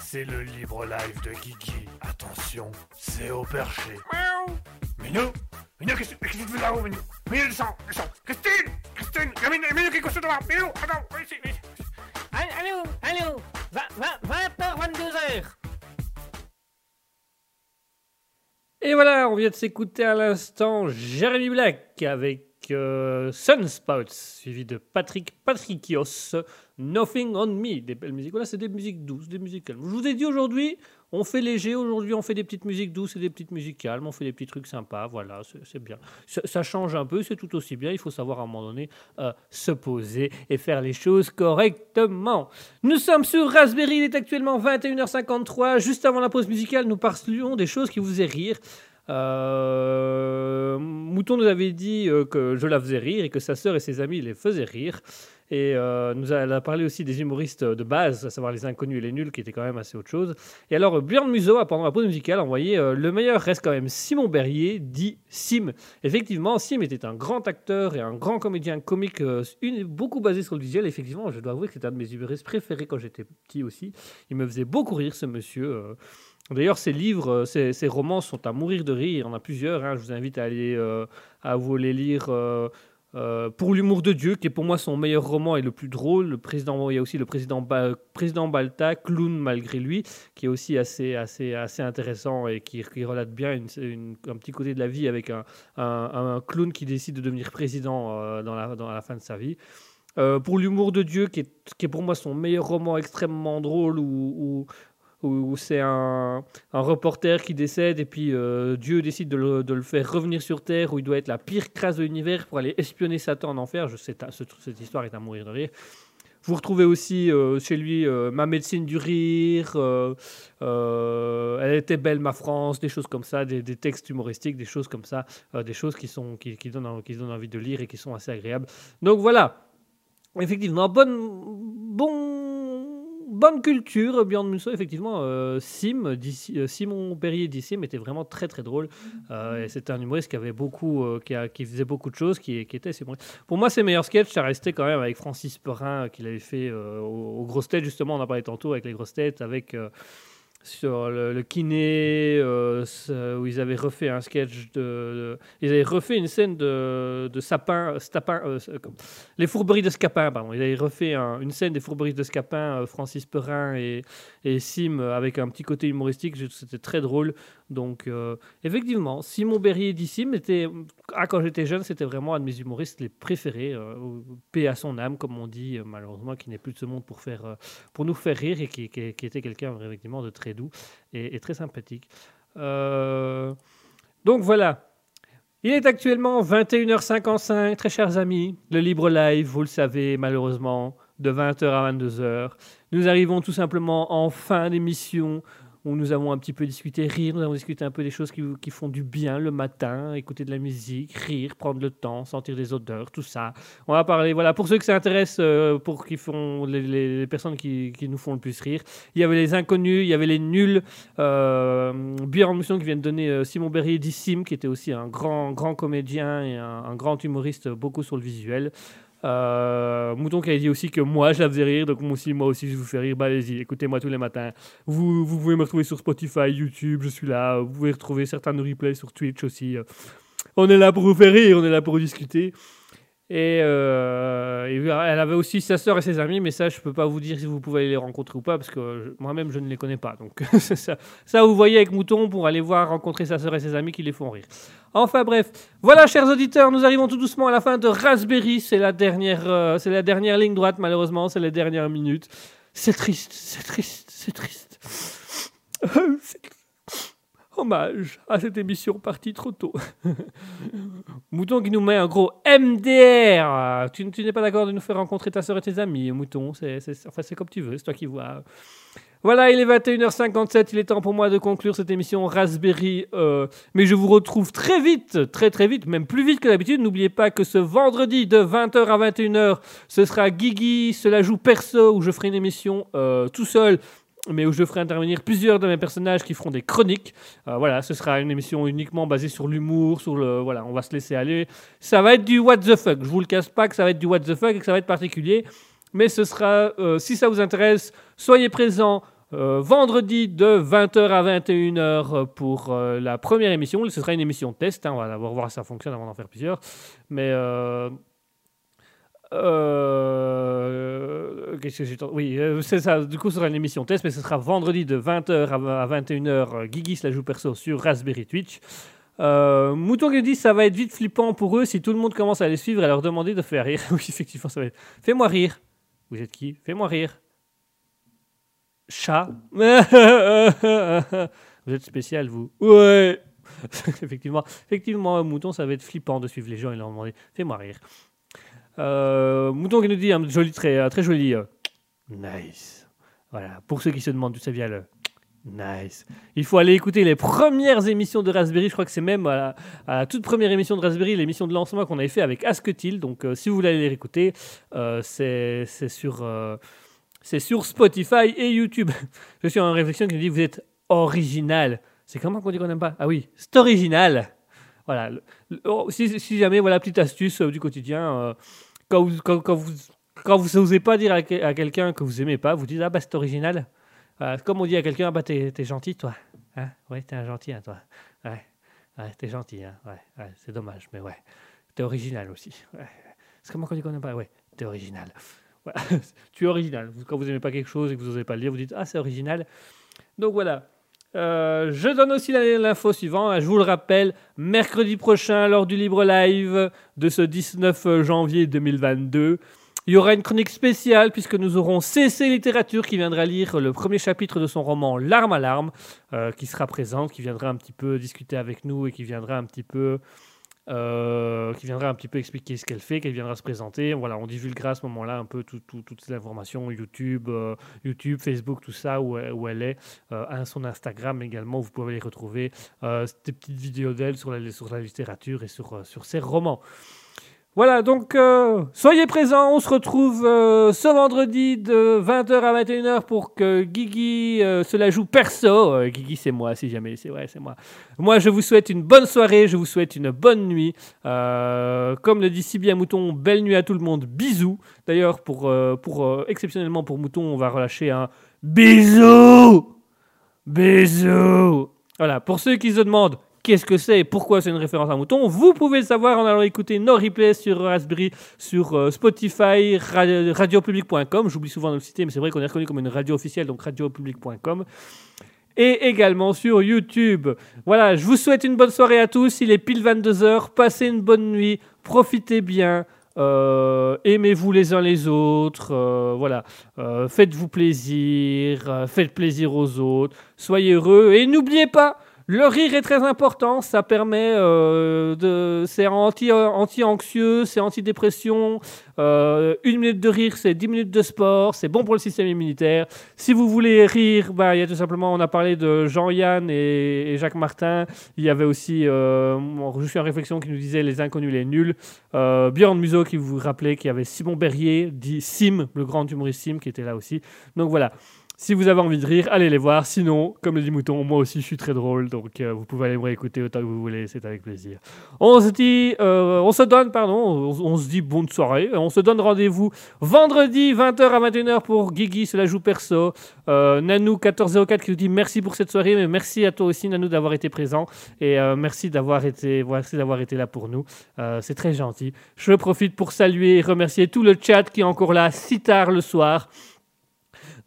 C'est le libre live de Guigui. Attention, c'est au perché. Miaou. Minou Minou, qu'est-ce que tu fais là-haut, Minou? Minou, descends, descends Christine Christine Minou, Minou, qu'est-ce que tu fais là Minou, attends, viens ici, viens ici. Allô, allô, 20h, 22h. Et voilà, on vient de s'écouter à l'instant Jeremy Black avec euh, Sunspouts, suivi de Patrick Patrickios, Nothing on Me. Des belles musiques. Voilà, c'est des musiques douces, des musiques calmes. Je vous ai dit aujourd'hui, on fait léger. Aujourd'hui, on fait des petites musiques douces et des petites musiques calmes. On fait des petits trucs sympas. Voilà, c'est bien. Ça, ça change un peu, c'est tout aussi bien. Il faut savoir à un moment donné euh, se poser et faire les choses correctement. Nous sommes sur Raspberry. Il est actuellement 21h53. Juste avant la pause musicale, nous parlions des choses qui vous faisaient rire. Euh, Mouton nous avait dit euh, que je la faisais rire et que sa sœur et ses amis les faisaient rire. Et euh, nous a, elle a parlé aussi des humoristes de base, à savoir les inconnus et les nuls, qui étaient quand même assez autre chose. Et alors, Björn Museau, a, pendant la pause musicale, envoyé le meilleur reste quand même Simon Berrier, dit Sim. Effectivement, Sim était un grand acteur et un grand comédien comique, beaucoup basé sur le visuel. Effectivement, je dois avouer que c'était un de mes humoristes préférés quand j'étais petit aussi. Il me faisait beaucoup rire, ce monsieur. D'ailleurs, ses livres, euh, ses romans sont à mourir de rire. Il y en a plusieurs. hein. Je vous invite à aller euh, à vous les lire. euh, pour l'humour de Dieu, qui est pour moi son meilleur roman et le plus drôle. Le président, il y a aussi le président, président Balta, clown malgré lui, qui est aussi assez, assez, assez intéressant et qui, relate bien un petit côté de la vie avec un, clown qui décide de devenir président dans, la, fin de sa vie. Pour l'humour de Dieu, qui est, qui est pour moi son meilleur roman extrêmement drôle, où- où- c'est un, reporter qui décède et puis euh, Dieu décide de le, faire revenir sur Terre où il doit être la pire crasse de l'univers pour aller espionner Satan en enfer. Je sais, ce- cette histoire est à mourir de rire. Vous retrouvez aussi euh, chez lui euh, Ma médecine du rire, Elle était belle ma France, des choses comme ça, des, textes humoristiques, des choses comme ça, des choses qui, sont, qui, donnent, en- qui donnent envie de lire et qui sont assez agréables. Donc voilà, effectivement, bonne, bon, bonne culture, Björn Musso, effectivement, euh, Sim, euh, Simon Perrier d'Issim était vraiment très très drôle. Euh, et c'était un humoriste qui avait beaucoup, qui, faisait beaucoup de choses, qui, était bon. Pour moi, ses meilleurs sketchs, ça restait quand même avec Francis Perrin, qu'il avait fait aux, aux grosses têtes, justement, on en parlait tantôt avec les grosses têtes, avec sur le, le kiné, euh, où ils avaient refait un sketch de, de- Ils avaient refait une scène de, de sapin, Stapin, euh, comme- les fourberies de Scapin, pardon. Ils avaient refait un- une scène des fourberies de Scapin, euh, Francis Perrin et, et Sim, euh, avec un petit côté humoristique. C'était très drôle. Donc, euh, effectivement, Simon Berrier d'Issim était, ah, quand j'étais jeune, c'était vraiment un de mes humoristes les préférés. euh, paix à son âme, comme on dit, euh, malheureusement, qui n'est plus de ce monde pour, faire, pour nous faire rire et qui, était quelqu'un effectivement de très doux et, et très sympathique. Donc voilà. Il est actuellement 21h55, très chers amis. Le libre live, vous le savez, malheureusement, de 20h à 22h. Nous arrivons tout simplement en fin d'émission où nous avons un petit peu discuté, rire, nous avons discuté un peu des choses qui, font du bien le matin, écouter de la musique, rire, prendre le temps, sentir des odeurs, tout ça. On va parler, voilà, pour ceux que ça intéresse, euh, pour qui font les, les- les personnes qui, qui nous font le plus rire. Il y avait les inconnus, il y avait les nuls. Euh, Björn qui vient de donner euh, Simon Berrier d'Issim, qui était aussi un grand, grand comédien et un grand humoriste, beaucoup sur le visuel. Euh, Mouton qui a dit aussi que moi je la faisais rire, donc moi aussi, je vous fais rire. Bah allez-y, écoutez-moi tous les matins. Vous, vous pouvez me retrouver sur Spotify, YouTube, je suis là. Vous pouvez retrouver certains replays sur Twitch aussi. On est là pour vous faire rire, on est là pour discuter. Et, euh, elle avait aussi sa sœur et ses amis, mais ça, je peux pas vous dire si vous pouvez les rencontrer ou pas, parce que moi-même, je ne les connais pas. Donc, ça, vous voyez avec Mouton pour aller voir rencontrer sa sœur et ses amis qui les font rire. Enfin bref, voilà, chers auditeurs, nous arrivons tout doucement à la fin de Raspberry. C'est la dernière, euh, c'est la dernière ligne droite, malheureusement, c'est les dernières minutes. C'est triste, c'est triste, c'est triste. Hommage à cette émission partie trop tôt. Mouton qui nous met un gros MDR. Tu, tu n'es pas d'accord de nous faire rencontrer ta soeur et tes amis, Mouton c'est- Enfin, c'est comme tu veux, c'est toi qui vois. Voilà, il est 21h57, il est temps pour moi de conclure cette émission Raspberry. euh, mais je vous retrouve très vite, très très vite, même plus vite que d'habitude. N'oubliez pas que ce vendredi de 20h à 21h, ce sera Guigui, cela joue perso, où je ferai une émission euh, tout seul mais où je ferai intervenir plusieurs de mes personnages qui feront des chroniques. Euh, voilà, ce sera une émission uniquement basée sur l'humour, sur le voilà, on va se laisser aller. Ça va être du what the fuck. Je vous le casse pas que ça va être du what the fuck et que ça va être particulier. Mais ce sera, euh, si ça vous intéresse, soyez présents euh, vendredi de 20h à 21h pour la première émission. Ce sera une émission test. hein, on va d'abord voir si ça fonctionne avant d'en faire plusieurs. Mais. Euh, Qu'est-ce que j'ai Oui, euh, c'est ça. Du coup, ce sera une émission test, mais ce sera vendredi de 20h à 21h. euh, Guigui la joue perso sur Raspberry Twitch. Euh, Mouton qui dit ça va être vite flippant pour eux si tout le monde commence à les suivre et à leur demander de faire rire. oui, effectivement, ça va être. Fais-moi rire. Vous êtes qui? Fais-moi rire. Chat. vous êtes spécial, vous. Ouais. effectivement, effectivement, Mouton, ça va être flippant de suivre les gens et leur demander Fais-moi rire. Euh, Mouton qui nous dit un joli un très joli. euh, nice. Voilà. Pour ceux qui se demandent d'où ça vient le. Nice. Il faut aller écouter les premières émissions de Raspberry. Je crois que c'est même à la, toute première émission de Raspberry, l'émission de lancement qu'on avait fait avec Asketil. Donc, euh, si vous voulez aller les réécouter, euh, c'est sur, euh, sur Spotify et YouTube. Je suis en réflexion qui me dit Vous êtes original. C'est comment qu'on dit qu'on n'aime pas? Ah oui, c'est original. Voilà. Oh, si, jamais, voilà, petite astuce euh, du quotidien. Euh, quand vous, quand, vous, quand vous n'osez pas dire à, que- à quelqu'un que vous aimez pas, vous dites Ah bah c'est original. C'est comme on dit à quelqu'un, ah bah t'es, t'es gentil toi. Hein? Ouais, t'es un gentil, hein, toi. Ouais, ouais t'es gentil, hein. Ouais, ouais, c'est dommage, mais ouais. T'es original aussi. Ouais. C'est comment qu'on dit qu'on n'aime pas Ouais, t'es original. Voilà. tu es original. Quand vous n'aimez pas quelque chose et que vous n'osez pas le dire, vous dites Ah, c'est original. Donc voilà. Euh, je donne aussi l'info suivante. Je vous le rappelle, mercredi prochain, lors du Libre Live de ce 19 janvier 2022, il y aura une chronique spéciale puisque nous aurons CC Littérature qui viendra lire le premier chapitre de son roman L'arme à l'arme, euh, qui sera présente, qui viendra un petit peu discuter avec nous et qui viendra un petit peu, euh, qui viendra un petit peu expliquer ce qu'elle fait, qu'elle viendra se présenter. Voilà, on divulguera à ce moment-là un peu tout- tout- toutes ces informations, YouTube, euh, YouTube, Facebook, tout ça, où, elle- est, euh, son Instagram également, vous pouvez les retrouver, euh, des petites vidéos d'elle sur la, sur la littérature et sur, sur ses romans. Voilà, donc euh, soyez présents, on se retrouve euh, ce vendredi de 20h à 21h pour que Guigui euh, se la joue perso. Guigui, c'est moi, si jamais, c'est vrai, c'est moi. Moi, je vous souhaite une bonne soirée, je vous souhaite une bonne nuit. Comme le dit si bien Mouton, belle nuit à tout le monde, bisous. D'ailleurs, pour, exceptionnellement pour Mouton, on va relâcher un bisou Bisous Voilà, pour ceux qui se demandent qu'est-ce que c'est et pourquoi c'est une référence à Mouton, vous pouvez le savoir en allant écouter nos replays sur Raspberry, sur euh, Spotify, ra- radiopublic.com. J'oublie souvent de le citer, mais c'est vrai qu'on est reconnu comme une radio officielle, donc radiopublic.com. Et également sur YouTube. Voilà, je vous souhaite une bonne soirée à tous. Il est pile 22h. Passez une bonne nuit. Profitez bien. Euh, aimez-vous les uns les autres. euh, voilà. Faites-vous plaisir. faites plaisir aux autres. Soyez heureux. Et n'oubliez pas, le rire est très important, ça permet euh, de, c'est anti, anti-anxieux, c'est anti-dépression. Euh, une minute de rire, c'est 10 minutes de sport, c'est bon pour le système immunitaire. Si vous voulez rire, bah, il y a tout simplement, on a parlé de Jean-Yann et, Jacques Martin. Il y avait aussi, euh, je suis en réflexion qui nous disait les inconnus, les nuls. Euh, Björn Museau qui vous rappelait qu'il y avait Simon Berrier, dit Sim, le grand humoriste Sim, qui était là aussi. Donc voilà. Si vous avez envie de rire, allez les voir. Sinon, comme le dit Mouton, moi aussi je suis très drôle, donc euh, vous pouvez aller me réécouter autant que vous voulez, c'est avec plaisir. On se dit, euh, on se donne, pardon, on, se dit bonne soirée. On se donne rendez-vous vendredi 20h à 21h pour Guigui, se la joue perso. Euh, Nanou1404 qui nous dit merci pour cette soirée, mais merci à toi aussi Nanou d'avoir été présent et euh, merci d'avoir été, merci d'avoir été là pour nous. Euh, c'est très gentil. Je profite pour saluer et remercier tout le chat qui est encore là si tard le soir.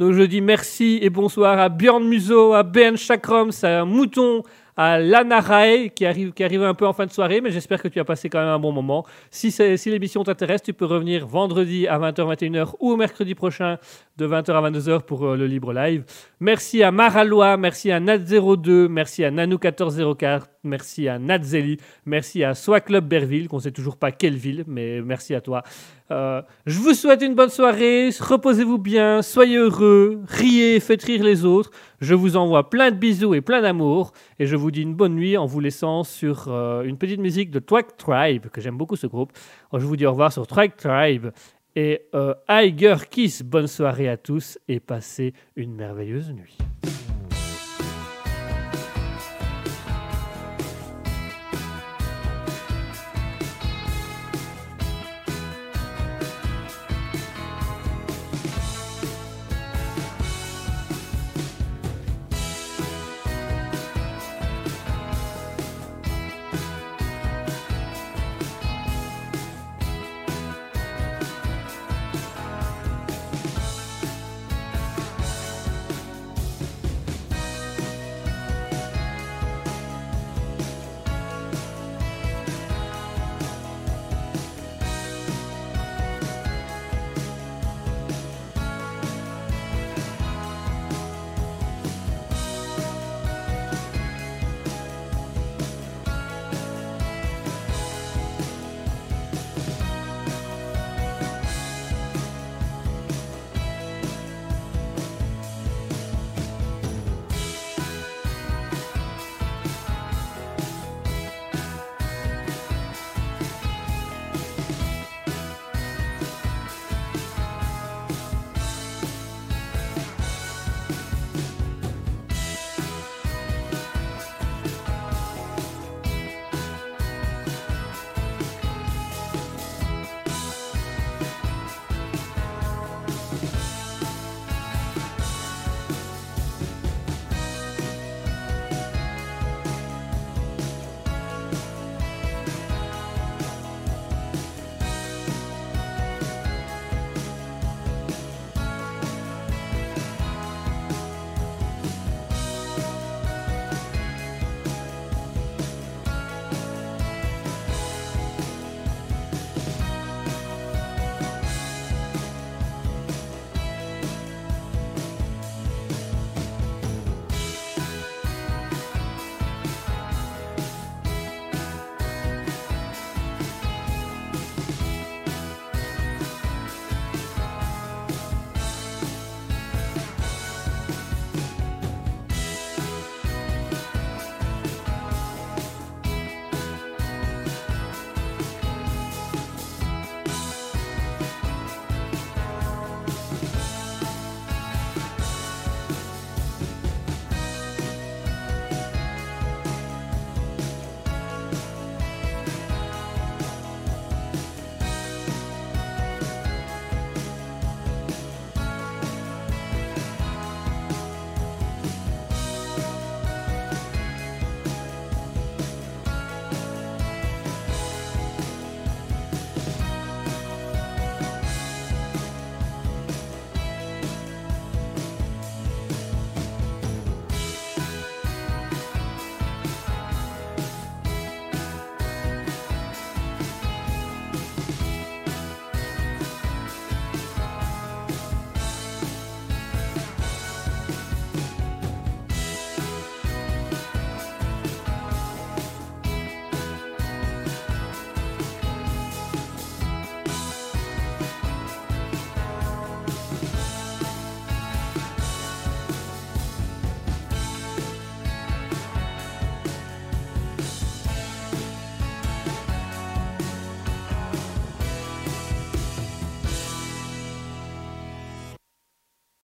Donc je dis merci et bonsoir à Björn Museau, à Ben Chakroms, à Mouton, à Lana Rae qui arrive, un peu en fin de soirée, mais j'espère que tu as passé quand même un bon moment. Si, l'émission t'intéresse, tu peux revenir vendredi à 20h-21h ou mercredi prochain de 20h à 22h pour euh, le libre live. Merci à Maralois, merci à Nat02, merci à Nanou1404, merci à Natzeli, merci à Soi Club Berville, qu'on sait toujours pas quelle ville, mais merci à toi. Euh, je vous souhaite une bonne soirée, reposez-vous bien, soyez heureux, riez, faites rire les autres. Je vous envoie plein de bisous et plein d'amour, et je vous dis une bonne nuit en vous laissant sur euh, une petite musique de Twag Tribe, que j'aime beaucoup ce groupe. Je vous dis au revoir sur Twag Tribe. Et euh, Kiss, bonne soirée à tous et passez une merveilleuse nuit.